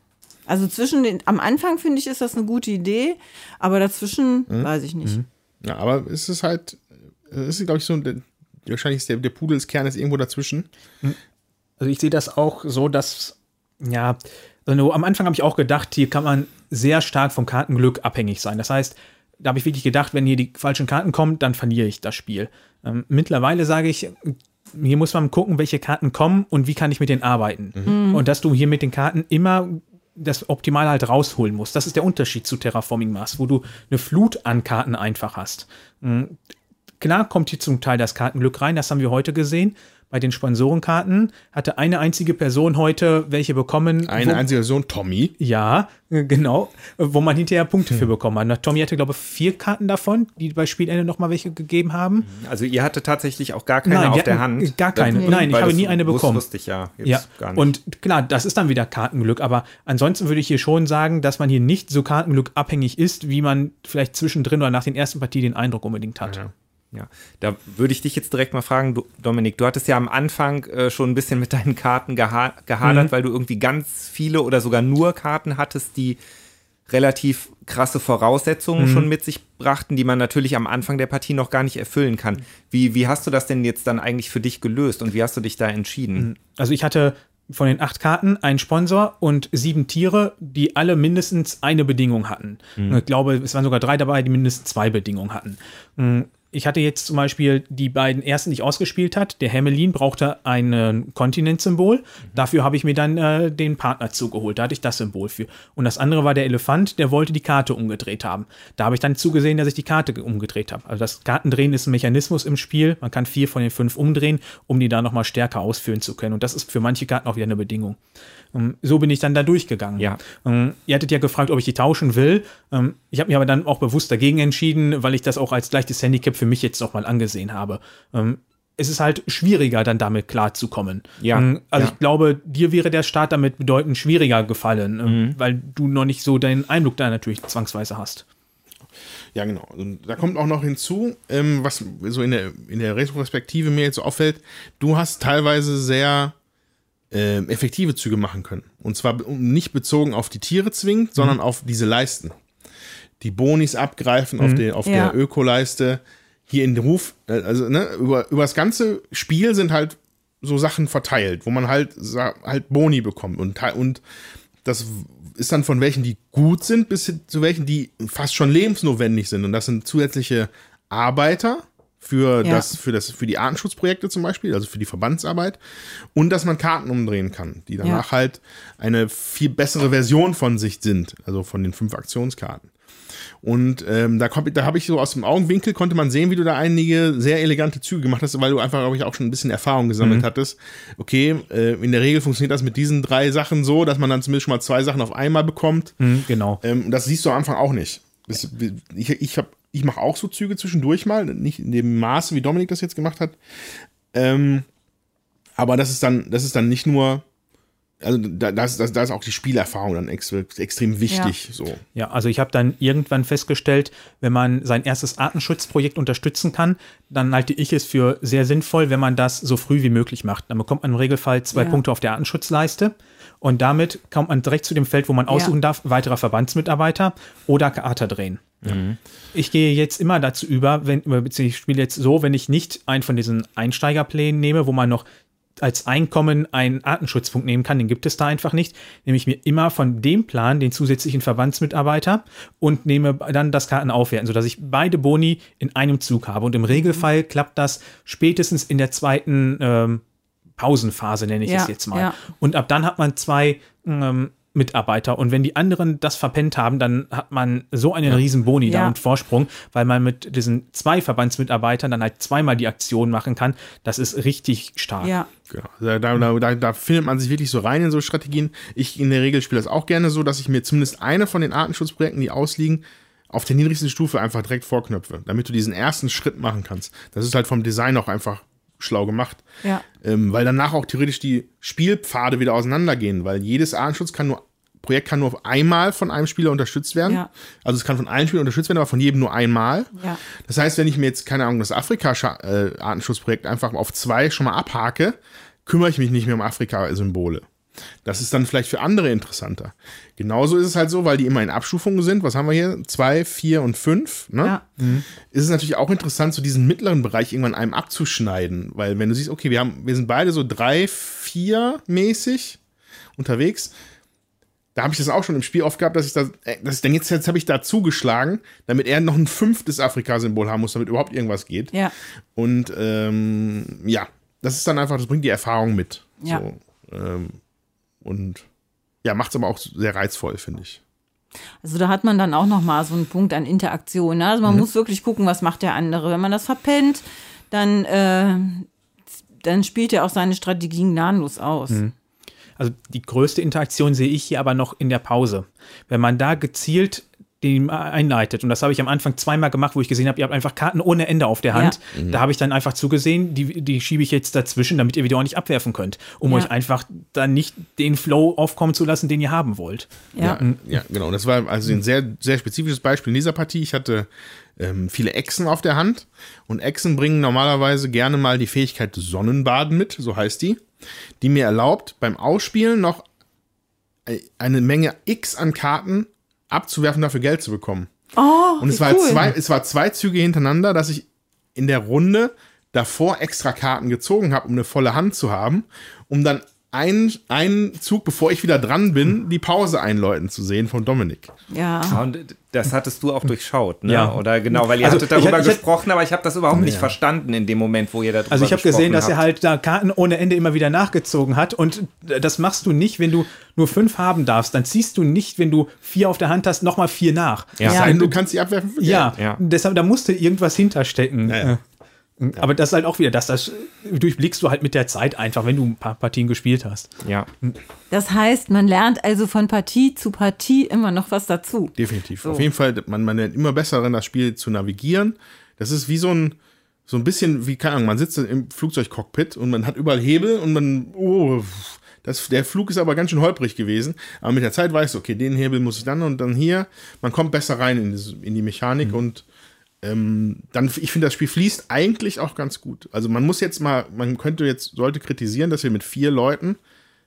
Also zwischen den, am Anfang finde ich, ist das eine gute Idee, aber dazwischen Mhm. weiß ich nicht. Ja, aber es ist halt, es ist, glaube ich, so, wahrscheinlich ist der, der Pudelskern ist irgendwo dazwischen. Also ich sehe das auch so, dass, ja, also am Anfang habe ich auch gedacht, hier kann man sehr stark vom Kartenglück abhängig sein. Das heißt, da habe ich wirklich gedacht, wenn hier die falschen Karten kommen, dann verliere ich das Spiel. Ähm, mittlerweile sage ich, hier muss man gucken, welche Karten kommen und wie kann ich mit denen arbeiten. Und dass du hier mit den Karten immer das Optimale halt rausholen musst. Das ist der Unterschied zu Terraforming Mars, wo du eine Flut an Karten einfach hast. Mhm. Klar kommt hier zum Teil das Kartenglück rein, das haben wir heute gesehen. Bei den Sponsorenkarten hatte eine einzige Person heute welche bekommen. Eine wo, einzige Sohn, Tommy. Ja, äh, genau, wo man hinterher Punkte für bekommen hat. Na, Tommy hatte, glaube ich, vier Karten davon, die bei Spielende nochmal welche gegeben haben. Also ihr hattet tatsächlich auch gar keine Nein, auf der Hand. gar keine. Das- Nein, ich habe das nie eine bekommen. Wusste ich ja jetzt Ja, gar nicht. und klar, das ist dann wieder Kartenglück, aber ansonsten würde ich hier schon sagen, dass man hier nicht so Kartenglück abhängig ist, wie man vielleicht zwischendrin oder nach den ersten Partien den Eindruck unbedingt hat. Ja, da würde ich dich jetzt direkt mal fragen, du, Dominik, du hattest ja am Anfang äh, schon ein bisschen mit deinen Karten geha gehadert, Mhm. weil du irgendwie ganz viele oder sogar nur Karten hattest, die relativ krasse Voraussetzungen schon mit sich brachten, die man natürlich am Anfang der Partie noch gar nicht erfüllen kann. Wie, wie hast du das denn jetzt dann eigentlich für dich gelöst und wie hast du dich da entschieden? Also ich hatte von den acht Karten einen Sponsor und sieben Tiere, die alle mindestens eine Bedingung hatten. Ich glaube, es waren sogar drei dabei, die mindestens zwei Bedingungen hatten. Ich hatte jetzt zum Beispiel die beiden ersten, die ich ausgespielt hat. Der Hermelin brauchte ein Kontinentsymbol. Dafür habe ich mir dann äh, den Partner zugeholt. Da hatte ich das Symbol für. Und das andere war der Elefant, der wollte die Karte umgedreht haben. Da habe ich dann zugesehen, dass ich die Karte ge- umgedreht habe. Also das Kartendrehen ist ein Mechanismus im Spiel. Man kann vier von den fünf umdrehen, um die da nochmal stärker ausführen zu können. Und das ist für manche Karten auch wieder eine Bedingung. Ähm, So bin ich dann da durchgegangen. Ja. Ähm, Ihr hattet ja gefragt, ob ich die tauschen will. Ähm, Ich habe mich aber dann auch bewusst dagegen entschieden, weil ich das auch als leichtes Handicap für mich jetzt noch mal angesehen habe. Es ist halt schwieriger, dann damit klarzukommen. Ja, Also ja. ich glaube, dir wäre der Start damit bedeutend schwieriger gefallen, ähm, weil du noch nicht so deinen Einblick da natürlich zwangsweise hast. Ja, genau. Und da kommt auch noch hinzu, was so in der, in der Retrospektive mir jetzt so auffällt, du hast teilweise sehr ähm, effektive Züge machen können. Und zwar nicht bezogen auf die Tiere zwingend, sondern auf diese Leisten. Die Bonis abgreifen auf, der auf Ja. der Ökoleiste, hier in den Ruf, äh, also ne, über, über das ganze Spiel sind halt so Sachen verteilt, wo man halt, halt Boni bekommt. Und, und das ist dann von welchen, die gut sind, bis hin zu welchen, die fast schon lebensnotwendig sind. Und das sind zusätzliche Arbeiter für, Ja. das, für, das, für die Artenschutzprojekte zum Beispiel, also für die Verbandsarbeit. Und dass man Karten umdrehen kann, die danach halt eine viel bessere Version von sich sind, also von den fünf Aktionskarten. Und ähm, da, kommt- da habe ich so aus dem Augenwinkel, konnte man sehen, wie du da einige sehr elegante Züge gemacht hast, weil du einfach, glaube ich, auch schon ein bisschen Erfahrung gesammelt hattest. Okay, äh, in der Regel funktioniert das mit diesen drei Sachen so, dass man dann zumindest schon mal zwei Sachen auf einmal bekommt. Hm, genau. Ähm, das siehst du am Anfang auch nicht. Das, ich ich, hab- ich mache auch so Züge zwischendurch mal, nicht in dem Maße, wie Dominik das jetzt gemacht hat. Ähm, aber das ist dann, das ist dann nicht nur, also da, das, das, da ist auch die Spielerfahrung dann ex, extrem wichtig. So. Ja, also ich habe dann irgendwann festgestellt, wenn man sein erstes Artenschutzprojekt unterstützen kann, dann halte ich es für sehr sinnvoll, wenn man das so früh wie möglich macht. Dann bekommt man im Regelfall zwei Ja. Punkte auf der Artenschutzleiste und damit kommt man direkt zu dem Feld, wo man aussuchen darf, weiterer Verbandsmitarbeiter oder Kater drehen. Ich gehe jetzt immer dazu über, wenn, beziehungsweise ich spiele jetzt so, wenn ich nicht einen von diesen Einsteigerplänen nehme, wo man noch als Einkommen einen Artenschutzpunkt nehmen kann, den gibt es da einfach nicht, nehme ich mir immer von dem Plan den zusätzlichen Verbandsmitarbeiter und nehme dann das Karten aufwerten, sodass ich beide Boni in einem Zug habe. Und im Regelfall klappt das spätestens in der zweiten ähm, Pausenphase, nenne ich Ja, es jetzt mal. ja. Und ab dann hat man zwei ähm, Mitarbeiter. Und wenn die anderen das verpennt haben, dann hat man so einen riesen Boni da Ja. und Vorsprung, weil man mit diesen zwei Verbandsmitarbeitern dann halt zweimal die Aktion machen kann. Das ist richtig stark. Ja. Genau. Da, da, da, da findet man sich wirklich so rein in so Strategien. Ich in der Regel spiele das auch gerne so, dass ich mir zumindest eine von den Artenschutzprojekten, die ausliegen, auf der niedrigsten Stufe einfach direkt vorknöpfe, damit du diesen ersten Schritt machen kannst. Das ist halt vom Design auch einfach schlau gemacht. Ja. Ähm, weil danach auch theoretisch die Spielpfade wieder auseinandergehen, weil jedes Artenschutz kann nur Projekt kann nur einmal von einem Spieler unterstützt werden. Ja. Also es kann von allen Spielern unterstützt werden, aber von jedem nur einmal. Ja. Das heißt, wenn ich mir jetzt, keine Ahnung, das Afrika-Artenschutzprojekt einfach auf zwei schon mal abhake, kümmere ich mich nicht mehr um Afrika-Symbole. Das ist dann vielleicht für andere interessanter. Genauso ist es halt so, weil die immer in Abstufungen sind. Was haben wir hier? Zwei, vier und fünf. Ne? Ja. Ist es natürlich auch interessant, so diesen mittleren Bereich irgendwann einem abzuschneiden. Weil wenn du siehst, okay, wir, haben, wir sind beide so drei, vier mäßig unterwegs, da habe ich das auch schon im Spiel oft gehabt, dass ich da, äh, dass ich dann jetzt, jetzt habe ich da zugeschlagen, damit er noch ein fünftes Afrika-Symbol haben muss, damit überhaupt irgendwas geht. Ja. Und ähm, ja, das ist dann einfach, das bringt die Erfahrung mit. Ja. So, ähm, und ja, macht es aber auch sehr reizvoll, finde ich. Also da hat man dann auch noch mal so einen Punkt an Interaktion. Ne? Also man Mhm. muss wirklich gucken, was macht der andere. Wenn man das verpennt, dann, äh, dann spielt er auch seine Strategien gnadenlos aus. Mhm. Also die größte Interaktion sehe ich hier aber noch in der Pause. Wenn man da gezielt den einleitet, und das habe ich am Anfang zweimal gemacht, wo ich gesehen habe, ihr habt einfach Karten ohne Ende auf der Hand. Da habe ich dann einfach zugesehen, die, die schiebe ich jetzt dazwischen, damit ihr wieder ordentlich abwerfen könnt, um Ja. euch einfach dann nicht den Flow aufkommen zu lassen, den ihr haben wollt. Ja. Ja, ja, genau. Das war also ein sehr, sehr spezifisches Beispiel in dieser Partie. Ich hatte ähm, viele Echsen auf der Hand und Echsen bringen normalerweise gerne mal die Fähigkeit Sonnenbaden mit, so heißt die, die mir erlaubt, beim Ausspielen noch eine Menge X an Karten abzuwerfen, dafür Geld zu bekommen. Oh, Und es war, cool. zwei, es war zwei Züge hintereinander, dass ich in der Runde davor extra Karten gezogen habe, um eine volle Hand zu haben, um dann einen, einen Zug, bevor ich wieder dran bin, die Pause einläuten zu sehen von Dominik. Ja. Ja, Und das hattest du auch durchschaut, ne? Ja. Oder genau, weil ihr Also, hattet ich darüber ich hätte- gesprochen, aber ich habe das überhaupt nicht verstanden in dem Moment, wo ihr darüber Also ich habe gesehen, dass er halt da Karten ohne Ende immer wieder nachgezogen hat und das machst du nicht, wenn du nur fünf haben darfst. Dann ziehst du nicht, wenn du vier auf der Hand hast, nochmal vier nach. Ja. Denn, du kannst sie abwerfen. Ja, Ja. deshalb, da musste irgendwas hinterstecken. Ja, ja. Äh, Aber das ist halt auch wieder, das, das durchblickst du halt mit der Zeit einfach, wenn du ein paar Partien gespielt hast. Ja. Das heißt, man lernt also von Partie zu Partie immer noch was dazu. Definitiv. Auf jeden Fall, man, man lernt immer besser darin, das Spiel zu navigieren. Das ist wie so ein, so ein bisschen wie, keine Ahnung, man sitzt im Flugzeugcockpit und man hat überall Hebel und man, oh, das, der Flug ist aber ganz schön holprig gewesen. Aber mit der Zeit weißt du, okay, den Hebel muss ich dann und dann hier. Man kommt besser rein in, das, in die Mechanik und ähm, dann, ich finde, das Spiel fließt eigentlich auch ganz gut. Also man muss jetzt mal, man könnte jetzt, sollte kritisieren, dass wir mit vier Leuten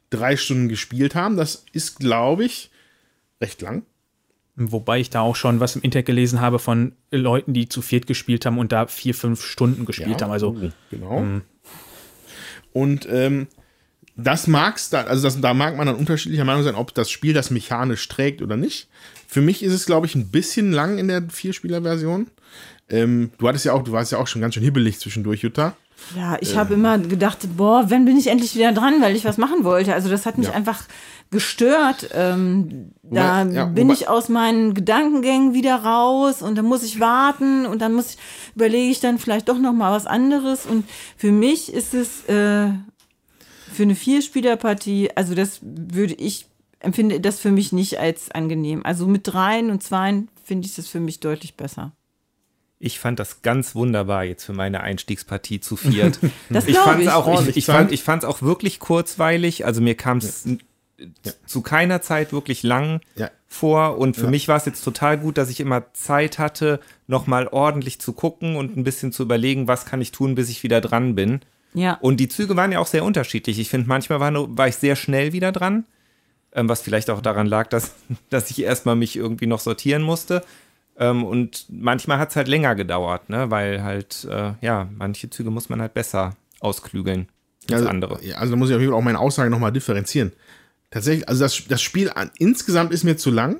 drei Stunden gespielt haben. Das ist, glaube ich, recht lang. Wobei ich da auch schon was im Internet gelesen habe von Leuten, die zu viert gespielt haben und da vier, fünf Stunden gespielt haben. Also Genau. Und ähm, das mag's da, also das, da mag man dann unterschiedlicher Meinung sein, ob das Spiel das mechanisch trägt oder nicht. Für mich ist es, glaube ich, ein bisschen lang in der Vierspieler-Version. Ähm, du hattest ja auch, du warst ja auch schon ganz schön hibbelig zwischendurch, Jutta. Ja, ich habe immer gedacht, boah, wann bin ich endlich wieder dran, weil ich was machen wollte. Also das hat mich Ja. einfach gestört. Ähm, da Wobei- ja, bin wobei- ich aus meinen Gedankengängen wieder raus und dann muss ich warten und dann muss ich, überlege ich dann vielleicht doch noch mal was anderes. Und für mich ist es äh, für eine Vierspielerpartie, also das würde ich empfinde das für mich nicht als angenehm. Also mit dreien und zweien finde ich das für mich deutlich besser. Ich fand das ganz wunderbar jetzt für meine Einstiegspartie zu viert. Das ich fand's ich. auch, ich, ich, fand, ich fand's auch wirklich kurzweilig. Also mir kam es zu keiner Zeit wirklich lang Ja. vor. Und für mich war es jetzt total gut, dass ich immer Zeit hatte, nochmal ordentlich zu gucken und ein bisschen zu überlegen, was kann ich tun, bis ich wieder dran bin. Ja. Und die Züge waren ja auch sehr unterschiedlich. Ich finde, manchmal war, nur, war ich sehr schnell wieder dran, ähm, was vielleicht auch daran lag, dass, dass ich erstmal mich irgendwie noch sortieren musste. Ähm, und manchmal hat es halt länger gedauert, ne? weil halt, äh, ja, manche Züge muss man halt besser ausklügeln als also, andere. Ja, also da muss ich auf jeden Fall auch meine Aussage nochmal differenzieren. Tatsächlich, also das, das Spiel an, insgesamt ist mir zu lang,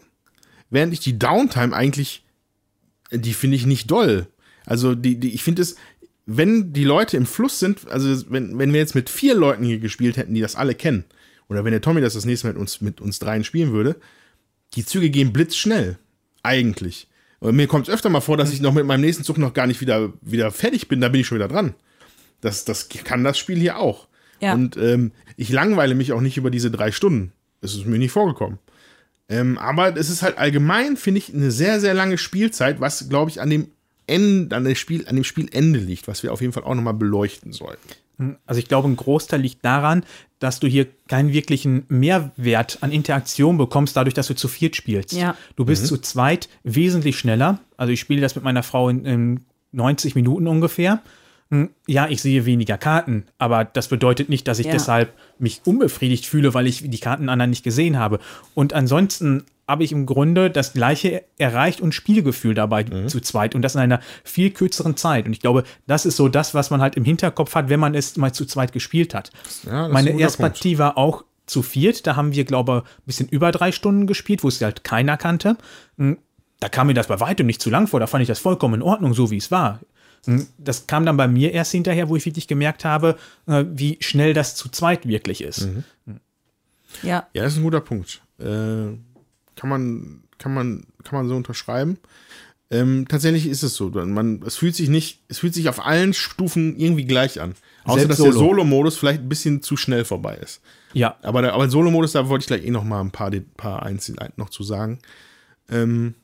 während ich die Downtime eigentlich, die finde ich nicht doll. Also die, die ich finde es, wenn die Leute im Fluss sind, also wenn, wenn wir jetzt mit vier Leuten hier gespielt hätten, die das alle kennen, oder wenn der Tommy das das nächste Mal mit uns, mit uns dreien spielen würde, die Züge gehen blitzschnell. Eigentlich. Und mir kommt es öfter mal vor, dass ich noch mit meinem nächsten Zug noch gar nicht wieder, wieder fertig bin, da bin ich schon wieder dran. Das, das kann das Spiel hier auch. Ja. Und ähm, ich langweile mich auch nicht über diese drei Stunden. Das ist mir nicht vorgekommen. Ähm, aber es ist halt allgemein, finde ich, eine sehr, sehr lange Spielzeit, was, glaube ich, an dem Ende, an, der Spiel, an dem Spielende liegt, was wir auf jeden Fall auch nochmal beleuchten sollten. Also ich glaube, ein Großteil liegt daran, dass du hier keinen wirklichen Mehrwert an Interaktion bekommst, dadurch, dass du zu viert spielst. Ja. Du bist zu zweit wesentlich schneller. Also ich spiele das mit meiner Frau in, in 90 Minuten ungefähr. Hm, Ja, ich sehe weniger Karten, aber das bedeutet nicht, dass ich Ja. deshalb mich unbefriedigt fühle, weil ich die Karten anderen nicht gesehen habe. Und ansonsten habe ich im Grunde das gleiche erreicht und Spielgefühl dabei zu zweit und das in einer viel kürzeren Zeit. Und ich glaube, das ist so das, was man halt im Hinterkopf hat, wenn man es mal zu zweit gespielt hat. Ja, Meine erste Punkt. Partie war auch zu viert. Da haben wir, glaube ich, ein bisschen über drei Stunden gespielt, wo es halt keiner kannte. Hm, Da kam mir das bei weitem nicht zu lang vor. Da fand ich das vollkommen in Ordnung, so wie es war. Hm, Das kam dann bei mir erst hinterher, wo ich wirklich gemerkt habe, äh, wie schnell das zu zweit wirklich ist. Ja. Ja, das ist ein guter Punkt. Äh, kann man, kann man, kann man so unterschreiben. Ähm, tatsächlich ist es so. Man, es fühlt sich nicht, es fühlt sich auf allen Stufen irgendwie gleich an. Außer Selbst dass der Solo. Solo-Modus vielleicht ein bisschen zu schnell vorbei ist. Ja, Aber der, aber Solo-Modus, da wollte ich gleich eh noch mal ein paar, paar Einzelheiten noch zu sagen. Ähm,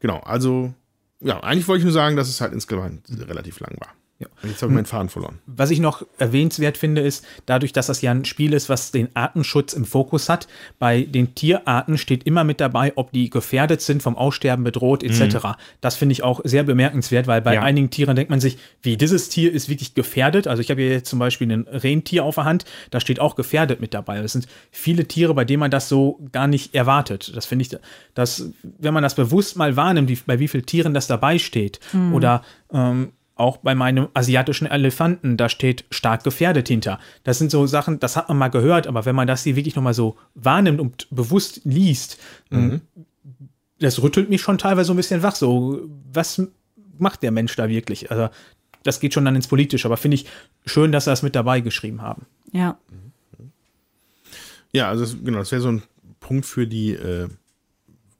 genau, also, ja, eigentlich wollte ich nur sagen, dass es halt insgesamt relativ lang war. Ja. Jetzt habe ich meinen Faden verloren. Was ich noch erwähnenswert finde, ist, dadurch, dass das ja ein Spiel ist, was den Artenschutz im Fokus hat, bei den Tierarten steht immer mit dabei, ob die gefährdet sind, vom Aussterben bedroht, etc. Mhm. Das finde ich auch sehr bemerkenswert, weil bei ja. einigen Tieren denkt man sich, wie dieses Tier ist wirklich gefährdet. Also ich habe hier jetzt zum Beispiel ein Rentier auf der Hand, da steht auch gefährdet mit dabei. Es sind viele Tiere, bei denen man das so gar nicht erwartet. Das finde ich, dass, wenn man das bewusst mal wahrnimmt, wie, bei wie vielen Tieren das dabei steht, mhm. oder ähm, auch bei meinem asiatischen Elefanten, da steht stark gefährdet hinter. Das sind so Sachen, das hat man mal gehört, aber wenn man das hier wirklich nochmal so wahrnimmt und bewusst liest, mhm. das rüttelt mich schon teilweise so ein bisschen wach. So, was macht der Mensch da wirklich? Also, das geht schon dann ins Politische, aber finde ich schön, dass sie das mit dabei geschrieben haben. Ja. Ja, also genau, das wäre so ein Punkt für die äh,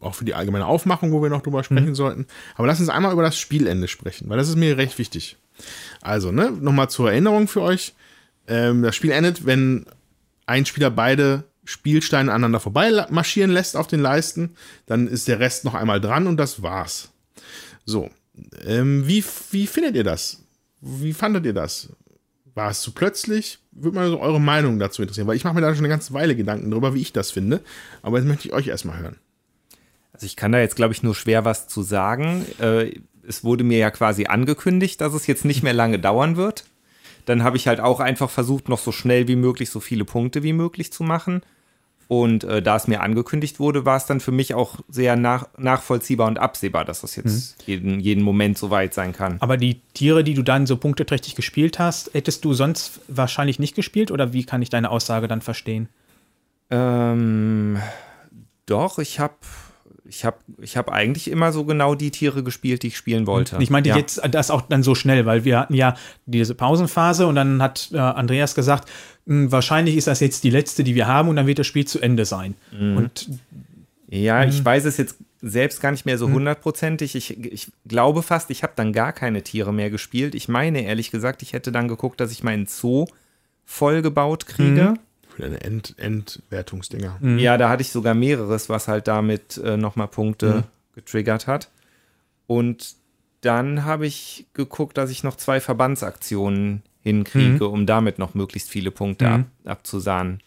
auch für die allgemeine Aufmachung, wo wir noch drüber sprechen mhm. sollten. Aber lass uns einmal über das Spielende sprechen, weil das ist mir recht wichtig. Also, ne, nochmal zur Erinnerung für euch. Ähm, das Spiel endet, wenn ein Spieler beide Spielsteine aneinander vorbei marschieren lässt auf den Leisten, dann ist der Rest noch einmal dran und das war's. So, ähm, wie, wie findet ihr das? Wie fandet ihr das? War es zu plötzlich? Würde mal so eure Meinung dazu interessieren, weil ich mache mir da schon eine ganze Weile Gedanken darüber, wie ich das finde. Aber jetzt möchte ich euch erstmal hören. Also ich kann da jetzt, glaube ich, nur schwer was zu sagen. Äh, es wurde mir ja quasi angekündigt, dass es jetzt nicht mehr lange dauern wird. Dann habe ich halt auch einfach versucht, noch so schnell wie möglich so viele Punkte wie möglich zu machen. Und äh, da es mir angekündigt wurde, war es dann für mich auch sehr nach, nachvollziehbar und absehbar, dass das jetzt mhm. jeden, jeden Moment so weit sein kann. Aber die Tiere, die du dann so punkteträchtig gespielt hast, hättest du sonst wahrscheinlich nicht gespielt? Oder wie kann ich deine Aussage dann verstehen? Ähm, doch, ich habe ich habe ich hab eigentlich immer so genau die Tiere gespielt, die ich spielen wollte. Ich meinte ja. jetzt das auch dann so schnell, weil wir hatten ja diese Pausenphase und dann hat äh, Andreas gesagt, hm, wahrscheinlich ist das jetzt die letzte, die wir haben und dann wird das Spiel zu Ende sein. Mhm. Und ja, ich hm. weiß es jetzt selbst gar nicht mehr so hm. hundertprozentig. Ich, ich glaube fast, ich habe dann gar keine Tiere mehr gespielt. Ich meine ehrlich gesagt, ich hätte dann geguckt, dass ich meinen Zoo vollgebaut kriege. Mhm für deine End Endwertungsdinger. Mhm. Ja, da hatte ich sogar mehreres, was halt damit äh, nochmal Punkte mhm. getriggert hat. Und dann habe ich geguckt, dass ich noch zwei Verbandsaktionen hinkriege, mhm. um damit noch möglichst viele Punkte ab, mhm. abzusahnen.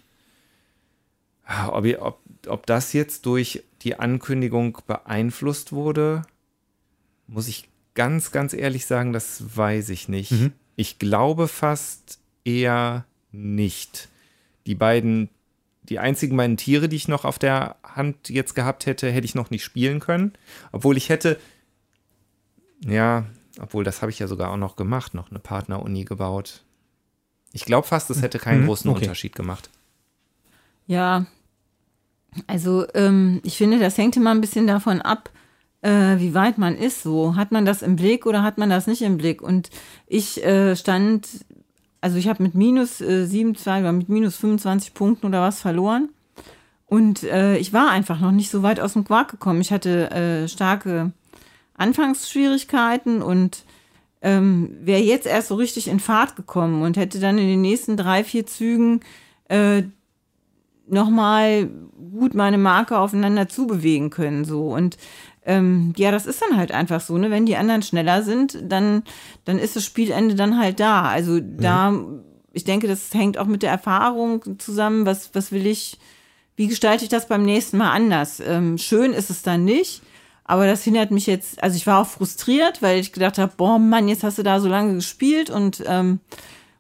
Ob, ob, ob das jetzt durch die Ankündigung beeinflusst wurde, muss ich ganz, ganz ehrlich sagen, das weiß ich nicht. Mhm. Ich glaube fast eher nicht die beiden, die einzigen beiden Tiere, die ich noch auf der Hand jetzt gehabt hätte, hätte ich noch nicht spielen können. Obwohl ich hätte, ja, obwohl das habe ich ja sogar auch noch gemacht, noch eine Partneruni gebaut. Ich glaube fast, das hätte keinen mhm, großen okay. Unterschied gemacht. Ja, also ähm, ich finde, das hängt immer ein bisschen davon ab, äh, wie weit man ist. So hat man das im Blick oder hat man das nicht im Blick? Und ich äh, stand also ich habe mit minus äh, 27 oder mit minus 25 Punkten oder was verloren. Und äh, ich war einfach noch nicht so weit aus dem Quark gekommen. Ich hatte äh, starke Anfangsschwierigkeiten und ähm, wäre jetzt erst so richtig in Fahrt gekommen und hätte dann in den nächsten drei, vier Zügen äh, nochmal gut meine Marke aufeinander zubewegen können. So. Und ähm, ja, das ist dann halt einfach so, ne? Wenn die anderen schneller sind, dann, dann ist das Spielende dann halt da. Also da, mhm. ich denke, das hängt auch mit der Erfahrung zusammen, was, was will ich, wie gestalte ich das beim nächsten Mal anders? Ähm, schön ist es dann nicht. Aber das hindert mich jetzt, also ich war auch frustriert, weil ich gedacht habe, boah, Mann, jetzt hast du da so lange gespielt und ähm,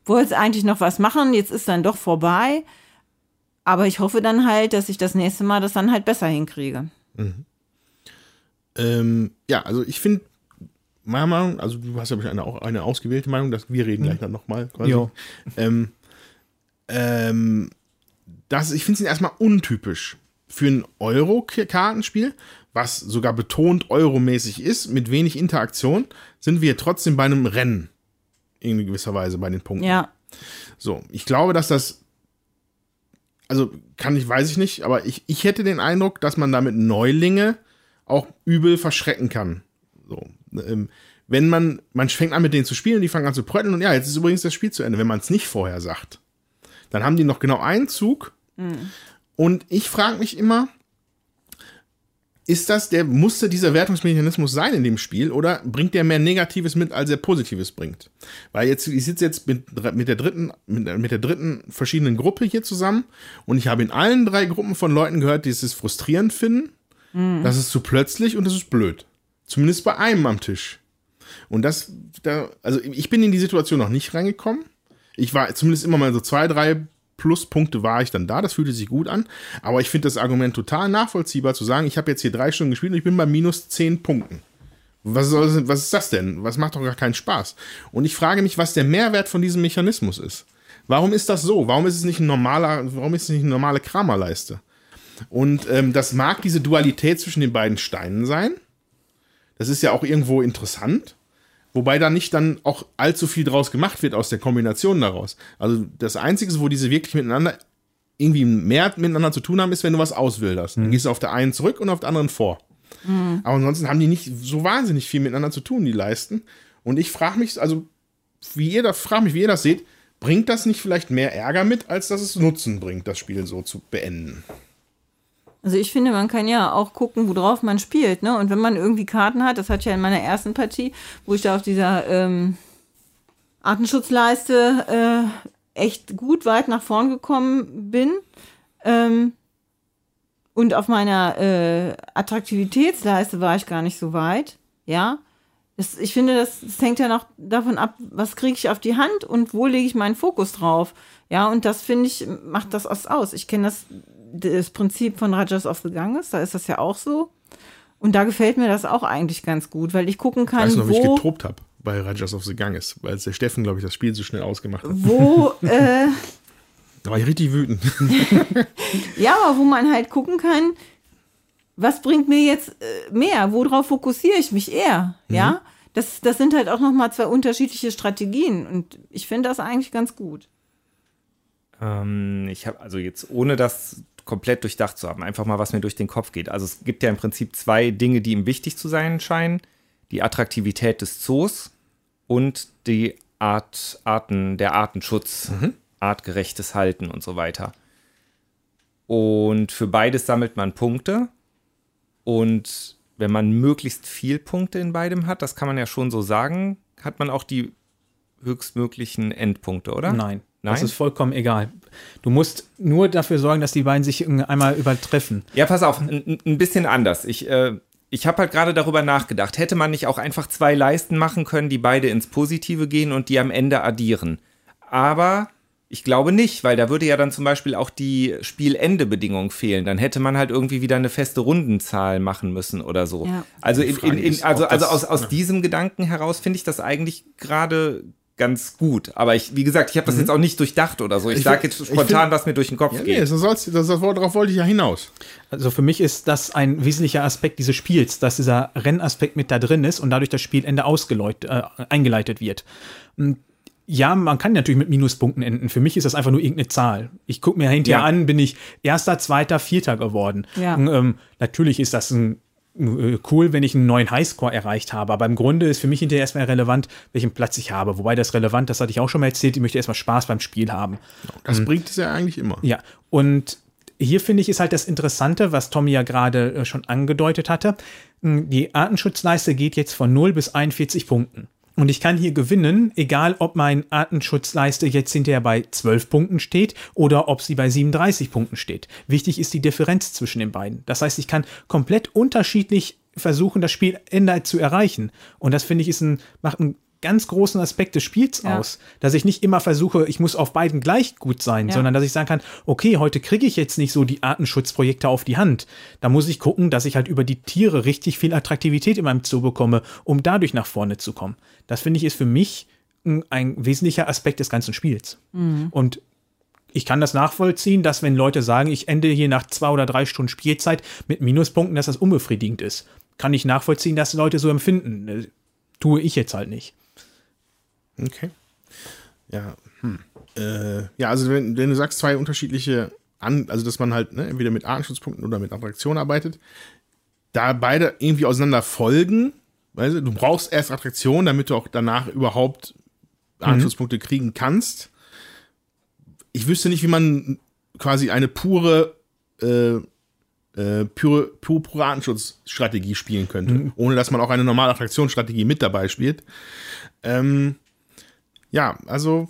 wolltest eigentlich noch was machen, jetzt ist dann doch vorbei. Aber ich hoffe dann halt, dass ich das nächste Mal das dann halt besser hinkriege. Mhm. Ähm, ja, also ich finde, meiner Meinung, also du hast ja eine, auch eine ausgewählte Meinung, dass wir reden mhm. gleich dann nochmal Ähm, ähm, das, ich finde es erstmal untypisch für ein Euro-Kartenspiel, was sogar betont euromäßig ist, mit wenig Interaktion, sind wir trotzdem bei einem Rennen. In gewisser Weise bei den Punkten. Ja. So, ich glaube, dass das also kann ich, weiß ich nicht, aber ich, ich hätte den Eindruck, dass man damit Neulinge auch übel verschrecken kann. So, ähm, wenn man, man fängt an mit denen zu spielen, die fangen an zu prötteln und ja, jetzt ist übrigens das Spiel zu Ende, wenn man es nicht vorher sagt. Dann haben die noch genau einen Zug. Mhm. Und ich frage mich immer, ist das der, musste dieser Wertungsmechanismus sein in dem Spiel oder bringt der mehr Negatives mit, als er Positives bringt? Weil jetzt, ich sitze jetzt mit, mit der dritten, mit, mit der dritten verschiedenen Gruppe hier zusammen und ich habe in allen drei Gruppen von Leuten gehört, die es frustrierend finden, mhm. das ist zu plötzlich und das ist blöd. Zumindest bei einem am Tisch. Und das, da, also ich bin in die Situation noch nicht reingekommen. Ich war zumindest immer mal so zwei, drei Pluspunkte war ich dann da. Das fühlte sich gut an. Aber ich finde das Argument total nachvollziehbar zu sagen, ich habe jetzt hier drei Stunden gespielt und ich bin bei minus zehn Punkten. Was, soll, was ist das denn? Was macht doch gar keinen Spaß? Und ich frage mich, was der Mehrwert von diesem Mechanismus ist. Warum ist das so? Warum ist es nicht ein normaler, warum ist es nicht eine normale Kramerleiste? Und ähm, das mag diese Dualität zwischen den beiden Steinen sein. Das ist ja auch irgendwo interessant. Wobei da nicht dann auch allzu viel draus gemacht wird aus der Kombination daraus. Also das Einzige, wo diese wirklich miteinander irgendwie mehr miteinander zu tun haben, ist, wenn du was auswilderst. Mhm. Dann gehst du auf der einen zurück und auf der anderen vor. Mhm. Aber ansonsten haben die nicht so wahnsinnig viel miteinander zu tun, die Leisten. Und ich frage mich, also, wie ihr das, frage mich, wie ihr das seht, bringt das nicht vielleicht mehr Ärger mit, als dass es Nutzen bringt, das Spiel so zu beenden? Also ich finde, man kann ja auch gucken, worauf man spielt, ne? Und wenn man irgendwie Karten hat, das hatte ich ja in meiner ersten Partie, wo ich da auf dieser ähm, Artenschutzleiste äh, echt gut weit nach vorn gekommen bin. Ähm, und auf meiner äh, Attraktivitätsleiste war ich gar nicht so weit, ja. Das, ich finde, das, das hängt ja noch davon ab, was kriege ich auf die Hand und wo lege ich meinen Fokus drauf. Ja, und das finde ich, macht das aus. Ich kenne das das Prinzip von Rajas of the Ganges, da ist das ja auch so. Und da gefällt mir das auch eigentlich ganz gut, weil ich gucken kann, ich weiß noch, wo... wie ich getobt habe bei Rajas of the Ganges, weil der Steffen, glaube ich, das Spiel so schnell ausgemacht hat. Wo... Äh, da war ich richtig wütend. ja, aber wo man halt gucken kann, was bringt mir jetzt äh, mehr? Worauf fokussiere ich mich eher? Mhm. Ja, das, das sind halt auch noch mal zwei unterschiedliche Strategien und ich finde das eigentlich ganz gut. Ähm, ich habe also jetzt ohne das komplett durchdacht zu haben. Einfach mal, was mir durch den Kopf geht. Also es gibt ja im Prinzip zwei Dinge, die ihm wichtig zu sein scheinen. Die Attraktivität des Zoos und die Art, Arten, der Artenschutz, mhm. artgerechtes Halten und so weiter. Und für beides sammelt man Punkte. Und wenn man möglichst viel Punkte in beidem hat, das kann man ja schon so sagen, hat man auch die höchstmöglichen Endpunkte, oder? Nein. Nein? Das ist vollkommen egal. Du musst nur dafür sorgen, dass die beiden sich einmal übertreffen. Ja, pass auf, ein, ein bisschen anders. Ich, äh, ich habe halt gerade darüber nachgedacht. Hätte man nicht auch einfach zwei Leisten machen können, die beide ins Positive gehen und die am Ende addieren? Aber ich glaube nicht, weil da würde ja dann zum Beispiel auch die Spielendebedingung fehlen. Dann hätte man halt irgendwie wieder eine feste Rundenzahl machen müssen oder so. Ja. Also, in, in, in, also, also aus, aus ja. diesem Gedanken heraus finde ich das eigentlich gerade ganz gut. Aber ich, wie gesagt, ich habe das mhm. jetzt auch nicht durchdacht oder so. Ich, ich sage jetzt spontan, find, was mir durch den Kopf ja, geht. Nee, das soll's, das, darauf wollte ich ja hinaus. Also für mich ist das ein wesentlicher Aspekt dieses Spiels, dass dieser Rennaspekt mit da drin ist und dadurch das Spielende äh, eingeleitet wird. Und ja, man kann natürlich mit Minuspunkten enden. Für mich ist das einfach nur irgendeine Zahl. Ich gucke mir hinterher ja. an, bin ich erster, zweiter, vierter geworden. Ja. Und, ähm, natürlich ist das ein cool, wenn ich einen neuen Highscore erreicht habe. Aber im Grunde ist für mich hinterher erstmal relevant, welchen Platz ich habe. Wobei das relevant, das hatte ich auch schon mal erzählt, ich möchte erstmal Spaß beim Spiel haben. Das mhm. bringt es ja eigentlich immer. Ja, und hier finde ich ist halt das Interessante, was Tommy ja gerade äh, schon angedeutet hatte. Hm, die Artenschutzleiste geht jetzt von 0 bis 41 Punkten. Und ich kann hier gewinnen, egal ob mein Artenschutzleiste jetzt hinterher bei 12 Punkten steht oder ob sie bei 37 Punkten steht. Wichtig ist die Differenz zwischen den beiden. Das heißt, ich kann komplett unterschiedlich versuchen, das Spielende zu erreichen. Und das finde ich ist ein, macht einen ganz großen Aspekt des Spiels ja. aus, dass ich nicht immer versuche, ich muss auf beiden gleich gut sein, ja. sondern dass ich sagen kann, okay, heute kriege ich jetzt nicht so die Artenschutzprojekte auf die Hand. Da muss ich gucken, dass ich halt über die Tiere richtig viel Attraktivität in meinem Zoo bekomme, um dadurch nach vorne zu kommen. Das finde ich ist für mich ein, wesentlicher Aspekt des ganzen Spiels. Mhm. Und ich kann das nachvollziehen, dass wenn Leute sagen, ich ende hier nach zwei oder drei Stunden Spielzeit mit Minuspunkten, dass das unbefriedigend ist. Kann ich nachvollziehen, dass Leute so empfinden. Äh, tue ich jetzt halt nicht. Okay. Ja, hm. äh, ja, also wenn, wenn, du sagst, zwei unterschiedliche, An also dass man halt ne, entweder mit Artenschutzpunkten oder mit Attraktion arbeitet, da beide irgendwie auseinander folgen, weißt du, du brauchst erst Attraktion, damit du auch danach überhaupt Artenschutzpunkte mhm. kriegen kannst. Ich wüsste nicht, wie man quasi eine pure äh, äh, pure, pure, pure Artenschutzstrategie spielen könnte, mhm. ohne dass man auch eine normale Attraktionsstrategie mit dabei spielt. Ähm, ja, also.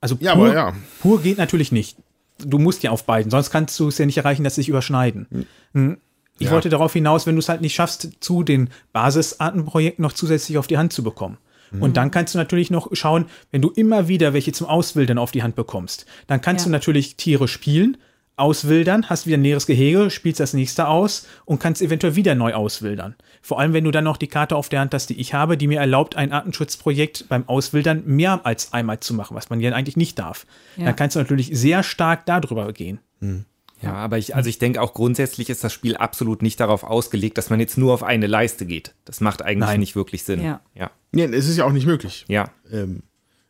Also pur, ja, aber ja. pur geht natürlich nicht. Du musst ja auf beiden, sonst kannst du es ja nicht erreichen, dass sie sich überschneiden. Mhm. Ich ja. wollte darauf hinaus, wenn du es halt nicht schaffst, zu den Basisartenprojekten noch zusätzlich auf die Hand zu bekommen. Mhm. Und dann kannst du natürlich noch schauen, wenn du immer wieder welche zum Auswildern auf die Hand bekommst, dann kannst ja. du natürlich Tiere spielen, auswildern, hast wieder ein näheres Gehege, spielst das nächste aus und kannst eventuell wieder neu auswildern. Vor allem, wenn du dann noch die Karte auf der Hand hast, die ich habe, die mir erlaubt, ein Artenschutzprojekt beim Auswildern mehr als einmal zu machen, was man ja eigentlich nicht darf. Ja. Dann kannst du natürlich sehr stark darüber gehen. Hm. Ja, aber ich, also ich denke auch grundsätzlich ist das Spiel absolut nicht darauf ausgelegt, dass man jetzt nur auf eine Leiste geht. Das macht eigentlich Nein. nicht wirklich Sinn. Ja. ja. Nee, es ist ja auch nicht möglich. Ja. Ähm,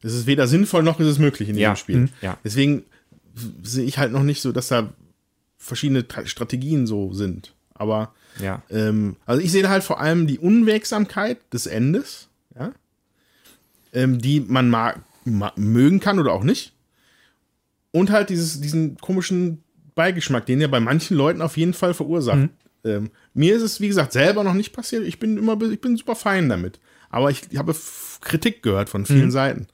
es ist weder sinnvoll noch ist es möglich in diesem ja. Spiel. Mhm. Ja. Deswegen sehe ich halt noch nicht so, dass da verschiedene Strategien so sind. Aber ja. ähm, also ich sehe halt vor allem die Unwegsamkeit des Endes, ja, ähm, die man mag, ma mögen kann oder auch nicht. Und halt dieses, diesen komischen Beigeschmack, den er bei manchen Leuten auf jeden Fall verursacht. Mhm. Ähm, mir ist es, wie gesagt, selber noch nicht passiert. Ich bin immer, ich bin super fein damit. Aber ich, ich habe Kritik gehört von vielen mhm. Seiten,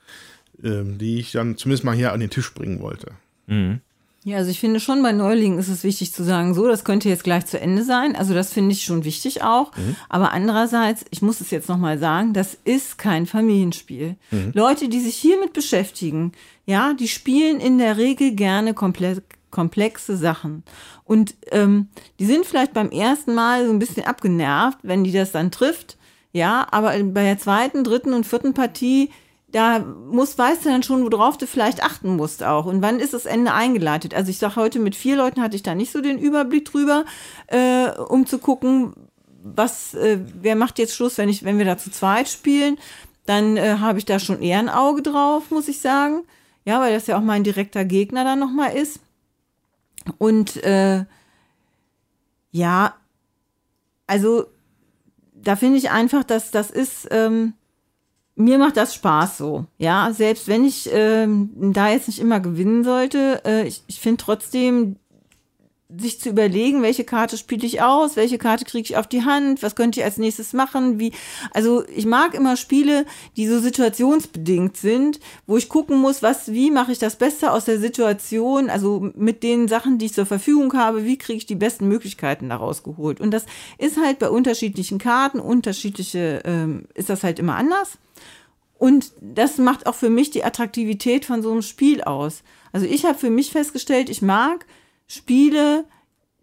ähm, die ich dann zumindest mal hier an den Tisch bringen wollte. Mhm. Ja, also ich finde schon bei Neulingen ist es wichtig zu sagen, so, das könnte jetzt gleich zu Ende sein. Also das finde ich schon wichtig auch. Mhm. Aber andererseits, ich muss es jetzt nochmal sagen, das ist kein Familienspiel. Mhm. Leute, die sich hiermit beschäftigen, ja, die spielen in der Regel gerne komplett komplexe Sachen. Und ähm, die sind vielleicht beim ersten Mal so ein bisschen abgenervt, wenn die das dann trifft. Ja, aber bei der zweiten, dritten und vierten Partie, da muss, weißt du dann schon, worauf du vielleicht achten musst auch. Und wann ist das Ende eingeleitet? Also ich sage heute, mit vier Leuten hatte ich da nicht so den Überblick drüber, äh, um zu gucken, was, äh, wer macht jetzt Schluss, wenn ich, wenn wir da zu zweit spielen. Dann äh, habe ich da schon eher ein Auge drauf, muss ich sagen. Ja, weil das ja auch mein direkter Gegner dann nochmal ist. Und äh, ja, also da finde ich einfach, dass das ist, ähm, mir macht das Spaß so. Ja, selbst wenn ich ähm, da jetzt nicht immer gewinnen sollte, äh, ich, ich finde trotzdem sich zu überlegen, welche Karte spiele ich aus, welche Karte kriege ich auf die Hand, was könnte ich als nächstes machen, wie, also ich mag immer Spiele, die so situationsbedingt sind, wo ich gucken muss, was, wie mache ich das Beste aus der Situation, also mit den Sachen, die ich zur Verfügung habe, wie kriege ich die besten Möglichkeiten daraus geholt. Und das ist halt bei unterschiedlichen Karten, unterschiedliche, ähm, ist das halt immer anders. Und das macht auch für mich die Attraktivität von so einem Spiel aus. Also ich habe für mich festgestellt, ich mag Spiele,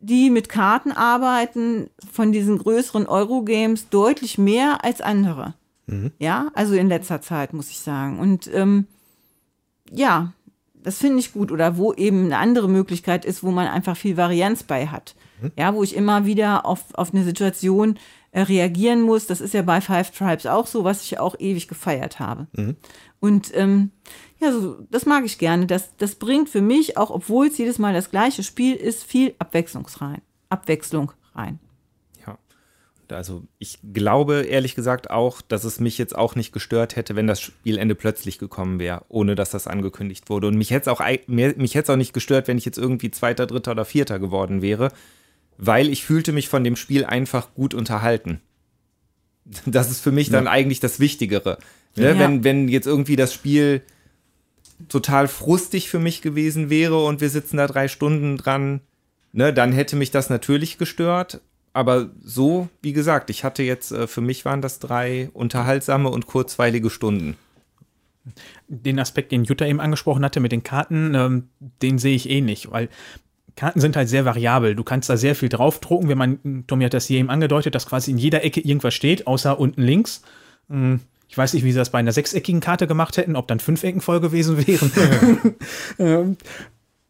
die mit Karten arbeiten, von diesen größeren Eurogames deutlich mehr als andere. Mhm. Ja, also in letzter Zeit, muss ich sagen. Und ähm, ja, das finde ich gut. Oder wo eben eine andere Möglichkeit ist, wo man einfach viel Varianz bei hat. Mhm. Ja, wo ich immer wieder auf, auf eine Situation reagieren muss. Das ist ja bei Five Tribes auch so, was ich auch ewig gefeiert habe. Mhm. Und ähm, ja, so, das mag ich gerne. Das, das bringt für mich, auch obwohl es jedes Mal das gleiche Spiel ist, viel Abwechslung rein. Abwechslung rein. Ja. Also ich glaube ehrlich gesagt auch, dass es mich jetzt auch nicht gestört hätte, wenn das Spielende plötzlich gekommen wäre, ohne dass das angekündigt wurde. Und mich hätte es auch, mich hätte es auch nicht gestört, wenn ich jetzt irgendwie Zweiter, Dritter oder Vierter geworden wäre, weil ich fühlte mich von dem Spiel einfach gut unterhalten. Das ist für mich dann eigentlich das Wichtigere. Ne? Ja. Wenn, wenn jetzt irgendwie das Spiel total frustig für mich gewesen wäre und wir sitzen da drei Stunden dran, ne, dann hätte mich das natürlich gestört. Aber so, wie gesagt, ich hatte jetzt, äh, für mich waren das drei unterhaltsame und kurzweilige Stunden. Den Aspekt, den Jutta eben angesprochen hatte mit den Karten, ähm, den sehe ich eh nicht, weil Karten sind halt sehr variabel. Du kannst da sehr viel draufdrucken. Wenn man, Tommy hat das hier eben angedeutet, dass quasi in jeder Ecke irgendwas steht, außer unten links. Hm, ich weiß nicht, wie sie das bei einer sechseckigen Karte gemacht hätten, ob dann fünf Ecken voll gewesen wären. Ähm,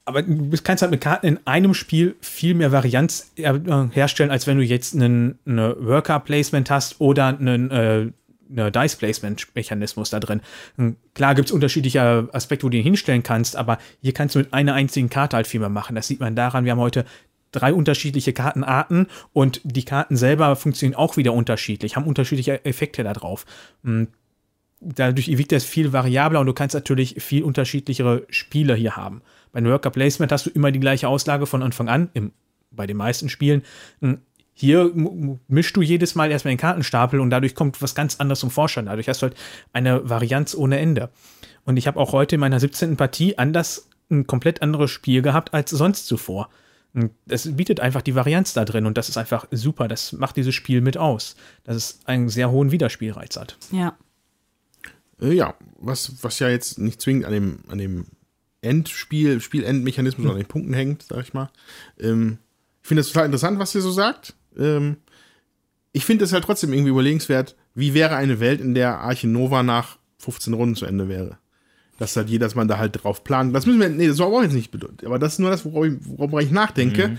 aber du kannst halt mit Karten in einem Spiel viel mehr Varianz äh, herstellen, als wenn du jetzt einen, eine Worker-Placement hast oder einen äh, eine Dice-Placement-Mechanismus da drin. Hm, klar gibt es unterschiedliche Aspekte, wo du ihn hinstellen kannst, aber hier kannst du mit einer einzigen Karte halt viel mehr machen. Das sieht man daran, wir haben heute drei unterschiedliche Kartenarten und die Karten selber funktionieren auch wieder unterschiedlich, haben unterschiedliche Effekte da drauf. Hm, dadurch wirkt das viel variabler und du kannst natürlich viel unterschiedlichere Spiele hier haben. Bei Worker Placement hast du immer die gleiche Auslage von Anfang an, im bei den meisten Spielen. Hm, Hier mischst du jedes Mal erstmal den Kartenstapel und dadurch kommt was ganz anderes zum Vorschein. Dadurch hast du halt eine Varianz ohne Ende. Und ich habe auch heute in meiner 17. Partie anders ein komplett anderes Spiel gehabt als sonst zuvor. Und Es bietet einfach die Varianz da drin und das ist einfach super. Das macht dieses Spiel mit aus, dass es einen sehr hohen Wiederspielreiz hat. Ja. Äh, ja, was, was ja jetzt nicht zwingend an dem, an dem Endspiel, Spielendmechanismus oder an den Punkten hängt, sag ich mal. Ähm, ich finde das total interessant, was ihr so sagt. Ähm, ich finde es halt trotzdem irgendwie überlegenswert, wie wäre eine Welt, in der Arche Nova nach 15 Runden zu Ende wäre. Dass halt jeder, dass man da halt drauf plant. Das müssen wir, nee, das soll auch jetzt nicht bedeuten. Aber das ist nur das, worauf ich, worauf ich nachdenke.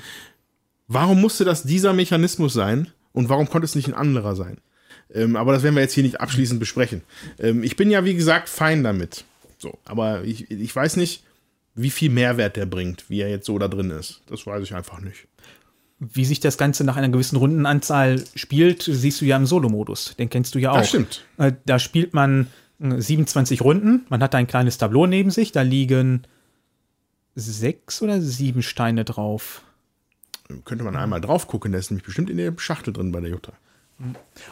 Warum musste das dieser Mechanismus sein und warum konnte es nicht ein anderer sein? Ähm, aber das werden wir jetzt hier nicht abschließend besprechen. Ähm, ich bin ja, wie gesagt, fein damit. So, aber ich, ich weiß nicht, wie viel Mehrwert der bringt, wie er jetzt so da drin ist. Das weiß ich einfach nicht. Wie sich das Ganze nach einer gewissen Rundenanzahl spielt, siehst du ja im Solo-Modus. Den kennst du ja auch. Das stimmt. Äh, Da spielt man äh, 27 Runden. Man hat ein kleines Tableau neben sich. Da liegen sechs oder sieben Steine drauf. Könnte man einmal drauf gucken, der ist nämlich bestimmt in der Schachtel drin bei der Jutta.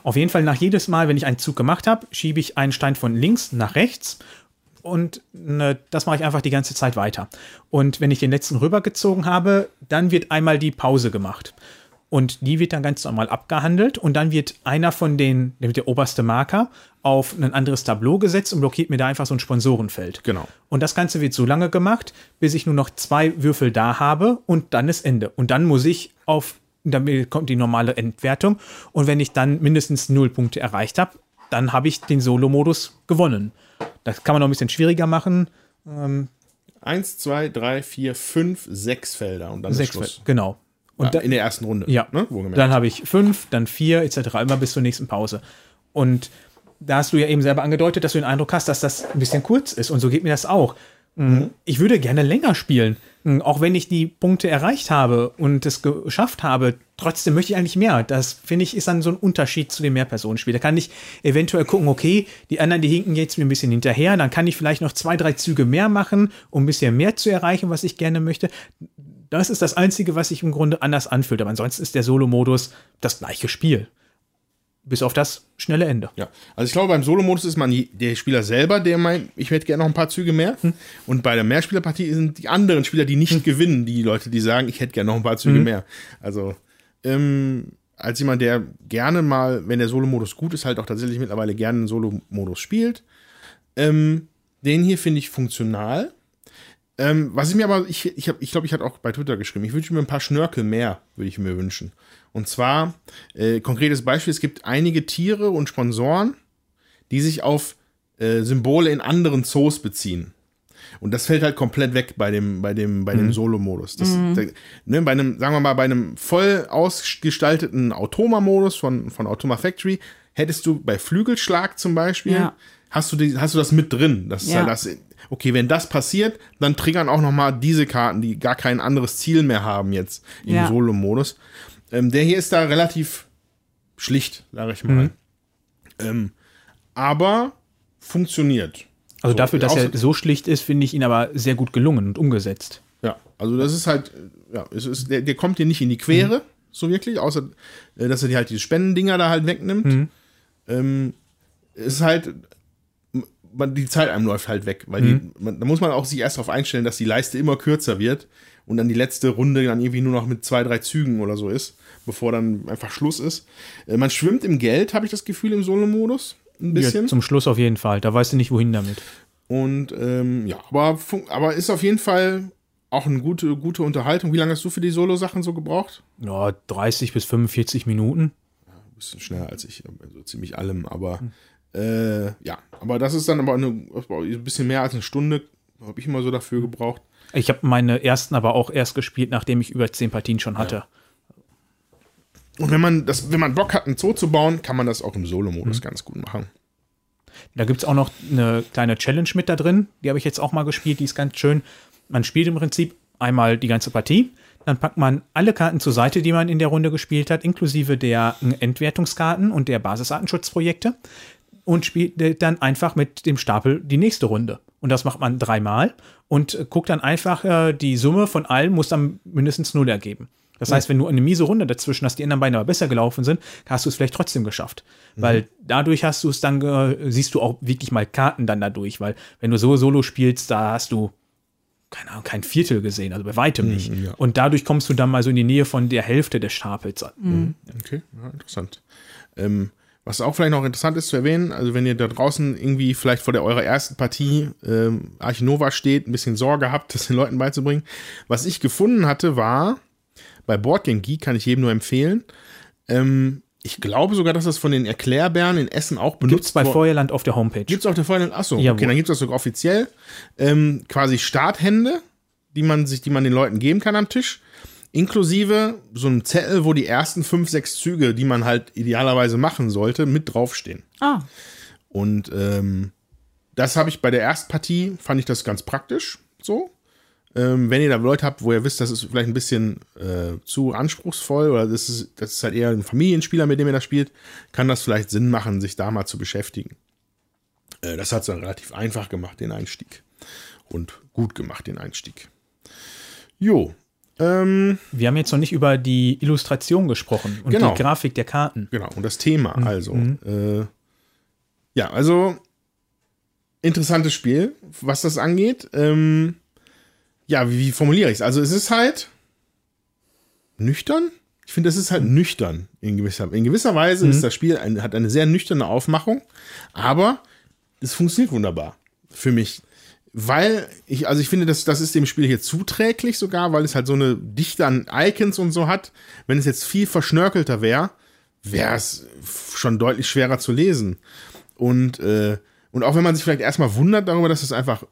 Auf jeden Fall nach jedes Mal, wenn ich einen Zug gemacht habe, schiebe ich einen Stein von links nach rechts und ne, das mache ich einfach die ganze Zeit weiter. Und wenn ich den letzten rübergezogen habe, dann wird einmal die Pause gemacht. Und die wird dann ganz normal abgehandelt und dann wird einer von den, der, der oberste Marker, auf ein anderes Tableau gesetzt und blockiert mir da einfach so ein Sponsorenfeld. Genau. Und das Ganze wird so lange gemacht, bis ich nur noch zwei Würfel da habe und dann ist Ende. Und dann muss ich auf, dann kommt die normale Endwertung. Und wenn ich dann mindestens null Punkte erreicht habe, dann habe ich den Solo-Modus gewonnen. Das kann man noch ein bisschen schwieriger machen. Eins, zwei, drei, vier, fünf, sechs Felder und dann Sechs ist Schluss. Fel- Genau. Und Ja, da, in der ersten Runde. ja, Ne? Dann habe ich fünf, dann vier, etc. Immer bis zur nächsten Pause. Und da hast du ja eben selber angedeutet, dass du den Eindruck hast, dass das ein bisschen kurz ist. Und so geht mir das auch. Mhm. Ich würde gerne länger spielen. Auch wenn ich die Punkte erreicht habe und es geschafft habe, trotzdem möchte ich eigentlich mehr. Das finde ich ist dann so ein Unterschied zu dem Mehrpersonenspiel. Da kann ich eventuell gucken, okay, die anderen, die hinken jetzt mir ein bisschen hinterher, dann kann ich vielleicht noch zwei, drei Züge mehr machen, um ein bisschen mehr zu erreichen, was ich gerne möchte. Das ist das Einzige, was sich im Grunde anders anfühlt. Aber ansonsten ist der Solo-Modus das gleiche Spiel. Bis auf das schnelle Ende. Ja, also ich glaube, beim Solo-Modus ist man der Spieler selber, der meint, ich hätte gerne noch ein paar Züge mehr. Hm. Und bei der Mehrspielerpartie sind die anderen Spieler, die nicht gewinnen, die Leute, die sagen, ich hätte gerne noch ein paar Hm. Züge mehr. Also, ähm, als jemand, der gerne mal, wenn der Solo-Modus gut ist, halt auch tatsächlich mittlerweile gerne einen Solo-Modus spielt. Ähm, den hier finde ich funktional. Ähm, was ich mir aber, ich, ich, hab, ich glaube, ich hatte auch bei Twitter geschrieben, ich wünsche mir ein paar Schnörkel mehr, würde ich mir wünschen. Und zwar, äh, konkretes Beispiel, es gibt einige Tiere und Sponsoren, die sich auf äh, Symbole in anderen Zoos beziehen. Und das fällt halt komplett weg bei dem, bei dem, bei dem Solo-Modus. Da, ne, bei einem, sagen wir mal, bei einem voll ausgestalteten Automa-Modus von, von Automa Factory hättest du bei Flügelschlag zum Beispiel, Ja. hast, du die, hast du das mit drin. Das ist Ja. halt das, okay, wenn das passiert, dann triggern auch noch mal diese Karten, die gar kein anderes Ziel mehr haben jetzt im Ja. Solo-Modus. Ähm, der hier ist da relativ schlicht, sage ich mal. Ähm, aber funktioniert. Also So, dafür, dass er so schlicht ist, finde ich ihn aber sehr gut gelungen und umgesetzt. Ja, also das ist halt, äh, ja, es ist, der, der kommt dir nicht in die Quere, so wirklich, außer äh, dass er dir halt diese Spendendinger da halt wegnimmt. Ähm, es ist halt, man, die Zeit einem läuft halt weg, weil die, man, da muss man auch sich erst darauf einstellen, dass die Leiste immer kürzer wird und dann die letzte Runde dann irgendwie nur noch mit zwei, drei Zügen oder so ist, bevor dann einfach Schluss ist. Äh, man schwimmt im Geld, habe ich das Gefühl, im Solo-Modus. Ein bisschen. Ja, zum Schluss auf jeden Fall. Da weißt du nicht, wohin damit. Und ähm, ja, aber, aber ist auf jeden Fall auch eine gute, gute Unterhaltung. Wie lange hast du für die Solo-Sachen so gebraucht? Ja, 30 bis 45 Minuten. Ein bisschen schneller als ich, also ziemlich allem, aber äh, ja, aber das ist dann aber eine, ein bisschen mehr als eine Stunde, habe ich immer so dafür gebraucht. Ich habe meine ersten aber auch erst gespielt, nachdem ich über 10 Partien schon hatte. Und wenn man das, wenn man Bock hat, einen Zoo zu bauen, kann man das auch im Solo-Modus ganz gut machen. Da gibt es auch noch eine kleine Challenge mit da drin. Die habe ich jetzt auch mal gespielt. Die ist ganz schön. Man spielt im Prinzip einmal die ganze Partie. Dann packt man alle Karten zur Seite, die man in der Runde gespielt hat, inklusive der Entwertungskarten und der Basisartenschutzprojekte. Und spielt äh, dann einfach mit dem Stapel die nächste Runde. Und das macht man dreimal und äh, guckt dann einfach, äh, die Summe von allem muss dann mindestens null ergeben. Das heißt, wenn du eine miese Runde dazwischen hast, die anderen beiden aber besser gelaufen sind, hast du es vielleicht trotzdem geschafft. Weil dadurch hast du es dann, ge- siehst du auch wirklich mal Karten dann dadurch. Weil wenn du so Solo spielst, da hast du, keine Ahnung, kein Viertel gesehen, also bei weitem nicht. ja. Und dadurch kommst du dann mal so in die Nähe von der Hälfte des Stapels. Okay, ja, interessant. Ähm, was auch vielleicht noch interessant ist zu erwähnen, also wenn ihr da draußen irgendwie vielleicht vor der eurer ersten Partie ähm, Arch Nova steht, ein bisschen Sorge habt, das den Leuten beizubringen. Was ich gefunden hatte, war bei Boardgame Geek, kann ich jedem nur empfehlen. Ähm, ich glaube sogar, dass das von den Erklärbären in Essen auch benutzt Gibt's bei Feuerland auf der Homepage. Gibt's auf der Vorstellung? Achso, Jawohl. okay, dann gibt's das sogar offiziell. Ähm, quasi Starthände, die man sich, die man den Leuten geben kann am Tisch. Inklusive so einem Zettel, wo die ersten fünf, sechs Züge, die man halt idealerweise machen sollte, mit draufstehen. Ah, Und ähm, das habe ich bei der Erstpartie, fand ich das ganz praktisch so. Ähm, wenn ihr da Leute habt, wo ihr wisst, das ist vielleicht ein bisschen äh, zu anspruchsvoll oder das ist, das ist halt eher ein Familienspieler, mit dem ihr das spielt, kann das vielleicht Sinn machen, sich da mal zu beschäftigen. Äh, das hat es dann relativ einfach gemacht, den Einstieg. Und gut gemacht, den Einstieg. Jo. Ähm, Wir haben jetzt noch nicht über die Illustration gesprochen und Genau. die Grafik der Karten. Genau, und das Thema, also. Äh, ja, also interessantes Spiel, was das angeht. Ähm, ja, wie, wie formuliere ich es? Also es ist halt nüchtern. Ich finde, es ist halt nüchtern in gewisser, in gewisser Weise ist das Spiel ein, hat eine sehr nüchterne Aufmachung, aber es funktioniert wunderbar für mich. Weil ich, also ich finde, das, das ist dem Spiel hier zuträglich sogar, weil es halt so eine Dichte an Icons und so hat. Wenn es jetzt viel verschnörkelter wäre, wäre es schon deutlich schwerer zu lesen. Und, äh, und auch wenn man sich vielleicht erstmal wundert darüber, dass es einfach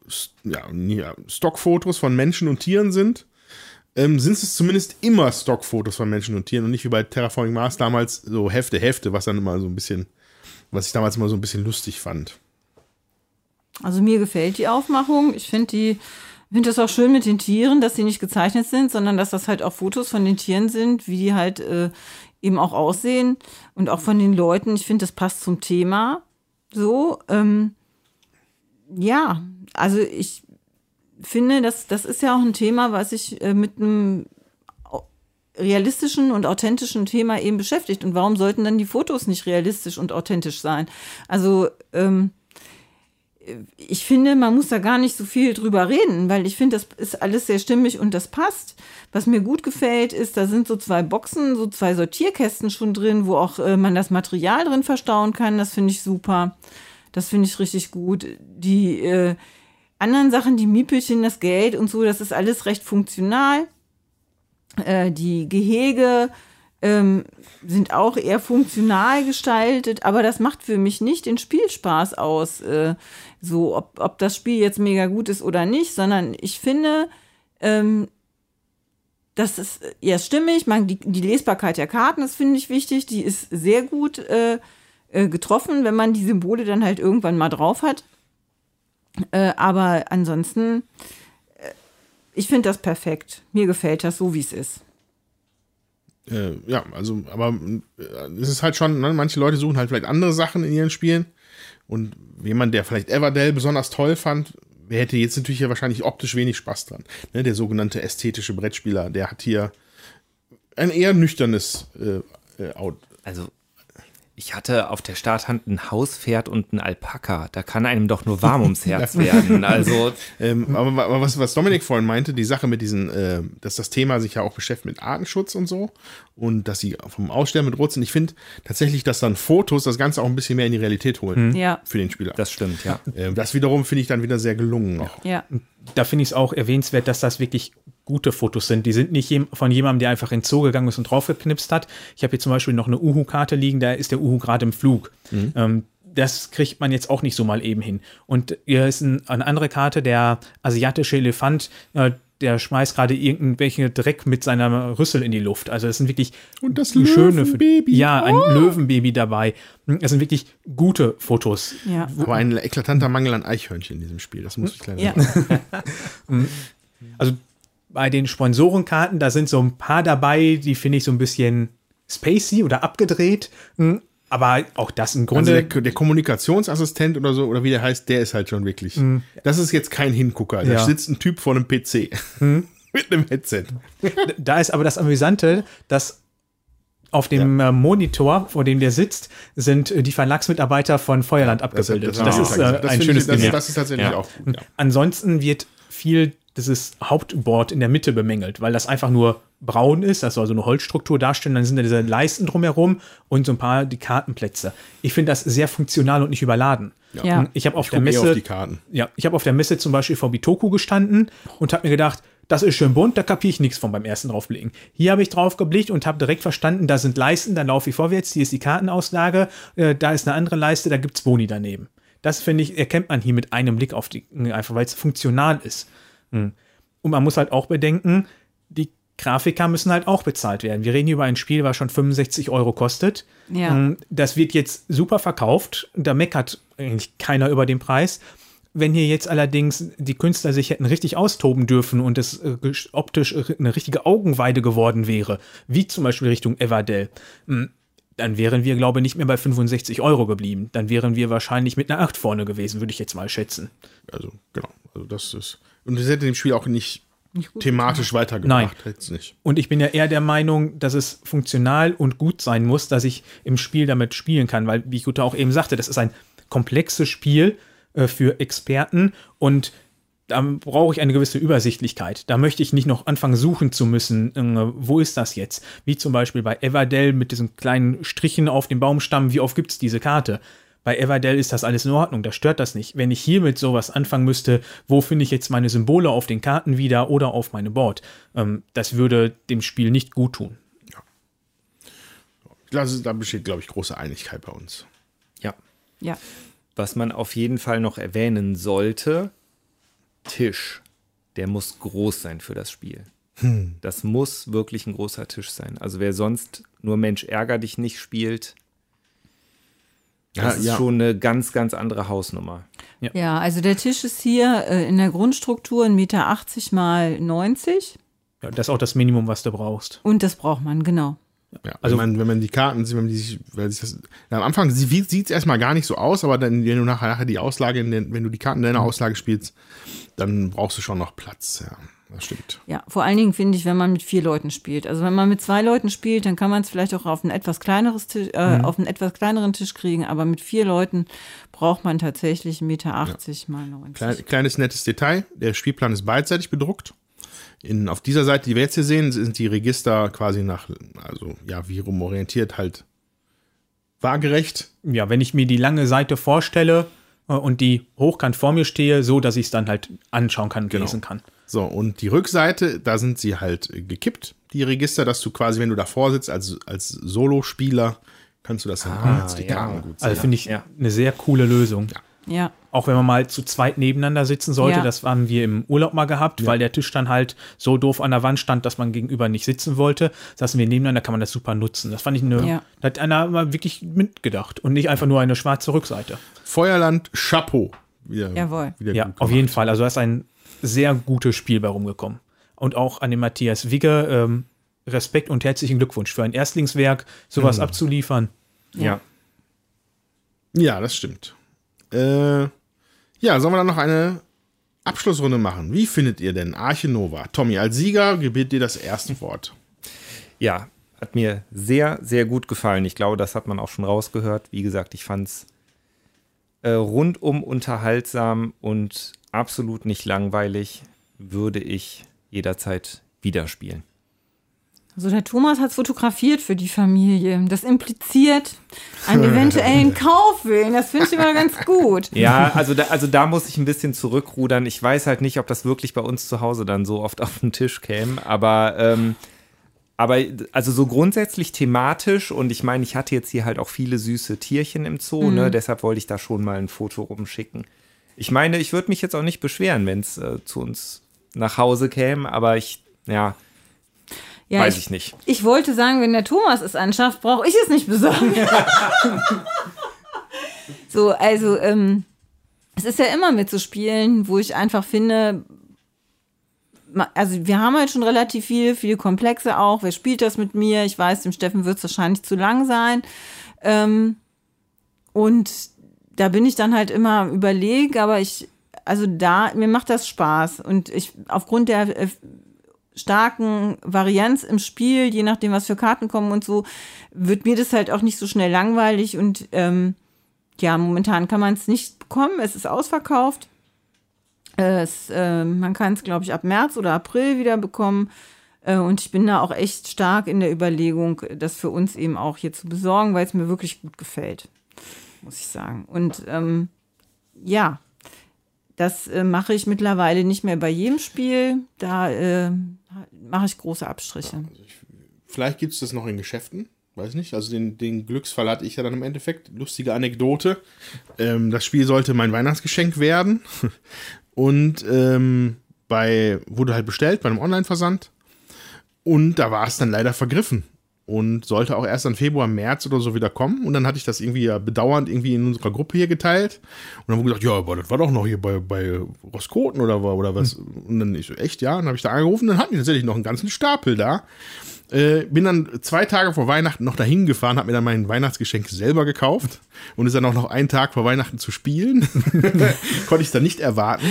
ja, Stockfotos von Menschen und Tieren sind, ähm, sind es zumindest immer Stockfotos von Menschen und Tieren und nicht wie bei Terraforming Mars damals so Hefte, Hefte, was dann immer so ein bisschen, was ich damals immer so ein bisschen lustig fand. Also mir gefällt die Aufmachung. Ich finde die, finde das auch schön mit den Tieren, dass die nicht gezeichnet sind, sondern dass das halt auch Fotos von den Tieren sind, wie die halt äh, eben auch aussehen und auch von den Leuten. Ich finde, das passt zum Thema. So, ähm, ja, also ich finde, das, das ist ja auch ein Thema, was sich äh, mit einem realistischen und authentischen Thema eben beschäftigt. Und warum sollten dann die Fotos nicht realistisch und authentisch sein? Also, ähm, ich finde, man muss da gar nicht so viel drüber reden, weil ich finde, das ist alles sehr stimmig und das passt. Was mir gut gefällt, ist, da sind so zwei Boxen, so zwei Sortierkästen schon drin, wo auch äh, man das Material drin verstauen kann. Das finde ich super. Das finde ich richtig gut. Die äh, anderen Sachen, die Miepelchen, das Geld und so, das ist alles recht funktional. Äh, die Gehege ähm, sind auch eher funktional gestaltet, aber das macht für mich nicht den Spielspaß aus, äh, so ob, ob das Spiel jetzt mega gut ist oder nicht, sondern ich finde, ähm, das ist ja stimmig, man, die, die Lesbarkeit der Karten, das finde ich wichtig, die ist sehr gut äh, äh, getroffen, wenn man die Symbole dann halt irgendwann mal drauf hat. Äh, aber ansonsten, äh, ich finde das perfekt. Mir gefällt das so, wie es ist. Äh, ja, also, aber äh, es ist halt schon, ne, manche Leute suchen halt vielleicht andere Sachen in ihren Spielen. Und jemand, der vielleicht Everdell besonders toll fand, hätte jetzt natürlich ja wahrscheinlich optisch wenig Spaß dran. Ne, der sogenannte ästhetische Brettspieler, der hat hier ein eher nüchternes äh, äh, Out. Also, ich hatte auf der Starthand ein Hauspferd und ein Alpaka. Da kann einem doch nur warm ums Herz werden. Also, Ähm, aber, aber was, was Dominik vorhin meinte, die Sache mit diesen, äh, dass das Thema sich ja auch beschäftigt mit Artenschutz und so und dass sie vom Aussterben bedroht sind. Ich finde tatsächlich, dass dann Fotos das Ganze auch ein bisschen mehr in die Realität holen Ja. für den Spieler. das stimmt, ja. Ähm, das wiederum finde ich dann wieder sehr gelungen noch. Ja. Da finde ich es auch erwähnenswert, dass das wirklich gute Fotos sind. Die sind nicht von jemandem, der einfach in den Zoo gegangen ist und draufgeknipst hat. Ich habe hier zum Beispiel noch eine Uhu-Karte liegen, da ist der Uhu gerade im Flug. Ähm, das kriegt man jetzt auch nicht so mal eben hin. Und hier ist ein, eine andere Karte, der asiatische Elefant, äh, der schmeißt gerade irgendwelche Dreck mit seiner Rüssel in die Luft. Also das sind wirklich Und das schöne Löwenbaby. Ja, ein Löwenbaby dabei. Das sind wirklich gute Fotos. Ja. Aber ein eklatanter Mangel an Eichhörnchen in diesem Spiel, das muss ich leider Ja. sagen. Also bei den Sponsorenkarten, da sind so ein paar dabei, die finde ich so ein bisschen spacey oder abgedreht. Hm, Aber auch das im Also Grunde. der, der Kommunikationsassistent oder so, oder wie der heißt, der ist halt schon wirklich. Das ist jetzt kein Hingucker. Da Ja. sitzt ein Typ vor einem PC. Mit einem Headset. Da ist aber das Amüsante, dass auf dem äh, Monitor, vor dem der sitzt, sind äh, die Verlagsmitarbeiter von Feuerland abgebildet. Das, ist äh, ein schönes ich, das, ist tatsächlich Ja. auch gut. Ja. Ansonsten wird viel dieses Hauptboard in der Mitte bemängelt, weil das einfach nur braun ist, das soll so eine Holzstruktur darstellen, dann sind da diese Leisten drumherum und so ein paar die Kartenplätze. Ich finde das sehr funktional und nicht überladen. Ja. Ich habe auf Ich der Messe auf die Karten. ja, ich habe auf der Messe zum Beispiel vor Bitoku gestanden und habe mir gedacht, das ist schön bunt, da kapiere ich nichts von beim ersten draufblicken. Hier habe ich drauf geblickt und habe direkt verstanden, da sind Leisten, dann laufe ich vorwärts, hier ist die Kartenauslage, äh, da ist eine andere Leiste, da gibt's Boni daneben. Das finde ich, erkennt man hier mit einem Blick auf die, einfach weil es funktional ist. Hm. Und man muss halt auch bedenken, die Grafiker müssen halt auch bezahlt werden. Wir reden hier über ein Spiel, was schon 65 Euro kostet. Ja. Hm, Das wird jetzt super verkauft. Da meckert eigentlich keiner über den Preis. Wenn hier jetzt allerdings die Künstler sich hätten richtig austoben dürfen und es äh, optisch äh, eine richtige Augenweide geworden wäre, wie zum Beispiel Richtung Everdell, mh, dann wären wir, glaube ich, nicht mehr bei 65 Euro geblieben. Dann wären wir wahrscheinlich mit einer 8 vorne gewesen, würde ich jetzt mal schätzen. Also, genau. Also, das ist. Und das hätte dem Spiel auch nicht, gut thematisch weitergebracht. Hätte es nicht. Und ich bin ja eher der Meinung, dass es funktional und gut sein muss, dass ich im Spiel damit spielen kann, weil, wie Jutta auch eben sagte, das ist ein komplexes Spiel äh, für Experten und da brauche ich eine gewisse Übersichtlichkeit. Da möchte ich nicht noch anfangen suchen zu müssen, äh, wo ist das jetzt? Wie zum Beispiel bei Everdell mit diesen kleinen Strichen auf dem Baumstamm, wie oft gibt es diese Karte? Bei Everdell ist das alles in Ordnung, da stört das nicht. Wenn ich hier mit sowas anfangen müsste, wo finde ich jetzt meine Symbole auf den Karten wieder oder auf meine Board, ähm, das würde dem Spiel nicht gut tun. Ist, da besteht, glaube ich, große Einigkeit bei uns. Ja. Ja. Was man auf jeden Fall noch erwähnen sollte, Tisch. Der muss groß sein für das Spiel. Das muss wirklich ein großer Tisch sein. Also wer sonst nur Mensch ärger dich nicht spielt, das Ja, ist ja. schon eine ganz, ganz andere Hausnummer. Ja, also der Tisch ist hier äh, in der Grundstruktur 1,80 Meter mal 90 Ja, das ist auch das Minimum, was du brauchst. und das braucht man, genau. Ja, Also- wenn, man, wenn man die Karten sieht, wenn man die sich, weil sich das, am Anfang sieht es erstmal gar nicht so aus, aber dann, wenn du nachher, nachher die Auslage, in den, wenn du die Karten in deiner Auslage spielst, dann brauchst du schon noch Platz. Ja, das stimmt. Ja, vor allen Dingen finde ich, wenn man mit vier Leuten spielt. Also wenn man mit zwei Leuten spielt, dann kann man es vielleicht auch auf ein etwas kleineres Tisch, äh, auf einen etwas kleineren Tisch kriegen, aber mit vier Leuten braucht man tatsächlich 1,80 Meter mal 90. Klein, kleines nettes Detail: Der Spielplan ist beidseitig bedruckt. In, auf dieser Seite, die wir jetzt hier sehen, sind die Register quasi nach, also ja, wie rum orientiert, halt waagerecht. Ja, wenn ich mir die lange Seite vorstelle äh, und die hochkant vor mir stehe, so dass ich es dann halt anschauen kann, Genau. lesen kann. So, und die Rückseite, da sind sie halt gekippt, die Register, dass du quasi, wenn du davor sitzt, als, als Solospieler, kannst du das dann als die ja. Karten gut sehen. Also finde ich Ja. eine sehr coole Lösung. Ja, Auch wenn man mal zu zweit nebeneinander sitzen sollte, Ja. das haben wir im Urlaub mal gehabt, weil der Tisch dann halt so doof an der Wand stand, dass man gegenüber nicht sitzen wollte. Saßen wir nebeneinander, kann man das super nutzen. Das fand ich eine, Ja. da hat einer mal wirklich mitgedacht und nicht einfach nur eine schwarze Rückseite. Feuerland Chapeau. Wieder, Jawohl. Wieder Ja, auf jeden Fall. Also da ist ein sehr gutes Spiel bei rumgekommen. Und auch an den Matthias Wigge ähm, Respekt und herzlichen Glückwunsch für ein Erstlingswerk, sowas abzuliefern. Ja. Ja, das stimmt. Äh, ja, sollen wir dann noch eine Abschlussrunde machen? Wie findet ihr denn Arche Nova? Tommy, als Sieger gebet dir das erste Wort. Ja, hat mir sehr, sehr gut gefallen. Ich glaube, das hat man auch schon rausgehört. Wie gesagt, ich fand es äh, rundum unterhaltsam und absolut nicht langweilig. Würde ich jederzeit wieder spielen. Also der Thomas hat es fotografiert für die Familie. Das impliziert einen eventuellen Kaufwillen. Das finde ich immer ganz gut. Ja, also da, also da muss ich ein bisschen zurückrudern. Ich weiß halt nicht, ob das wirklich bei uns zu Hause dann so oft auf den Tisch käme, aber, ähm, aber also so grundsätzlich thematisch und ich meine, ich hatte jetzt hier halt auch viele süße Tierchen im Zoo, ne? deshalb wollte ich da schon mal ein Foto rumschicken. Ich meine, ich würde mich jetzt auch nicht beschweren, wenn es äh, zu uns nach Hause käme, aber ich, ja, Ja, weiß ich nicht. Ich wollte sagen, wenn der Thomas es anschafft, brauche ich es nicht besorgen. so, also, ähm, es ist ja immer mit so Spielen, wo ich einfach finde, also wir haben halt schon relativ viel, viele Komplexe auch. Wer spielt das mit mir? Ich weiß, dem Steffen wird es wahrscheinlich zu lang sein. Ähm, und da bin ich dann halt immer am überlegen, aber ich, also da, mir macht das Spaß. Und ich, aufgrund der äh, starken Varianz im Spiel, je nachdem, was für Karten kommen und so, wird mir das halt auch nicht so schnell langweilig und ähm, ja, momentan kann man es nicht bekommen, es ist ausverkauft. Es, äh, man kann es, glaube ich, ab März oder April wieder bekommen. Äh, und ich bin da auch echt stark in der Überlegung, das für uns eben auch hier zu besorgen, weil es mir wirklich gut gefällt, muss ich sagen. Und ähm, ja, das äh, mache ich mittlerweile nicht mehr bei jedem Spiel. Da äh, mache ich große Abstriche. Also ich, vielleicht gibt es das noch in Geschäften. Weiß nicht. Also den, den Glücksfall hatte ich ja dann im Endeffekt. Lustige Anekdote. Ähm, das Spiel sollte mein Weihnachtsgeschenk werden. Und ähm, bei, wurde halt bestellt bei einem Online-Versand. Und da war es dann leider vergriffen. Und sollte auch erst im Februar, März oder so wieder kommen. Und dann hatte ich das irgendwie ja bedauernd irgendwie in unserer Gruppe hier geteilt. Und dann wurde gesagt, ja, aber das war doch noch hier bei, bei Roskoten oder, oder was. Hm. Und dann ich so, echt, ja. Und dann habe ich da angerufen, dann hatten die tatsächlich noch einen ganzen Stapel da. Äh, bin dann zwei Tage vor Weihnachten noch dahin gefahren, habe mir dann mein Weihnachtsgeschenk selber gekauft und ist dann auch noch einen Tag vor Weihnachten zu spielen. Konnte ich dann nicht erwarten.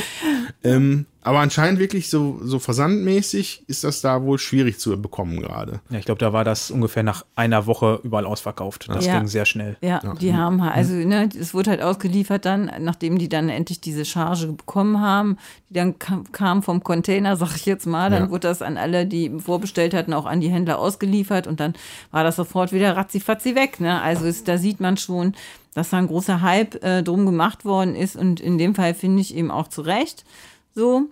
Ähm, aber anscheinend wirklich so, so versandmäßig ist das da wohl schwierig zu bekommen gerade. Ja, ich glaube, da war das ungefähr nach einer Woche überall ausverkauft. Das ja. ging sehr schnell. Ja, ja. die haben halt, also ne, es wurde halt ausgeliefert dann, nachdem die dann endlich diese Charge bekommen haben, die dann kam, kam vom Container, sag ich jetzt mal, dann ja. wurde das an alle, die vorbestellt hatten, auch an die Händler ausgeliefert und dann war das sofort wieder ratzifatzi weg. Ne? Also es, da sieht man schon, dass da ein großer Hype äh, drum gemacht worden ist und in dem Fall finde ich eben auch zu Recht. So.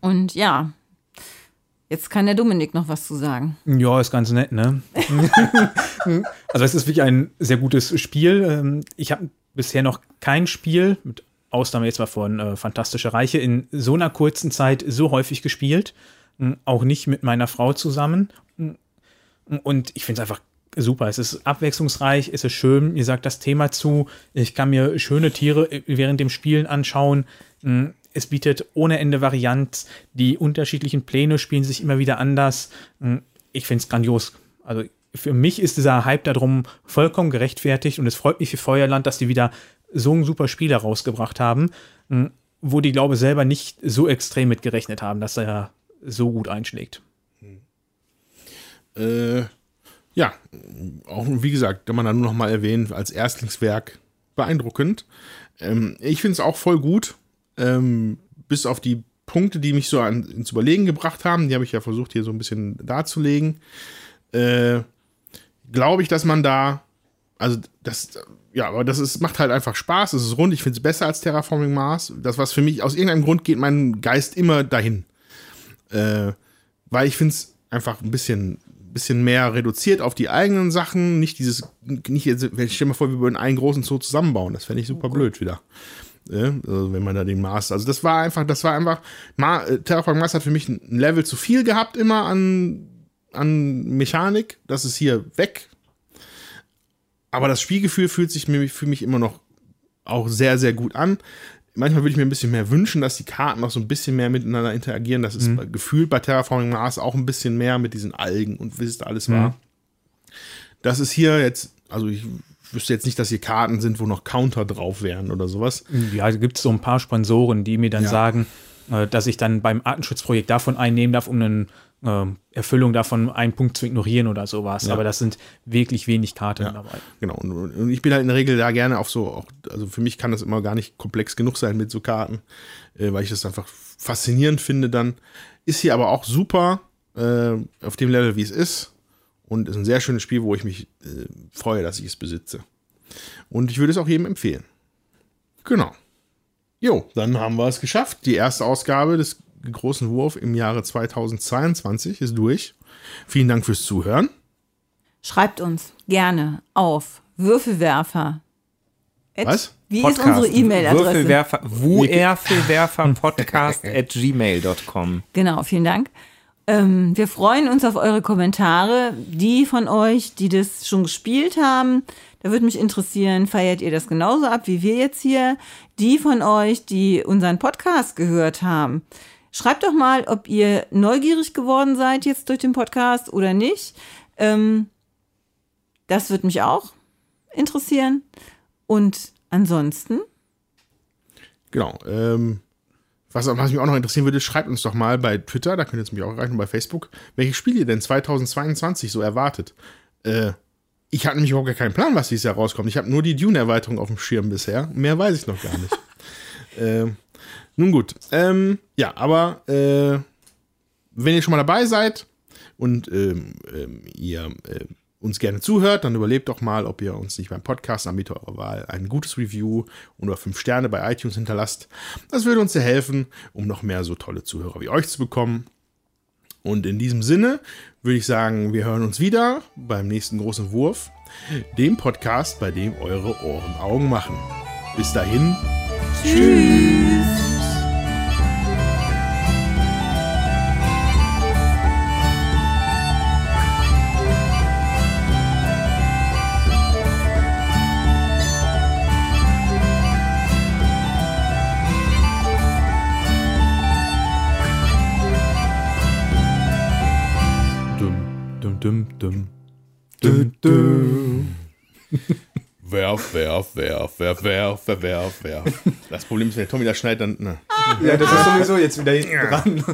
Und ja, Jetzt kann der Dominik noch was zu sagen. Ja, ist ganz nett, ne? also es ist wirklich ein sehr gutes Spiel. Ähm, ich habe bisher noch kein Spiel, mit Ausnahme jetzt mal von äh, Fantastische Reiche, in so einer kurzen Zeit so häufig gespielt. Hm, auch nicht mit meiner Frau zusammen. Hm, und ich finde es einfach super. Es ist abwechslungsreich, es ist schön. Ihr sagt das Thema zu. Ich kann mir schöne Tiere äh, während dem Spielen anschauen. Hm, es bietet ohne Ende Varianz. Die unterschiedlichen Pläne spielen sich immer wieder anders. Hm, ich finde es grandios. Also für mich ist dieser Hype darum vollkommen gerechtfertigt und es freut mich für Feuerland, dass die wieder so ein super Spiel herausgebracht haben, hm, wo die, glaube ich, selber nicht so extrem mit gerechnet haben, dass er so gut einschlägt. Äh, ja, auch wie gesagt, kann man dann nur noch mal erwähnen, als Erstlingswerk beeindruckend. Ähm, ich finde es auch voll gut ähm, bis auf die Punkte, die mich so an, ins Überlegen gebracht haben, die habe ich ja versucht hier so ein bisschen darzulegen, äh, glaube ich, dass man da, also das, ja, aber das ist, macht halt einfach Spaß, es ist rund, ich finde es besser als Terraforming Mars. Das, was für mich, aus irgendeinem Grund geht mein Geist immer dahin. Äh, weil ich finde es einfach ein bisschen, bisschen mehr reduziert auf die eigenen Sachen, nicht dieses, nicht jetzt, ich stelle mir vor, wir würden einen großen Zoo zusammenbauen, das fände ich super oh blöd wieder. Also wenn man da den Mars, also das war einfach, das war einfach, Ma, äh, Terraforming Mars hat für mich ein Level zu viel gehabt immer an, an Mechanik. Das ist hier weg. Aber das Spielgefühl fühlt sich für mich immer noch auch sehr, sehr gut an. Manchmal würde ich mir ein bisschen mehr wünschen, dass die Karten noch so ein bisschen mehr miteinander interagieren. Das ist mhm. gefühlt bei Terraforming Mars auch ein bisschen mehr mit diesen Algen und wie es da alles war. Mhm. Das ist hier jetzt, also ich wüsste jetzt nicht, dass hier Karten sind, wo noch Counter drauf wären oder sowas. Ja, gibt es so ein paar Sponsoren, die mir dann ja. sagen, äh, dass ich dann beim Artenschutzprojekt davon einnehmen darf, um eine äh, Erfüllung davon einen Punkt zu ignorieren oder sowas. Ja. Aber das sind wirklich wenig Karten ja, dabei. Genau. Und ich bin halt in der Regel da gerne auf so, auch, also für mich kann das immer gar nicht komplex genug sein mit so Karten, äh, weil ich das einfach faszinierend finde dann. Ist hier aber auch super äh, auf dem Level, wie es ist. Und ist ein sehr schönes Spiel, wo ich mich äh, freue, dass ich es besitze. Und ich würde es auch jedem empfehlen. Genau. Jo, dann haben wir es geschafft. Die erste Ausgabe des großen Wurf im Jahre 2022 ist durch. Vielen Dank fürs Zuhören. Schreibt uns gerne auf Würfelwerfer. Was? Wie Podcast. ist unsere E-Mail-Adresse? Würfelwerfer, Wuerfelwerferpodcast at gmail.com. Genau, vielen Dank. Ähm, wir freuen uns auf eure Kommentare. Die von euch, die das schon gespielt haben, da würde mich interessieren, feiert ihr das genauso ab wie wir jetzt hier? Die von euch, die unseren Podcast gehört haben, schreibt doch mal, ob ihr neugierig geworden seid jetzt durch den Podcast oder nicht. Ähm, das würde mich auch interessieren. Und ansonsten? Genau. Ähm, was, was mich auch noch interessieren würde, schreibt uns doch mal bei Twitter, da könnt ihr es mich auch erreichen, und bei Facebook, welche Spiele ihr denn 2022 so erwartet. Äh, ich hatte nämlich überhaupt gar keinen Plan, was dieses Jahr rauskommt. Ich habe nur die Dune-Erweiterung auf dem Schirm bisher. Mehr weiß ich noch gar nicht. ähm, nun gut. Ähm, ja, aber äh, wenn ihr schon mal dabei seid und ähm, ähm, ihr äh, uns gerne zuhört, dann überlebt doch mal, ob ihr uns nicht beim Podcast-Anbieter eurer Wahl ein gutes Review oder fünf Sterne bei iTunes hinterlasst. Das würde uns sehr helfen, um noch mehr so tolle Zuhörer wie euch zu bekommen. Und in diesem Sinne würde ich sagen, wir hören uns wieder beim nächsten großen Wurf, dem Podcast, bei dem eure Ohren Augen machen. Bis dahin. Tschüss. Werf, werf, werf, werf, werf, werf, werf. Das Problem ist, wenn Tommy das schneidet, dann. Ne. Ja, das ist sowieso jetzt wieder hinten dran.